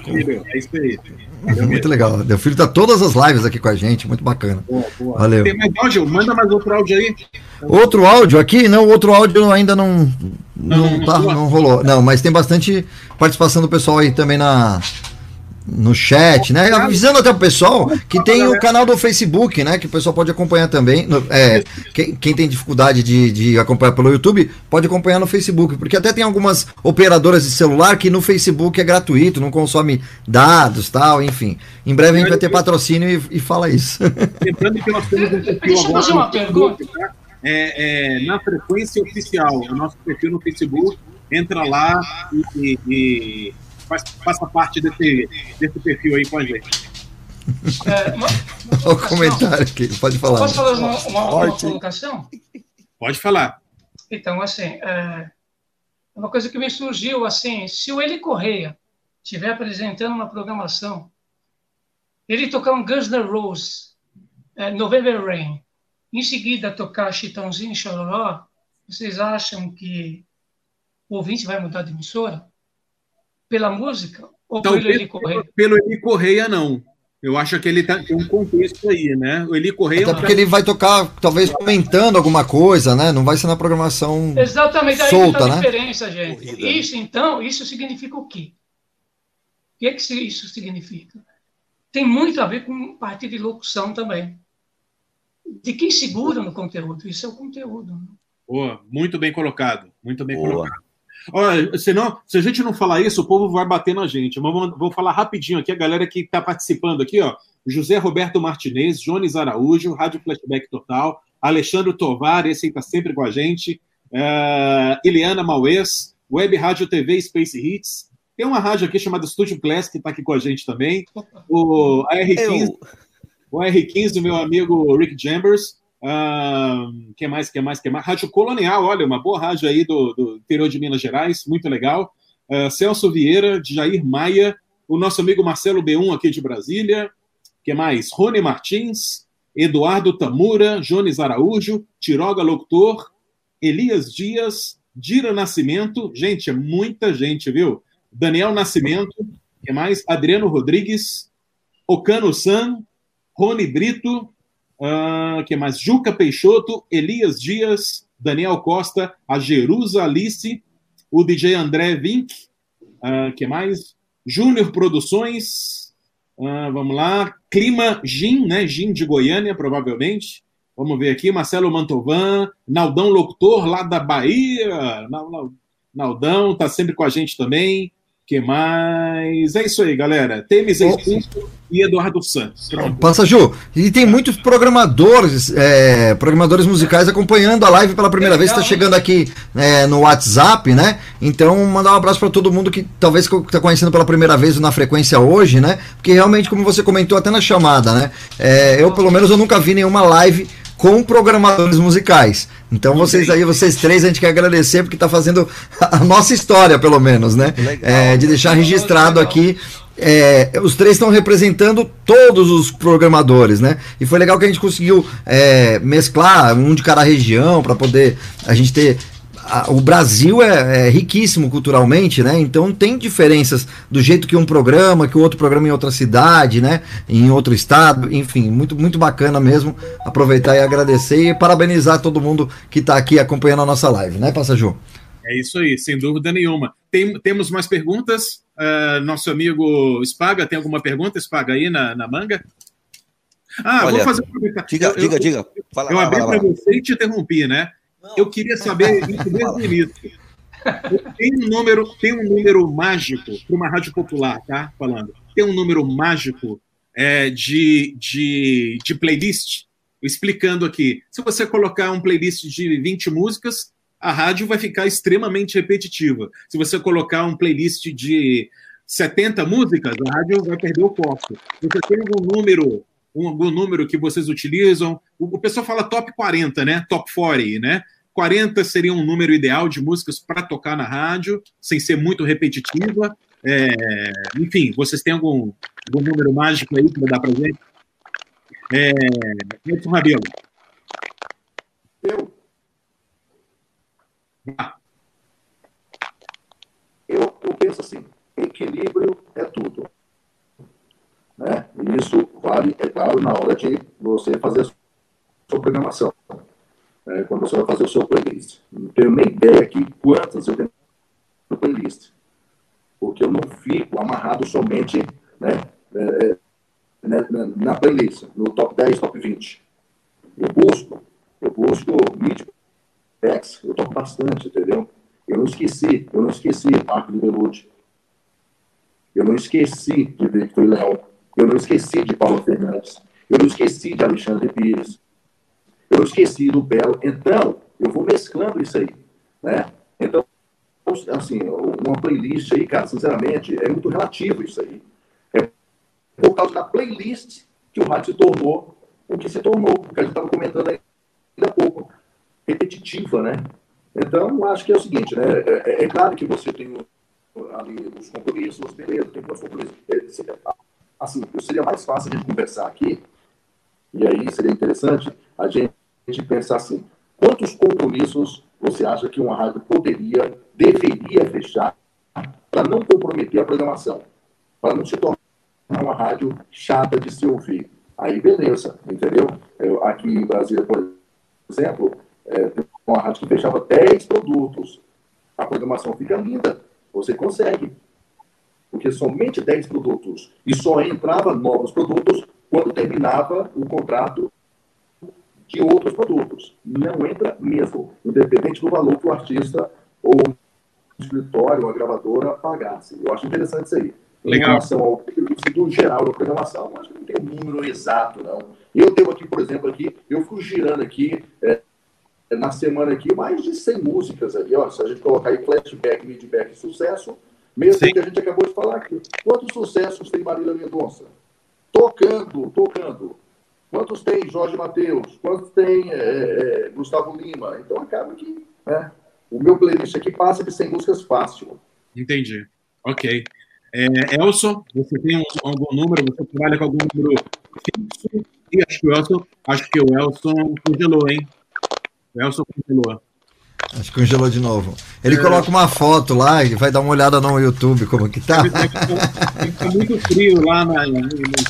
É isso aí. Muito legal. Meu filho tá todas as lives aqui com a gente, muito bacana. Boa, boa. Valeu. Tem mais áudio? Manda mais outro áudio aí. Outro áudio aqui? Não, outro áudio ainda não não, não, tá, não rolou. Não, mas tem bastante participação do pessoal aí também na no chat, né? Avisando até o pessoal que tem o canal do Facebook, né? Que o pessoal pode acompanhar também. É, quem, quem, tem dificuldade de, de acompanhar pelo YouTube, pode acompanhar no Facebook, porque até tem algumas operadoras de celular que no Facebook é gratuito, não consome dados tal, enfim. Em breve a gente vai ter patrocínio e, e fala isso. Lembrando que nós temos um perfil agora no Facebook, tá? é, é, na frequência oficial, o nosso perfil no Facebook. Entra lá e, e faz, faça parte desse, desse perfil aí com a gente. É, uma, uma o comentário aqui, pode falar. Posso falar uma, uma, uma colocação? Pode falar. Então, assim, é uma coisa que me surgiu, assim, se o Eli Correia estiver apresentando uma programação, ele tocar um Guns N' Roses, é, November Rain, em seguida tocar Chitãozinho e Chororó, vocês acham que o ouvinte vai mudar de emissora? Pela música ou então, pelo Eli Correia? Pelo Eli Correia, não. Eu acho que ele tá, tem um contexto aí, né? O Eli Correia. Até porque ele vai tocar, talvez, comentando alguma coisa, né? Não vai ser na programação. Exatamente, aí solta, tá a né? diferença, gente. Corrida. Isso, então, isso significa o quê? O que, é que isso significa? Tem muito a ver com parte de locução também. De quem segura no conteúdo. Isso é o conteúdo. Boa, muito bem colocado. Muito bem Boa. colocado. Olha, senão, se a gente não falar isso, o povo vai bater na gente. Mas vou, falar rapidinho aqui, a galera que está participando aqui, ó. José Roberto Martinez, Jones Araújo, Rádio Flashback Total, Alexandre Tovar, esse aí está sempre com a gente, uh, Eliana Mauês, Web Rádio TV Space Hits. Tem uma rádio aqui chamada Studio Class que está aqui com a gente também. O R15, Eu... o R15 meu amigo Rick Chambers, Que mais, que mais, que mais? Rádio Colonial, olha, uma boa rádio aí do, do interior de Minas Gerais, muito legal. Celso Vieira, Jair Maia, o nosso amigo Marcelo B1 aqui de Brasília. que mais? Rony Martins, Eduardo Tamura, Jones Araújo, Tiroga Locutor, Elias Dias, Dira Nascimento, gente, é muita gente, viu? Daniel Nascimento, que mais? Adriano Rodrigues, Ocano San, Rony Brito, Uh, que mais? Juca Peixoto, Elias Dias, Daniel Costa, a Jerusalice, o DJ André Vink, uh, que mais? Júnior Produções, uh, vamos lá, Clima Gin, né? Gin de Goiânia, provavelmente. Vamos ver aqui, Marcelo Mantovan, Naldão Locutor, lá da Bahia. Naldão tá sempre com a gente também que mais? É isso aí, galera. Temes oh. e Eduardo Santos. Pronto. Passa, Ju. E tem muitos programadores, é, programadores musicais acompanhando a live pela primeira vez. Está chegando aqui é, no WhatsApp, né? Então, mandar um abraço para todo mundo que talvez está conhecendo pela primeira vez na frequência hoje, né? Porque realmente, como você comentou até na chamada, né? É, eu, pelo menos, eu nunca vi nenhuma live com programadores musicais. Então vocês aí, vocês três, a gente quer agradecer porque está fazendo a nossa história, pelo menos, né? É, de deixar registrado aqui. É, os três estão representando todos os programadores, né? E foi legal que a gente conseguiu é, mesclar um de cada região para poder a gente ter o Brasil é, é, riquíssimo culturalmente, né? Então tem diferenças do jeito que um programa, que o outro programa em outra cidade, né? Em outro estado, enfim, muito, muito bacana mesmo. Aproveitar e agradecer e parabenizar todo mundo que está aqui acompanhando a nossa live, né, Passajô? É isso aí, sem dúvida nenhuma. Tem, temos mais perguntas? Uh, nosso amigo Spaga, tem alguma pergunta, Spaga, aí na, na manga? Ah, Olha, vou fazer. Diga, eu, diga, eu, diga. Fala, eu abri para você e te interrompi, né? Eu queria saber isso desde o início. Tem um número, tem um número mágico para uma rádio popular, tá? Falando. Tem um número mágico é, de, de, de playlist, explicando aqui. Se você colocar um playlist de 20 músicas, a rádio vai ficar extremamente repetitiva. Se você colocar um playlist de 70 músicas, a rádio vai perder o foco. Você tem algum número, um, algum número que vocês utilizam? O, o pessoal fala top 40, né? Top 40, né? 40 seria um número ideal de músicas para tocar na rádio, sem ser muito repetitiva. É, enfim, vocês têm algum, algum número mágico aí para dar para gente? É, Edson Rabelo. Eu. Ah. Eu, eu penso assim, equilíbrio é tudo. Né? Isso vale, é claro, na hora de você fazer a sua programação é, quando você vai fazer o seu playlist. Não tenho nem ideia aqui quantas eu tenho no playlist. Porque eu não fico amarrado somente né, é, né, na playlist, no top 10, top 20. Eu busco, eu busco mid-packs, eu toco bastante, entendeu? Eu não esqueci, eu não esqueci Parque do Belude. Eu não esqueci de Victor Leão. Eu não esqueci de Paulo Fernandes. Eu não esqueci de Alexandre Pires eu esqueci do Belo. Então, eu vou mesclando isso aí. Né? Então, assim, uma playlist aí, cara, sinceramente, é muito relativo isso aí. É por causa da playlist que o rádio se tornou o que se tornou, porque a gente estava comentando ainda há pouco, repetitiva, né? Então, acho que é o seguinte, né? É, é, é claro que você tem ali os compromissos, beleza, tem os compromissos. Assim, seria mais fácil a gente conversar aqui, e aí seria interessante a gente pensar assim: quantos compromissos você acha que uma rádio poderia, deveria fechar para não comprometer a programação, para não se tornar uma rádio chata de se ouvir? Aí, beleza, entendeu? Eu, aqui em Brasília, por exemplo, é, uma rádio que fechava 10 produtos. A programação fica linda, você consegue. Porque somente 10 produtos. E só entrava novos produtos quando terminava o contrato de outros produtos. Não entra mesmo, independente do valor que o artista ou o escritório ou a gravadora pagasse. Eu acho interessante isso aí. Legal. Em relação ao do geral da programação, acho que não tem um número exato, não. Eu tenho aqui, por exemplo, aqui, eu fui girando aqui, é, na semana aqui, mais de 100 músicas ali, ó, se a gente colocar aí flashback, midback, sucesso, mesmo Sim. que a gente acabou de falar aqui. Quantos sucessos tem Marília Mendonça? Tocando, tocando. Quantos tem Jorge Mateus? Quantos tem é, é, Gustavo Lima? Então acaba que né, o meu playlist aqui passa de 100 músicas fácil. Entendi. Ok. É, Elson, você tem algum número? Você trabalha com algum número fixo? E acho que o Elson, acho que o Elson congelou, hein? O Elson congelou. Acho que congelou de novo. Ele é. coloca uma foto lá e vai dar uma olhada no YouTube como que tá. Tá muito frio lá na, na,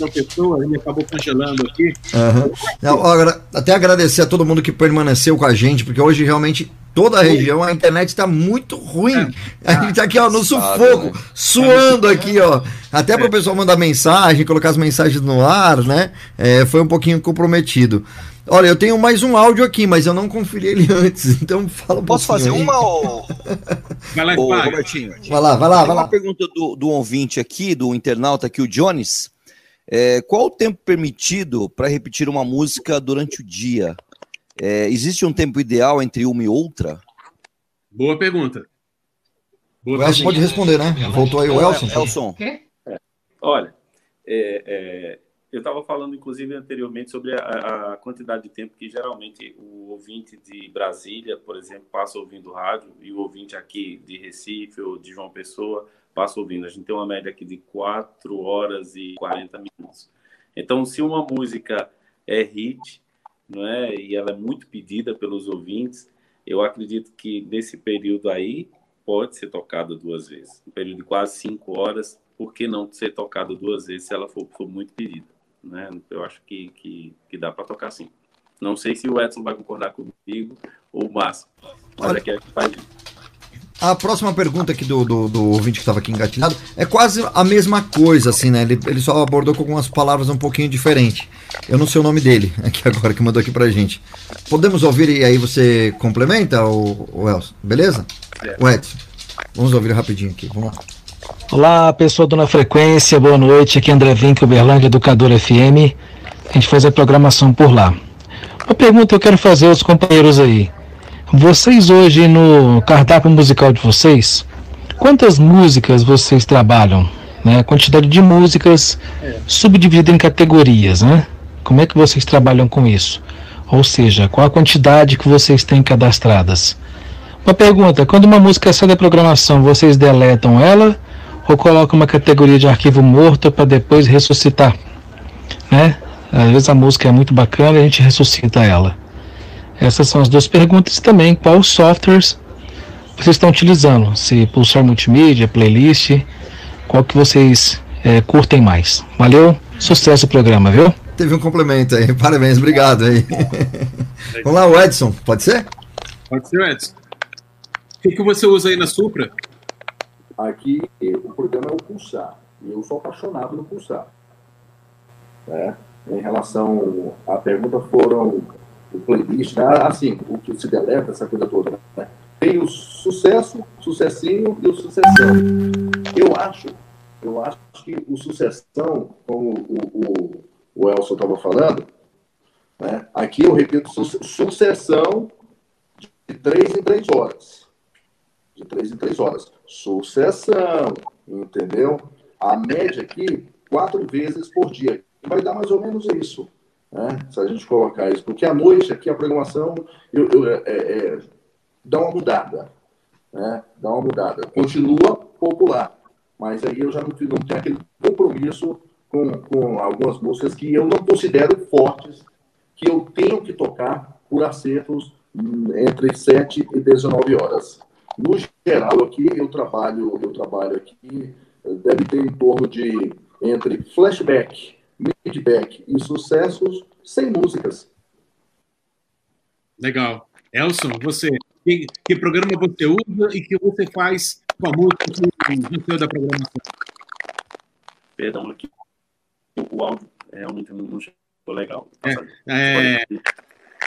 na pessoa, ele acabou congelando aqui. Uhum. Agora, até agradecer a todo mundo que permaneceu com a gente, porque hoje realmente toda a região, a internet está muito ruim. É. A gente está aqui ó, no sufoco, né? suando aqui, ó. Até para o é. pessoal mandar mensagem, colocar as mensagens no ar, né? É, foi um pouquinho comprometido. Olha, eu tenho mais um áudio aqui, mas eu não conferi ele antes, então fala um Posso fazer aí. uma ou... Vai lá, ô, Robertinho. Vai lá, vai lá, vai lá. Uma pergunta do, do ouvinte aqui, do internauta aqui, o Jones. É, qual o tempo permitido para repetir uma música durante o dia? É, existe um tempo ideal entre uma e outra? Boa pergunta. Boa o Elson pode responder, né? Voltou aí o Elson. Elson. É, olha, é, é eu estava falando, inclusive, anteriormente sobre a, a, quantidade de tempo que geralmente o ouvinte de Brasília, por exemplo, passa ouvindo rádio, e o ouvinte aqui de Recife ou de João Pessoa passa ouvindo. A gente tem uma média aqui de 4 horas e 40 minutos. Então, se uma música é hit, não é, e ela é muito pedida pelos ouvintes, eu acredito que nesse período aí pode ser tocada duas vezes. Um período de quase cinco horas, por que não ser tocada duas vezes se ela for, for muito pedida? Né? Eu acho que, que, que dá para tocar sim. Não sei se o Edson vai concordar comigo ou o Márcio, mas Olha, é que é que faz A próxima pergunta aqui do, do, do ouvinte que estava aqui engatilhado é quase a mesma coisa, assim, né? Ele, ele só abordou com algumas palavras um pouquinho diferentes. Eu não sei o nome dele aqui agora, que mandou aqui pra gente. Podemos ouvir e aí você complementa, o, o Elson? Beleza? O Edson. Vamos ouvir rapidinho aqui. Vamos lá. Olá, pessoal do Na Frequência, boa noite. Aqui é André Vink, Uberlândia, Educador FM. A gente faz a programação por lá. Uma pergunta que eu quero fazer aos companheiros aí. Vocês hoje no cardápio musical de vocês, quantas músicas vocês trabalham? Né? Quantidade de músicas subdividida em categorias, né? Como é que vocês trabalham com isso? Ou seja, qual a quantidade que vocês têm cadastradas? Uma pergunta: quando uma música sai da programação, vocês deletam ela ou coloca uma categoria de arquivo morto para depois ressuscitar, né? Às vezes a música é muito bacana e a gente ressuscita ela. Essas são as duas perguntas e também qual softwares vocês estão utilizando, se Pulsar Multimídia, Playlist, qual que vocês é, curtem mais. Valeu, sucesso o programa, viu? Teve um complemento aí, parabéns, obrigado aí. Vamos lá, o Edson, pode ser? Pode ser, Edson. O que, que você usa aí na Supra? Aqui, o programa é o Pulsar. E eu sou apaixonado no Pulsar. Né? Em relação à pergunta, foram o playlist, tá? assim, o que se deleta, essa coisa toda. Né? Tem o sucesso, sucessinho e o sucessão. Eu acho, eu acho que o sucessão, como o, o, o Elson estava falando, né? aqui eu repito, su sucessão de três em três horas. De três em três horas sucessão, entendeu? A média aqui, quatro vezes por dia. Vai dar mais ou menos isso, né? se a gente colocar isso. Porque à noite aqui a programação eu, eu, é, é, dá uma mudada. Né? Dá uma mudada. Continua popular, mas aí eu já não, não tenho aquele compromisso com, com algumas músicas que eu não considero fortes, que eu tenho que tocar por acertos hum, entre 7 e 19 horas. No geral, aqui eu trabalho, eu trabalho aqui, deve ter em torno de entre flashback, midback e sucessos sem músicas. Legal. Elson, você, que, que, programa você usa e que você faz com a música no seu da programação? Perdão, aqui o áudio realmente não ficou legal. É, é,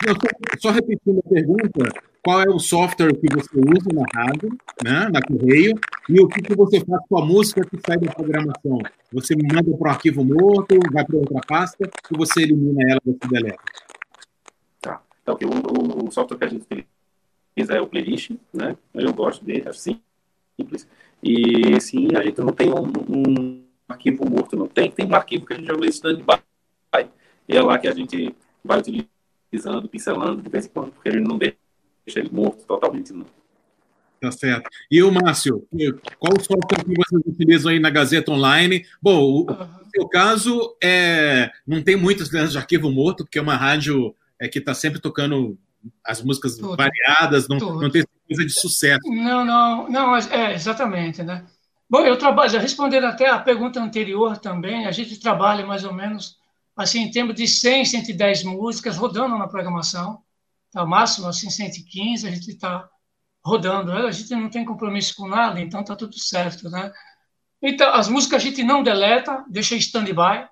só, só repetindo a pergunta, qual é o software que você usa na rádio, né, na correio, e o que, que você faz com a música que sai da programação. Você manda para o arquivo morto, vai para outra pasta, e você elimina ela, você deleta. Tá. Então, o, o, software que a gente utiliza é o Playlist, né? Eu gosto dele, acho simples. E sim, a gente não tem um, um arquivo morto, não tem. Tem um arquivo que a gente chama de standby. E é lá que a gente vai utilizando, pincelando de vez em quando, porque ele não deixa deixa ele morto totalmente, não. Tá certo. E o Márcio, qual o software que vocês utilizam aí na Gazeta Online? Bom, o, no seu caso, é, não tem muitos de arquivo morto, porque é uma rádio é, que está sempre tocando as músicas tudo. variadas, não, não tem coisa de sucesso. Não, não, não, é exatamente, né? Bom, eu trabalho, respondendo até a pergunta anterior também, a gente trabalha mais ou menos assim em termos de 100, 110 músicas rodando na programação, tá, máximo assim 115, a gente está rodando, né? a gente não tem compromisso com nada, então está tudo certo, né? Então, as músicas a gente não deleta, deixa em stand-by,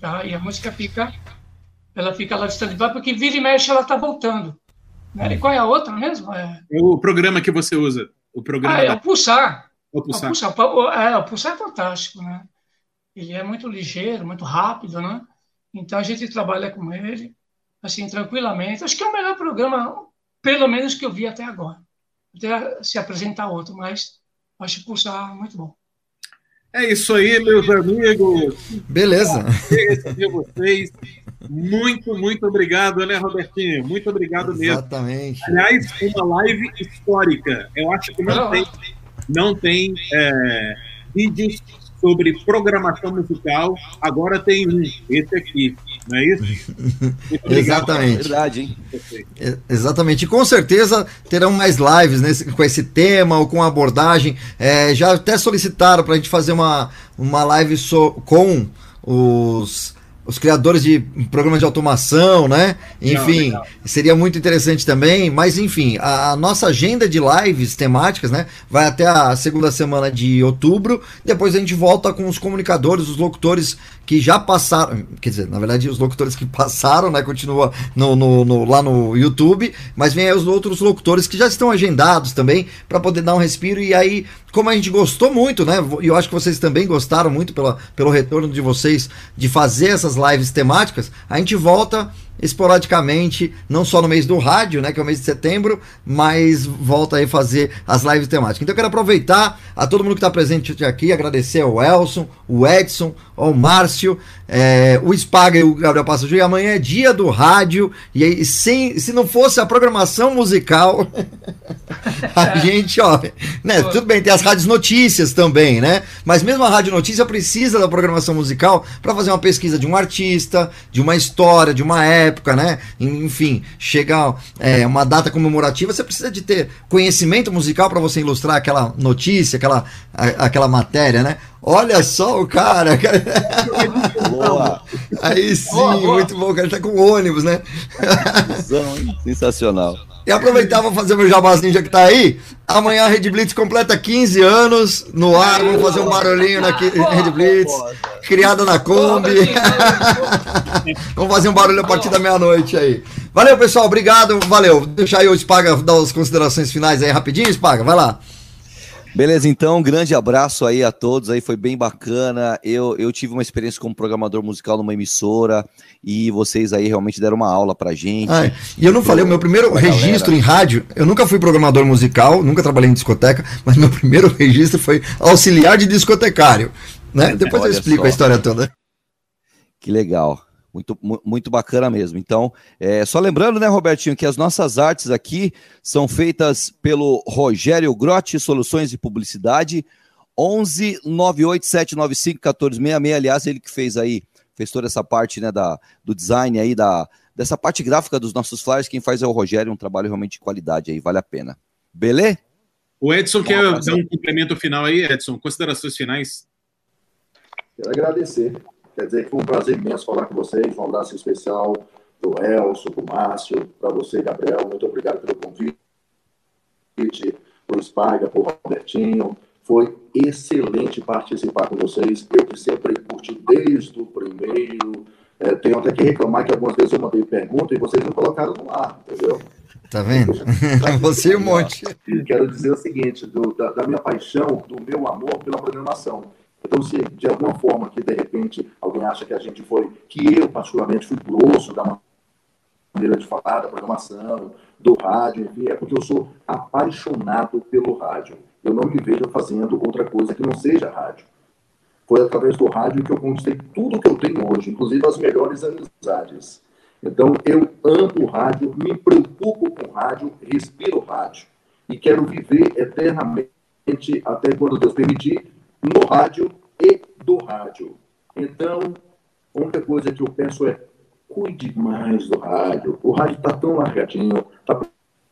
tá? E a música fica, ela fica lá de stand-by, porque vira e mexe ela está voltando. Né? E qual é a outra mesmo? É... O programa que você usa. O programa ah, é o Pulsar. O Pulsar. O Pulsar, é, o Pulsar é fantástico, né? Ele é muito ligeiro, muito rápido, né? Então a gente trabalha com ele, assim, tranquilamente. Acho que é o melhor programa, pelo menos que eu vi até agora. Até se apresentar outro, mas acho o Pulsar muito bom. É isso aí, meus amigos. Beleza. Receber vocês. Muito, muito obrigado, né, Robertinho? Muito obrigado mesmo. Exatamente. Aliás, uma live histórica. Eu acho que não tem, não tem é, vídeos sobre programação musical. Agora tem um, esse aqui. Não é isso? Exatamente. Verdade, hein? Exatamente. E com certeza terão mais lives nesse, com esse tema ou com abordagem. É, já até solicitaram para a gente fazer uma, uma live so, com os os criadores de programas de automação, né? Enfim, Não, seria muito interessante também. Mas, enfim, a, a, nossa agenda de lives temáticas, né? Vai até a segunda semana de outubro. Depois a gente volta com os comunicadores, os locutores que já passaram, quer dizer, na verdade, os locutores que passaram, né? Continua no, no, no lá no YouTube, mas vem aí os outros locutores que já estão agendados também para poder dar um respiro. E aí, como a gente gostou muito, né? E eu acho que vocês também gostaram muito pela, pelo retorno de vocês de fazer essas lives temáticas, a gente volta esporadicamente, não só no mês do rádio, né, que é o mês de setembro, mas volta aí fazer as lives temáticas. Então eu quero aproveitar a todo mundo que está presente aqui, agradecer ao Elson, o Edson, ao Márcio, é, o Spaga e o Gabriel Passajú, e amanhã é dia do rádio, e aí, sem, se não fosse a programação musical, a gente, ó, né, tudo bem, tem as rádios notícias também, né, mas mesmo a rádio notícia precisa da programação musical para fazer uma pesquisa de um artista, de uma história, de uma época, né? Enfim, chega é, uma data comemorativa, você precisa de ter conhecimento musical para você ilustrar aquela notícia, aquela, a, aquela matéria, né? Olha só o cara. Boa. Aí sim, boa, boa. muito bom. O cara tá com ônibus, né? Sensacional. E aproveitar, vou fazer meu jabazinho já que tá aí. Amanhã a Red Blitz completa 15 anos no ar. Vamos fazer um barulhinho na Red Blitz. Criada na Kombi. Vamos fazer um barulho a partir da meia-noite aí. Valeu, pessoal. Obrigado. Valeu. Deixa aí o Spaga dar as considerações finais aí rapidinho, Spaga. Vai lá. Beleza, então, um grande abraço aí a todos, aí foi bem bacana. Eu, eu tive uma experiência como programador musical numa emissora e vocês aí realmente deram uma aula pra gente. Ah, e eu não falei, o meu primeiro registro galera. em rádio, eu nunca fui programador musical, nunca trabalhei em discoteca, mas meu primeiro registro foi auxiliar de discotecário, né? Depois Olha eu explico só. a história toda. Que legal. Muito, muito bacana mesmo. Então, é, só lembrando, né, Robertinho, que as nossas artes aqui são feitas pelo Rogério Grotti Soluções de Publicidade, 11 98795 1466. Aliás, ele que fez aí, fez toda essa parte né, da, do design aí, da, dessa parte gráfica dos nossos flyers. Quem faz é o Rogério, um trabalho realmente de qualidade aí, vale a pena. Beleza? O Edson quer dar um complemento final aí, Edson. Considerações finais? Quero agradecer Quer dizer que foi um prazer imenso falar com vocês. Um abraço especial do Elcio, do Márcio, para você, Gabriel. Muito obrigado pelo convite. Para o Spaga, para o Robertinho. Foi excelente participar com vocês. Eu que sempre curti desde o primeiro. É, tenho até que reclamar que algumas vezes eu mandei pergunta e vocês não colocaram no ar, entendeu? Tá vendo? Você e um monte. E quero dizer o seguinte, do, da, da minha paixão, do meu amor pela programação. Então, se de alguma forma que de repente alguém acha que a gente foi, que eu particularmente fui grosso da maneira de falar, da programação, do rádio, enfim, é porque eu sou apaixonado pelo rádio. Eu não me vejo fazendo outra coisa que não seja rádio. Foi através do rádio que eu conquistei tudo que eu tenho hoje, inclusive as melhores amizades. Então, eu amo o rádio, me preocupo com rádio, respiro rádio e quero viver eternamente, até quando Deus permitir, no rádio e do rádio. Então, a única coisa que eu penso é cuide mais do rádio. O rádio está tão largadinho, está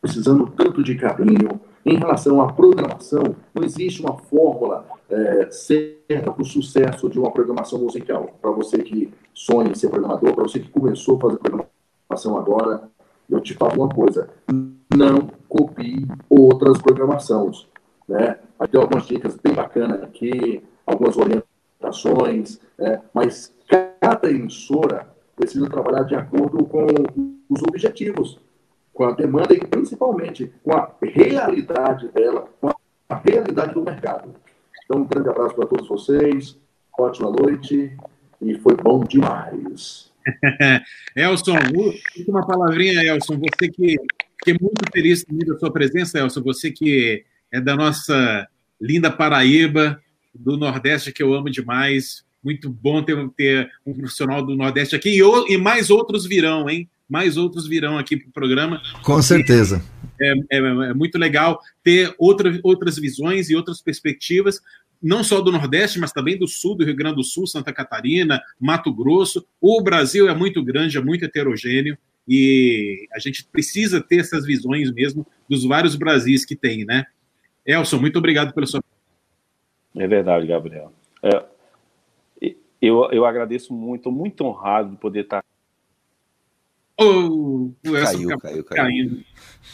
precisando tanto de carinho. Em relação à programação, não existe uma fórmula é, certa para o sucesso de uma programação musical. Para você que sonha em ser programador, para você que começou a fazer programação agora, eu te falo uma coisa: não copie outras programações. Né? Ter algumas dicas bem bacanas aqui, algumas orientações, né? mas cada emissora precisa trabalhar de acordo com os objetivos, com a demanda e principalmente com a realidade dela, com a realidade do mercado. Então, um grande abraço para todos vocês, ótima noite e foi bom demais. Elson, última palavrinha, Elson. Você que, que é muito feliz da sua presença, Elson. Você que é da nossa linda Paraíba, do Nordeste, que eu amo demais. Muito bom ter, ter um profissional do Nordeste aqui. E, e mais outros virão, hein? Mais outros virão aqui para o programa. Com certeza. É, é, é, muito legal ter outra, outras visões e outras perspectivas, não só do Nordeste, mas também do Sul, do Rio Grande do Sul, Santa Catarina, Mato Grosso. O Brasil é muito grande, é muito heterogêneo e a gente precisa ter essas visões mesmo dos vários Brasis que tem, né? Elson, muito obrigado pela sua. É verdade, Gabriel. É, eu, eu agradeço muito, muito honrado de poder estar. Oh, o Elson caiu, caiu, caiu. caindo.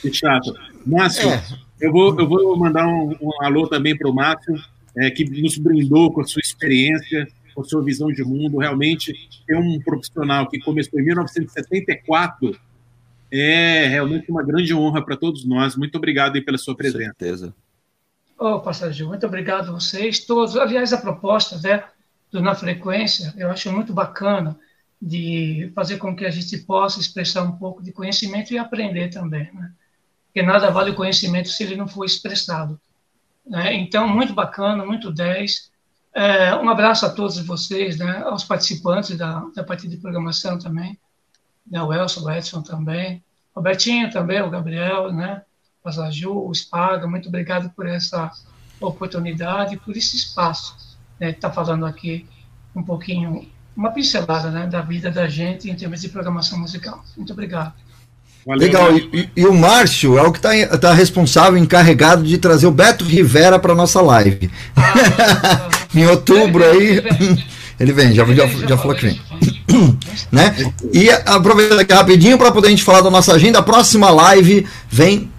Que chato. Márcio, é. eu, vou, eu vou mandar um, um alô também para o Márcio é, que nos brindou com a sua experiência, com a sua visão de mundo. Realmente, é um profissional que começou em 1974 é realmente uma grande honra para todos nós. Muito obrigado aí pela sua presença. Com certeza. Oh, pastor muito obrigado a vocês todos. Aliás, a proposta né, do Na Frequência, eu acho muito bacana de fazer com que a gente possa expressar um pouco de conhecimento e aprender também, né? Porque nada vale o conhecimento se ele não for expressado. Né? Então, muito bacana, muito 10. É, um abraço a todos vocês, né? aos participantes da, da partida de programação também, né? o Elson, o Edson também, Robertinho também, o Gabriel, né? Azaju, o Espaga, muito obrigado por essa oportunidade, por esse espaço, né? Está falando aqui um pouquinho, uma pincelada né? da vida da gente em termos de programação musical. Muito obrigado. Valeu, Legal, e, e, o Márcio é o que está tá responsável, encarregado de trazer o Beto Rivera para nossa live. Ah, em outubro aí. Ele vem, já, já, já falou que vem. né? E aproveitando aqui rapidinho para poder a gente falar da nossa agenda, a próxima live vem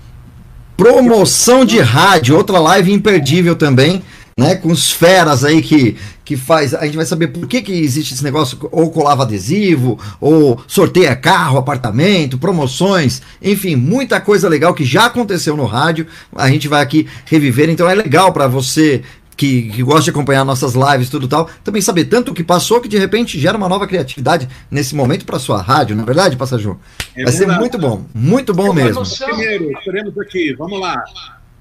promoção de rádio, outra live imperdível também né, com os feras aí que, que faz. A gente vai saber por que, que existe esse negócio, ou colava adesivo, ou sorteia carro, apartamento, promoções, enfim, muita coisa legal que já aconteceu no rádio. A gente vai aqui reviver, então é legal para você que, que, gosta de acompanhar nossas lives tudo tal, também saber tanto o que passou que de repente gera uma nova criatividade nesse momento para sua rádio, na é verdade, Passajou? É Vai ser muito bom, muito bom mesmo. Primeiro, estaremos aqui, vamos lá.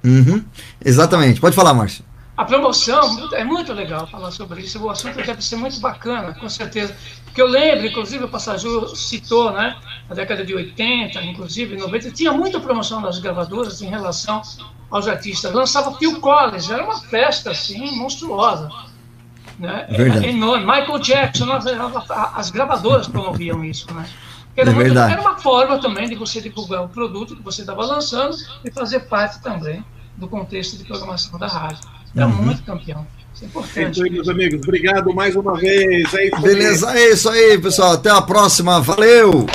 Uhum, exatamente, pode falar, Márcio. A promoção, é muito legal falar sobre isso. O assunto deve ser muito bacana, com certeza. Porque eu lembro, inclusive, o Passajou citou, né? Na década de 80, inclusive 90, tinha muita promoção das gravadoras em relação aos artistas. Lançava Phil Collins, era uma festa, assim, monstruosa. Né? Verdade. Enorme. Michael Jackson, as gravadoras promoviam isso, né? Era, é muito, era uma forma também de você divulgar o produto que você estava lançando e fazer parte também do contexto de programação da rádio. É uhum. muito campeão. Isso é importante. Então, meus amigos, obrigado mais uma vez. É isso Beleza, é isso aí, pessoal. Até a próxima. Valeu!